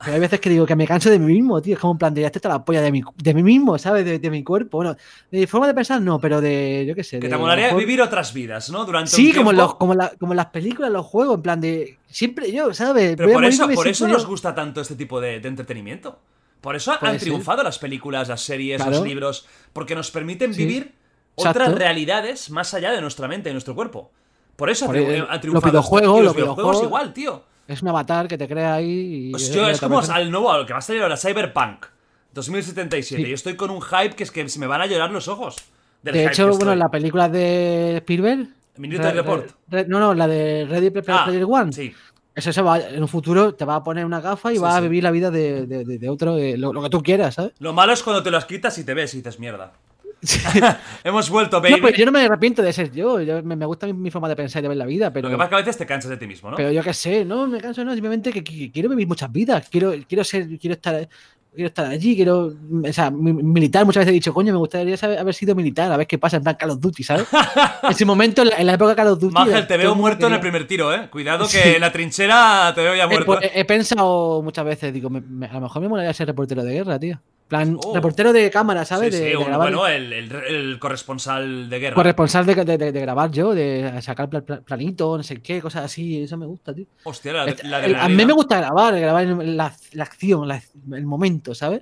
Pero hay veces que digo que me canso de mí mismo, tío. Es como en plan de ya hasta la polla de mí, de mí mismo, ¿sabes? De, de mi cuerpo. Bueno, de forma de pensar, no, pero de. Yo qué sé. Que de- te molaría mejor- vivir otras vidas, ¿no? Durante Sí, un como los, como, la- como las películas, los juegos, en plan de. Siempre yo, ¿sabes? Pero por eso, por eso yo. nos gusta tanto este tipo de, de entretenimiento. Por eso han ser. triunfado las películas, las series, los libros, porque nos permiten Sí. vivir Exacto. otras realidades más allá de nuestra mente y nuestro cuerpo. Por eso ha Por el- ha los triunfado. videojuegos, los videojuegos. igual, tío. Es un avatar que te crea ahí. Y Pues yo, es como al nuevo, al que va a salir ahora, Cyberpunk 2077. Sí. Yo estoy con un hype que es que se me van a llorar los ojos. Del De hype hecho, que bueno, estoy. la película de Spielberg. Minority Re- Report. Re- no, no, la de Ready Player Ah, Player One. sí. Eso se va, en un futuro te va a poner una gafa y Sí, vas a vivir la vida de, de- otro, de lo, lo que tú quieras, ¿sabes? Lo malo es cuando te las quitas y te ves y dices mierda. Hemos vuelto, baby. No, pero yo no me arrepiento de ser yo. yo- me, me gusta mi, mi forma de pensar y de ver la vida, pero, Lo que pasa es que a veces te cansas de ti mismo, ¿no? pero yo qué sé, no me canso, no, simplemente que, que quiero vivir muchas vidas. Quiero, quiero ser, quiero estar, quiero estar allí, quiero, o sea, mi- militar. Muchas veces he dicho, coño, me gustaría saber- haber sido militar, a ver qué pasa en plan Call of Duty, ¿sabes? en ese momento, en la, en la época de Call of Duty. Mangel, te veo muerto en el quería- primer tiro, ¿eh? Cuidado que Sí. en la trinchera te veo ya He, muerto. he- he pensado muchas veces, digo, me- me- a lo mejor me molaría ser reportero de guerra, tío. Plan, Oh. reportero de cámara, ¿sabes? Sí, de, sí, de un- grabar- bueno, el, el- el corresponsal de guerra. corresponsal de, de- de- de grabar yo, de sacar pla- planito, no sé qué, cosas así, eso me gusta, tío. Hostia, la, la el- a mí me gusta grabar, grabar en la, la acción, la- el momento, ¿sabes?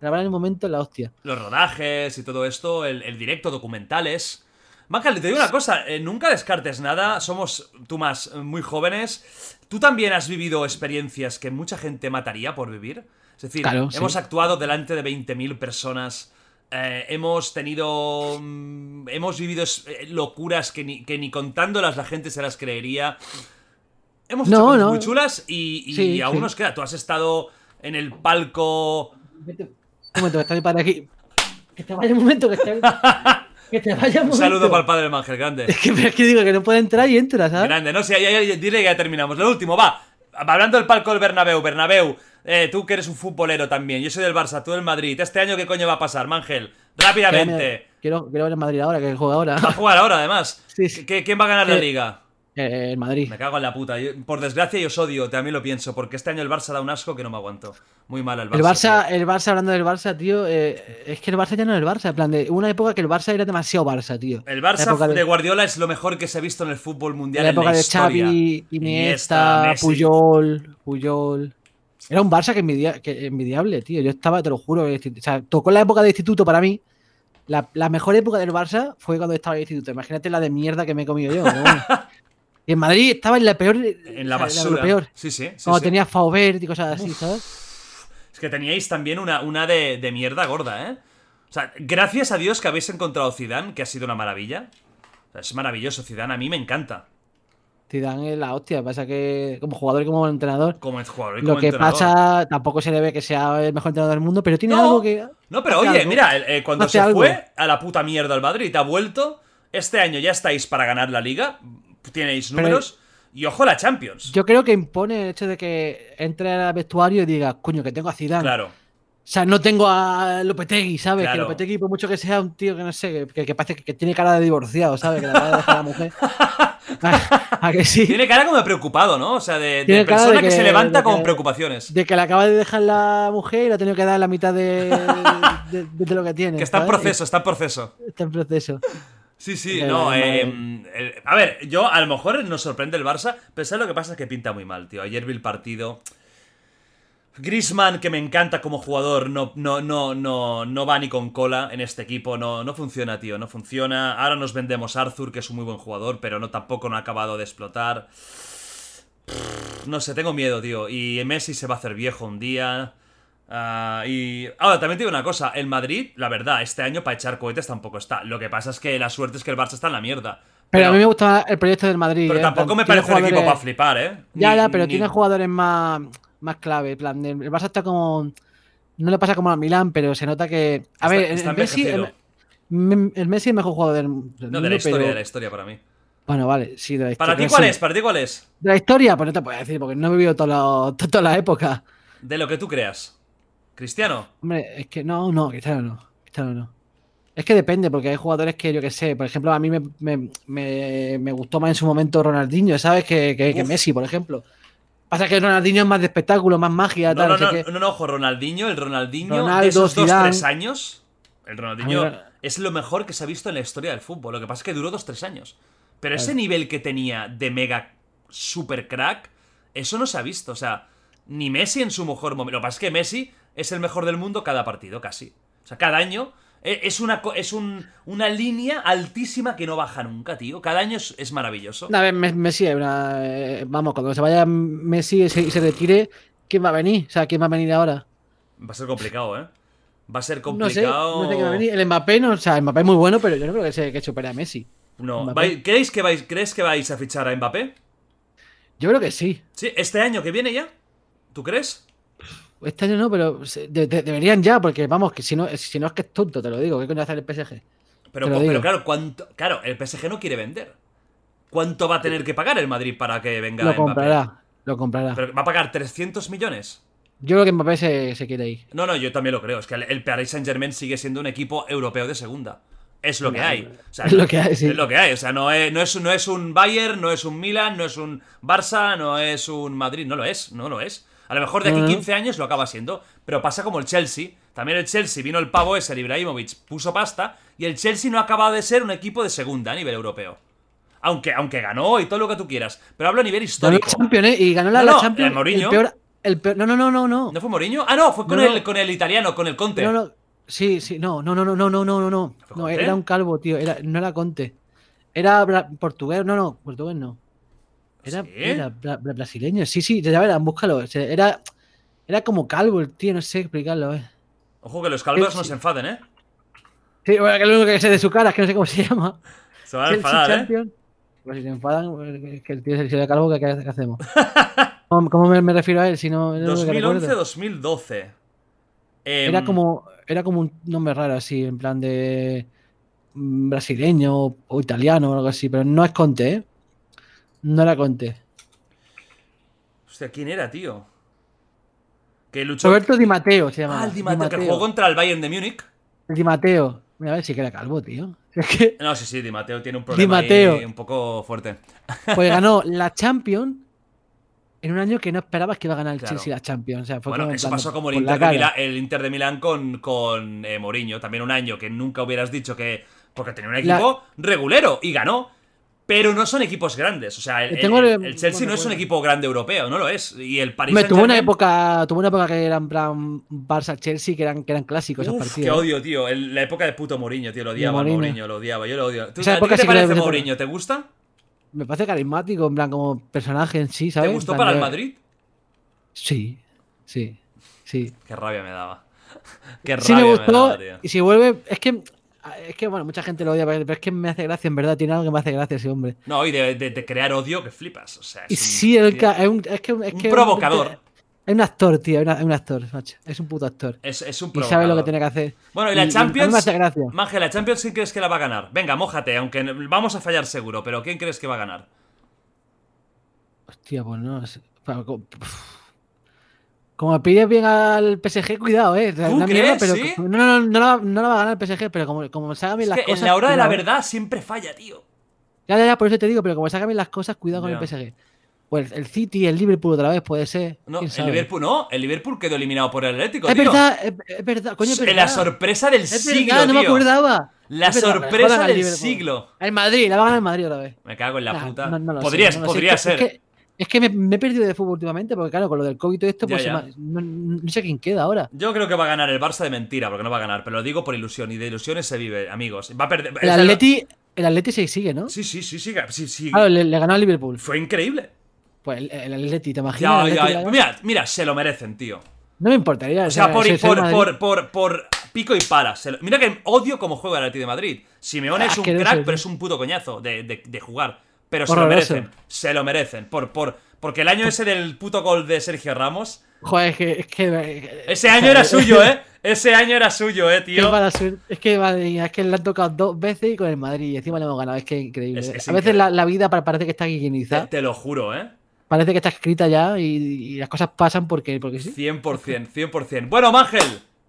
Grabar en el momento la hostia. Los rodajes y todo esto, el, el directo, documentales. Mangel, te digo una cosa, eh, nunca descartes nada, somos tú más muy jóvenes. ¿Tú también has vivido experiencias que mucha gente mataría por vivir? Es decir, Claro, sí. hemos actuado delante de 20.000 personas, eh, hemos tenido... mm, hemos vivido eh, locuras que ni, que ni contándolas la gente se las creería. Hemos hecho No, cosas no. muy chulas y, y Sí, aún sí. nos queda. Tú has estado en el palco... Un momento, que está mi padre aquí. Que te vaya un momento, que te, que te vaya un Un momento. saludo para el padre del Mangel, grande. Es que, pero es que digo que no puede entrar y entra, ¿sabes? Grande, no sé, ya, ya- ya- dile que ya terminamos. Lo último, va. Hablando del palco del Bernabéu, Bernabéu, eh, tú que eres un futbolero también, yo soy del Barça, tú del Madrid. ¿Este año qué coño va a pasar, Mangel? Rápidamente. Quiero, quiero ver el Madrid ahora, que juega ahora. Va a jugar ahora, además. Sí, sí. ¿Qué- ¿Quién va a ganar la Eh, liga? Eh, el Madrid. Me cago en la puta. Yo- por desgracia, yo os odio, también lo pienso, porque este año el Barça da un asco que no me aguanto. Muy mal el Barça. El Barça, tío. el Barça, hablando del Barça, tío, eh, es que el Barça ya no es el Barça. En plan, de una época que el Barça era demasiado Barça, tío. El La Barça de... Guardiola es lo mejor que se ha visto en el fútbol mundial la en la época de historia. Xavi, Iniesta, Messi. Puyol, Puyol. Era un Barça que, envidia- que envidiable, tío. Yo estaba, te lo juro. O sea, tocó la época de instituto para mí. La, la mejor época del Barça fue cuando estaba en el instituto. Imagínate la de mierda que me he comido yo. y en Madrid estaba en la peor. En la basura. Peor. Sí, sí. sí, Cuando sí. tenía Faubert y cosas así, ¿sabes? Es que teníais también una, una de, de mierda gorda, ¿eh? O sea, gracias a Dios que habéis encontrado Zidane, que ha sido una maravilla. O sea, es maravilloso, Zidane, a mí me encanta. Zidane es la hostia. Pasa que como jugador y como entrenador. Como jugador y Lo como que entrenador. pasa, tampoco se le ve que sea el mejor entrenador del mundo, pero tiene No. algo que. No, pero oye, algo. mira, eh, cuando Hace se algo. fue a la puta mierda al Madrid, ha vuelto. Este año ya estáis para ganar la liga. Tenéis Pero- números. Y ojo la Champions. Yo creo que impone el hecho de que entre al vestuario y diga, coño, que tengo a Zidane. Claro. O sea, no tengo a Lopetegui, ¿sabes? Claro. Que Lopetegui, por mucho que sea un tío que no sé, que, que parece que, que tiene cara de divorciado, ¿sabes? Que le acaba de dejar a la mujer. ¿A, a que sí? Tiene cara como de preocupado, ¿no? O sea, de, persona de que, que- se levanta con preocupaciones. De que le acaba de dejar la mujer y le ha tenido que dar la mitad de, de, lo que tiene. Que está en proceso, está en proceso. Está en proceso. Sí, sí, no. la- eh, a ver, yo a lo mejor nos sorprende el Barça, pero ¿sabes lo que pasa? Es que pinta muy mal, tío. Ayer vi el partido. Grisman, que me encanta como jugador, no, no, no, no, no va ni con cola en este equipo. No, no funciona, tío. No funciona. Ahora nos vendemos a Arthur, que es un muy buen jugador, pero no tampoco no ha acabado de explotar. No sé, tengo miedo, tío. Y Messi se va a hacer viejo un día. Ah, y ahora también te digo una cosa, el Madrid, la verdad, este año para echar cohetes tampoco está. Lo que pasa es que la suerte es que el Barça está en la mierda. Pero, a mí me gusta el proyecto del Madrid. Pero eh, tampoco me parece un equipo para flipar, ¿eh? Ya, Ni- ya, pero ni- tiene jugadores más, más clave. plan, el Barça está como. No le pasa como al Milán, pero se nota que. A Está- ver, el, está el Messi. El, Messi es el mejor jugador del, del No, de la mundo, historia, pero- de la historia para mí. Bueno, vale, sí, de la ¿Para historia. ti cuál sí. es? ¿Para ti cuál es? De la historia, pues no te puedo decir, porque no he vivido toda la, toda la época. De lo que tú creas. ¿Cristiano? Hombre, es que no, no, Cristiano no. Cristiano no. Es que depende, porque hay jugadores que yo que sé, por ejemplo, a mí me, me- me- me gustó más en su momento Ronaldinho, ¿sabes? Que, que-. Messi, por ejemplo. Pasa que Ronaldinho es más de espectáculo, más magia, No, tal. no, no no, no, no, ojo, Ronaldinho, el Ronaldinho Ronaldo, de esos dos, Zidane. tres años. El Ronaldinho es lo mejor que se ha visto en la historia del fútbol. Lo que pasa es que duró dos, tres años. Pero ese nivel que tenía de mega super crack, eso no se ha visto. O sea, ni Messi en su mejor momento. Lo que pasa es que Messi es el mejor del mundo cada partido, casi. O sea, cada año es una, es un- una línea altísima que no baja nunca, tío. Cada año es, es maravilloso. A ver, Me- Messi una. eh, vamos, cuando se vaya Messi y se, y se retire, ¿quién va a venir? O sea, ¿quién va a venir ahora? Va a ser complicado, ¿eh? Va a ser No sé, complicado. no sé quién va a venir. El Mbappé no, o sea, el Mbappé es muy bueno, pero yo no creo que se que supere a Messi. No, Mbappé. ¿vai- ¿creéis que vais, ¿crees que vais a fichar a Mbappé? Yo creo que sí. Sí, este año que viene ya. ¿Tú crees? Este año no, pero se- de- de- deberían ya, porque vamos, que si no, si no es que es tonto, te lo digo. ¿Qué coño hacer el PSG? Pero, pero digo. claro, ¿cuánto, claro, el PSG no quiere vender. ¿Cuánto va a tener que pagar el Madrid para que venga Lo Mbappé? comprará. Lo comprará. ¿Pero ¿Va a pagar 300 millones? Yo creo que Mbappé se, se quiere ir. No, no, yo también lo creo. Es que el, el Paris Saint Germain sigue siendo un equipo europeo de segunda. Es lo que hay. O sea, Es lo que hay, sí. Es lo que hay. O sea, no es, no, es, no es un Bayern, no es un Milan, no es un Barça, no es un Madrid. No lo es, no lo es. A lo mejor de aquí No, no. 15 años lo acaba siendo. Pero pasa como el Chelsea. También el Chelsea vino el pavo ese, el Ibrahimovic, puso pasta. Y el Chelsea no ha acabado de ser un equipo de segunda a nivel europeo. Aunque, aunque ganó y todo lo que tú quieras. Pero hablo a nivel Ganó la histórico. Champions, ¿eh? Y ganó la, No, la no, Champions. el Mourinho. peor, el peor- no, no, no, no, no. ¿No fue Mourinho? Ah, no, fue con, No. El, con el italiano, con el Conte. No, no. Sí, sí, no, no, no, no, no, no, no, no, no. Era un calvo, tío. Era, no era Conte. Era portugués, no, no, portugués no. Era, ¿Sí? era bra- bra- brasileño. Sí, sí, ya verán, búscalo. O sea, Era, era como calvo el tío, no sé explicarlo, eh. Ojo que los calvos Sí. no se enfaden, ¿eh? Sí, bueno, que lo único que sé de su cara es que no sé cómo se llama. Se van a enfadar, ¿eh? Pues si se enfadan, pues, que- que el tío se le calvo, ¿qué, qué hacemos? ¿Cómo, cómo me, me refiero a él? Si no, no es lo que recuerdo. 2011-2012. Em, Era como, era como un nombre raro así, en plan de mm, brasileño o italiano o algo así, pero no es Conte, ¿eh? No era Conte. Hostia, ¿quién era, tío? Que luchó. Roberto Di Matteo se llama. Ah, el Di Matteo, que jugó contra el Bayern de Múnich. Di Matteo. Mira, a ver si que era calvo, tío. Es que No, sí, sí, Di Matteo tiene un problema Matteo. ahí un poco fuerte. pues ganó la Champions en un año que no esperabas que iba a ganar el Claro. Chelsea la Champions. O sea, fue Bueno, eso plan, pasó como el la Inter, de. Milán, el Inter de Milán con, con eh, Mourinho. También un año que nunca hubieras dicho que. Porque tenía un La- equipo regulero y ganó. Pero no son equipos grandes. O sea, el, Tengo el- el- el Chelsea no es un equipo grande europeo, no lo es. Y el Paris Hombre, tuvo una época, tuvo una época que eran plan Barça Chelsea que eran, que eran clásicos esos Uf, partidos. qué odio, tío. La época de puto Mourinho, tío. Lo odiaba Mourinho. Mourinho, lo odiaba. Yo lo odio. ¿Tú, Esa ¿A ti época qué te parece Mourinho? ¿Te gusta? Me parece carismático, en plan como personaje en sí, ¿sabes? ¿Te gustó para el Madrid? Sí, sí, sí. Qué rabia me daba. Qué rabia Sí me me gustó. daba, tío. y si vuelve, es que, es que, bueno, mucha gente lo odia, pero es que me hace gracia, en verdad. Tiene algo que me hace gracia ese hombre. No, y de, de- de crear odio que flipas. O sea, Y es un, sí, el es, un, es que es un que provocador. Es un actor, tío. Es es un actor, macho. Es un puto actor. Es, es un Y sabe lo que tiene que hacer. Bueno, y la mí Champions. me hace gracia. Manje, la Champions, ¿quién crees que la va a ganar? Venga, mójate, aunque vamos a fallar seguro, pero ¿quién crees que va a ganar? Hostia, pues no. co- Como pilles bien al PSG, cuidado, eh. ¿Tú Una mierda, crees, pero sí? no, no, no, la, no la va a ganar el PSG, pero como, como se hagan bien Es las que cosas. en la hora de la cuidado. verdad siempre falla, tío. Ya, ya, ya, por eso te digo, pero como se hagan bien las cosas, cuidado con el PSG. Pues el City, el Liverpool otra vez, puede ser. No, ¿quién el? Liverpool no, el Liverpool quedó eliminado por el Atlético, Es tío. verdad, es, es verdad, coño, es verdad. La sorpresa del Es siglo, verdad, no me acordaba. La Es sorpresa del siglo. El Madrid, la va a ganar el Madrid otra vez. Me cago en la Nah, puta. no- no sé, podría no sé. podría ser. Que, es que me, me he perdido de fútbol últimamente, porque claro, con lo del COVID y esto, Ya, pues ya. no, no sé quién queda ahora. Yo creo que va a ganar el Barça de mentira, porque no va a ganar, pero lo digo por ilusión, y de ilusiones se vive, amigos. Va a perder. El Atleti, el Atleti se sigue, ¿no? Sí, sí, sí, sí, sí, sí. Claro, le, le ganó al Liverpool. Fue increíble. Pues el, el Atleti, ¿te imaginas? Ya, Atleti? Mira, mira, se lo merecen, tío. No me importaría. O sea, por, por, por, por, por pico y lo- Mira que odio cómo juega el Atleti de Madrid. Simeone Ah, es un crack, pero es un puto coñazo de, de- de jugar. Pero se lo merecen. Se lo merecen. Por, por, porque el año ese del puto gol de Sergio Ramos. Joder, es que. Es que Ese año era suyo, ¿eh? Ese año era suyo, ¿eh, tío? Es que, madre mía, es que le han tocado dos veces y con el Madrid y encima le hemos ganado. Es que increíble. Es- es a veces increíble. la, la vida pa- parece que está Te, higienizada, te lo juro, ¿eh? parece que está escrita ya y, y las cosas pasan porque, porque sí. 100%, 100%. Bueno, Ángel,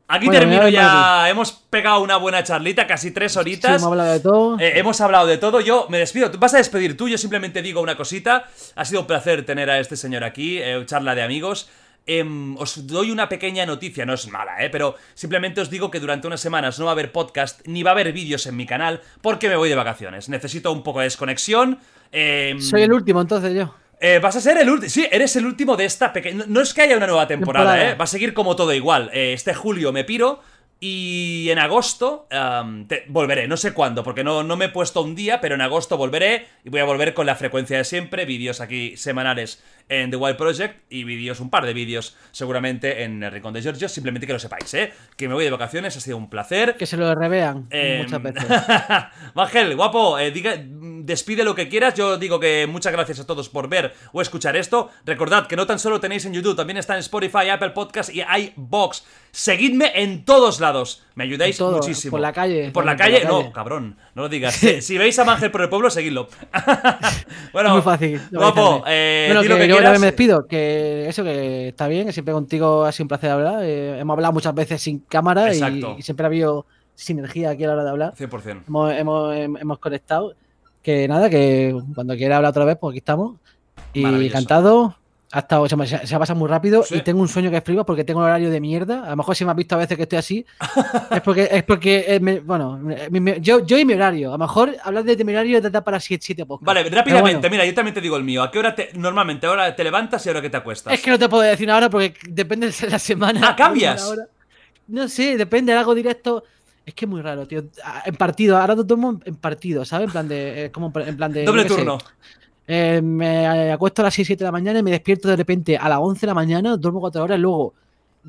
aquí Bueno, termino ya. Hemos pegado una buena charlita, casi tres Sí, horitas. hemos hablado de todo. Eh, hemos hablado de todo, yo me despido. Vas a despedir tú, yo simplemente digo una cosita. Ha sido un placer tener a este señor aquí, eh, charla de amigos. Em, os doy una pequeña noticia, no es mala, ¿eh? Pero simplemente os digo que durante unas semanas no va a haber podcast ni va a haber vídeos en mi canal porque me voy de vacaciones. Necesito un poco de desconexión. em, Soy el último, entonces yo. Eh, vas a ser el último. Sí, eres el último de esta pequeña. No, es que haya una nueva temporada, Temporada. ¿eh? Va a seguir como todo igual. Eh, este julio me piro. Y en agosto te- volveré, no sé cuándo, porque no, no me he puesto un día, pero en agosto volveré y voy a volver con la frecuencia de siempre, vídeos aquí semanales en The Wild Project y vídeos, un par de vídeos seguramente en el Rincón de Giorgio, simplemente que lo sepáis, ¿eh? Que me voy de vacaciones, ha sido un placer. Que se lo revean Eh, muchas veces. Ángel, guapo, eh, diga- despide lo que quieras. Yo digo que muchas gracias a todos por ver o escuchar esto. Recordad que no tan solo tenéis en YouTube, también está en Spotify, Apple Podcast y iBox. Seguidme en todos lados. Me ayudáis todo, muchísimo. por la calle, Por la calle, por la no, cabrón, no lo digas. si, si veis a Ángel por el pueblo, seguidlo. bueno, Es muy fácil. Guapo, eh, bueno, que, lo que yo quieras. me despido. Que eso, que está bien, que siempre contigo ha sido un placer hablar. eh, hemos hablado muchas veces sin cámara y, siempre ha habido sinergia aquí a la hora de hablar. 100%. Hemos, hemos, hemos conectado. Que nada, que cuando quiera hablar otra vez, pues aquí estamos. Y encantado. Ha estado, se, me, se ha pasado muy rápido Sí. y tengo un sueño que flipa porque tengo un horario de mierda. A lo mejor si me has visto a veces que estoy así, es porque, es porque eh, me- bueno, mi- mi- yo, yo y mi horario. A lo mejor hablar de mi horario te da para 7 siete podcasts. Vale, rápidamente, bueno, mira, yo también te digo el mío. ¿A qué hora te, normalmente ahora te levantas y ahora que te acuestas? es que no te puedo decir ahora porque depende de la semana. Ah, ¿cambias? hora. No sé, depende, hago directo. Es que es muy raro, tío. Ah, En partido, ahora lo tomo en partido, ¿sabes? En plan de. eh, como en plan de. Doble qué sé. Eh, me acuesto a las 6, 7 de la mañana y me despierto de repente a las 11 de la mañana, duermo 4 horas, luego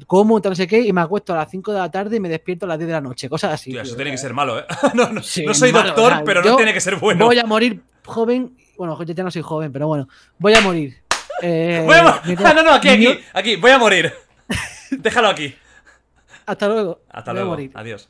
como, tal, no sé qué, y me acuesto a las 5 de la tarde y me despierto a las 10 de la noche, cosas así. Tío, tío. eso tiene que ser malo, ¿eh? no, no, Sí, no soy malo, doctor, o sea, pero no tiene que ser bueno. Voy a morir joven. Bueno, yo ya no soy joven, pero bueno, voy a morir. Eh, Voy a mo- mira, Ah, no, no, aquí, aquí, aquí, voy a morir. Déjalo aquí. Hasta luego. Hasta Voy a luego. morir. Adiós.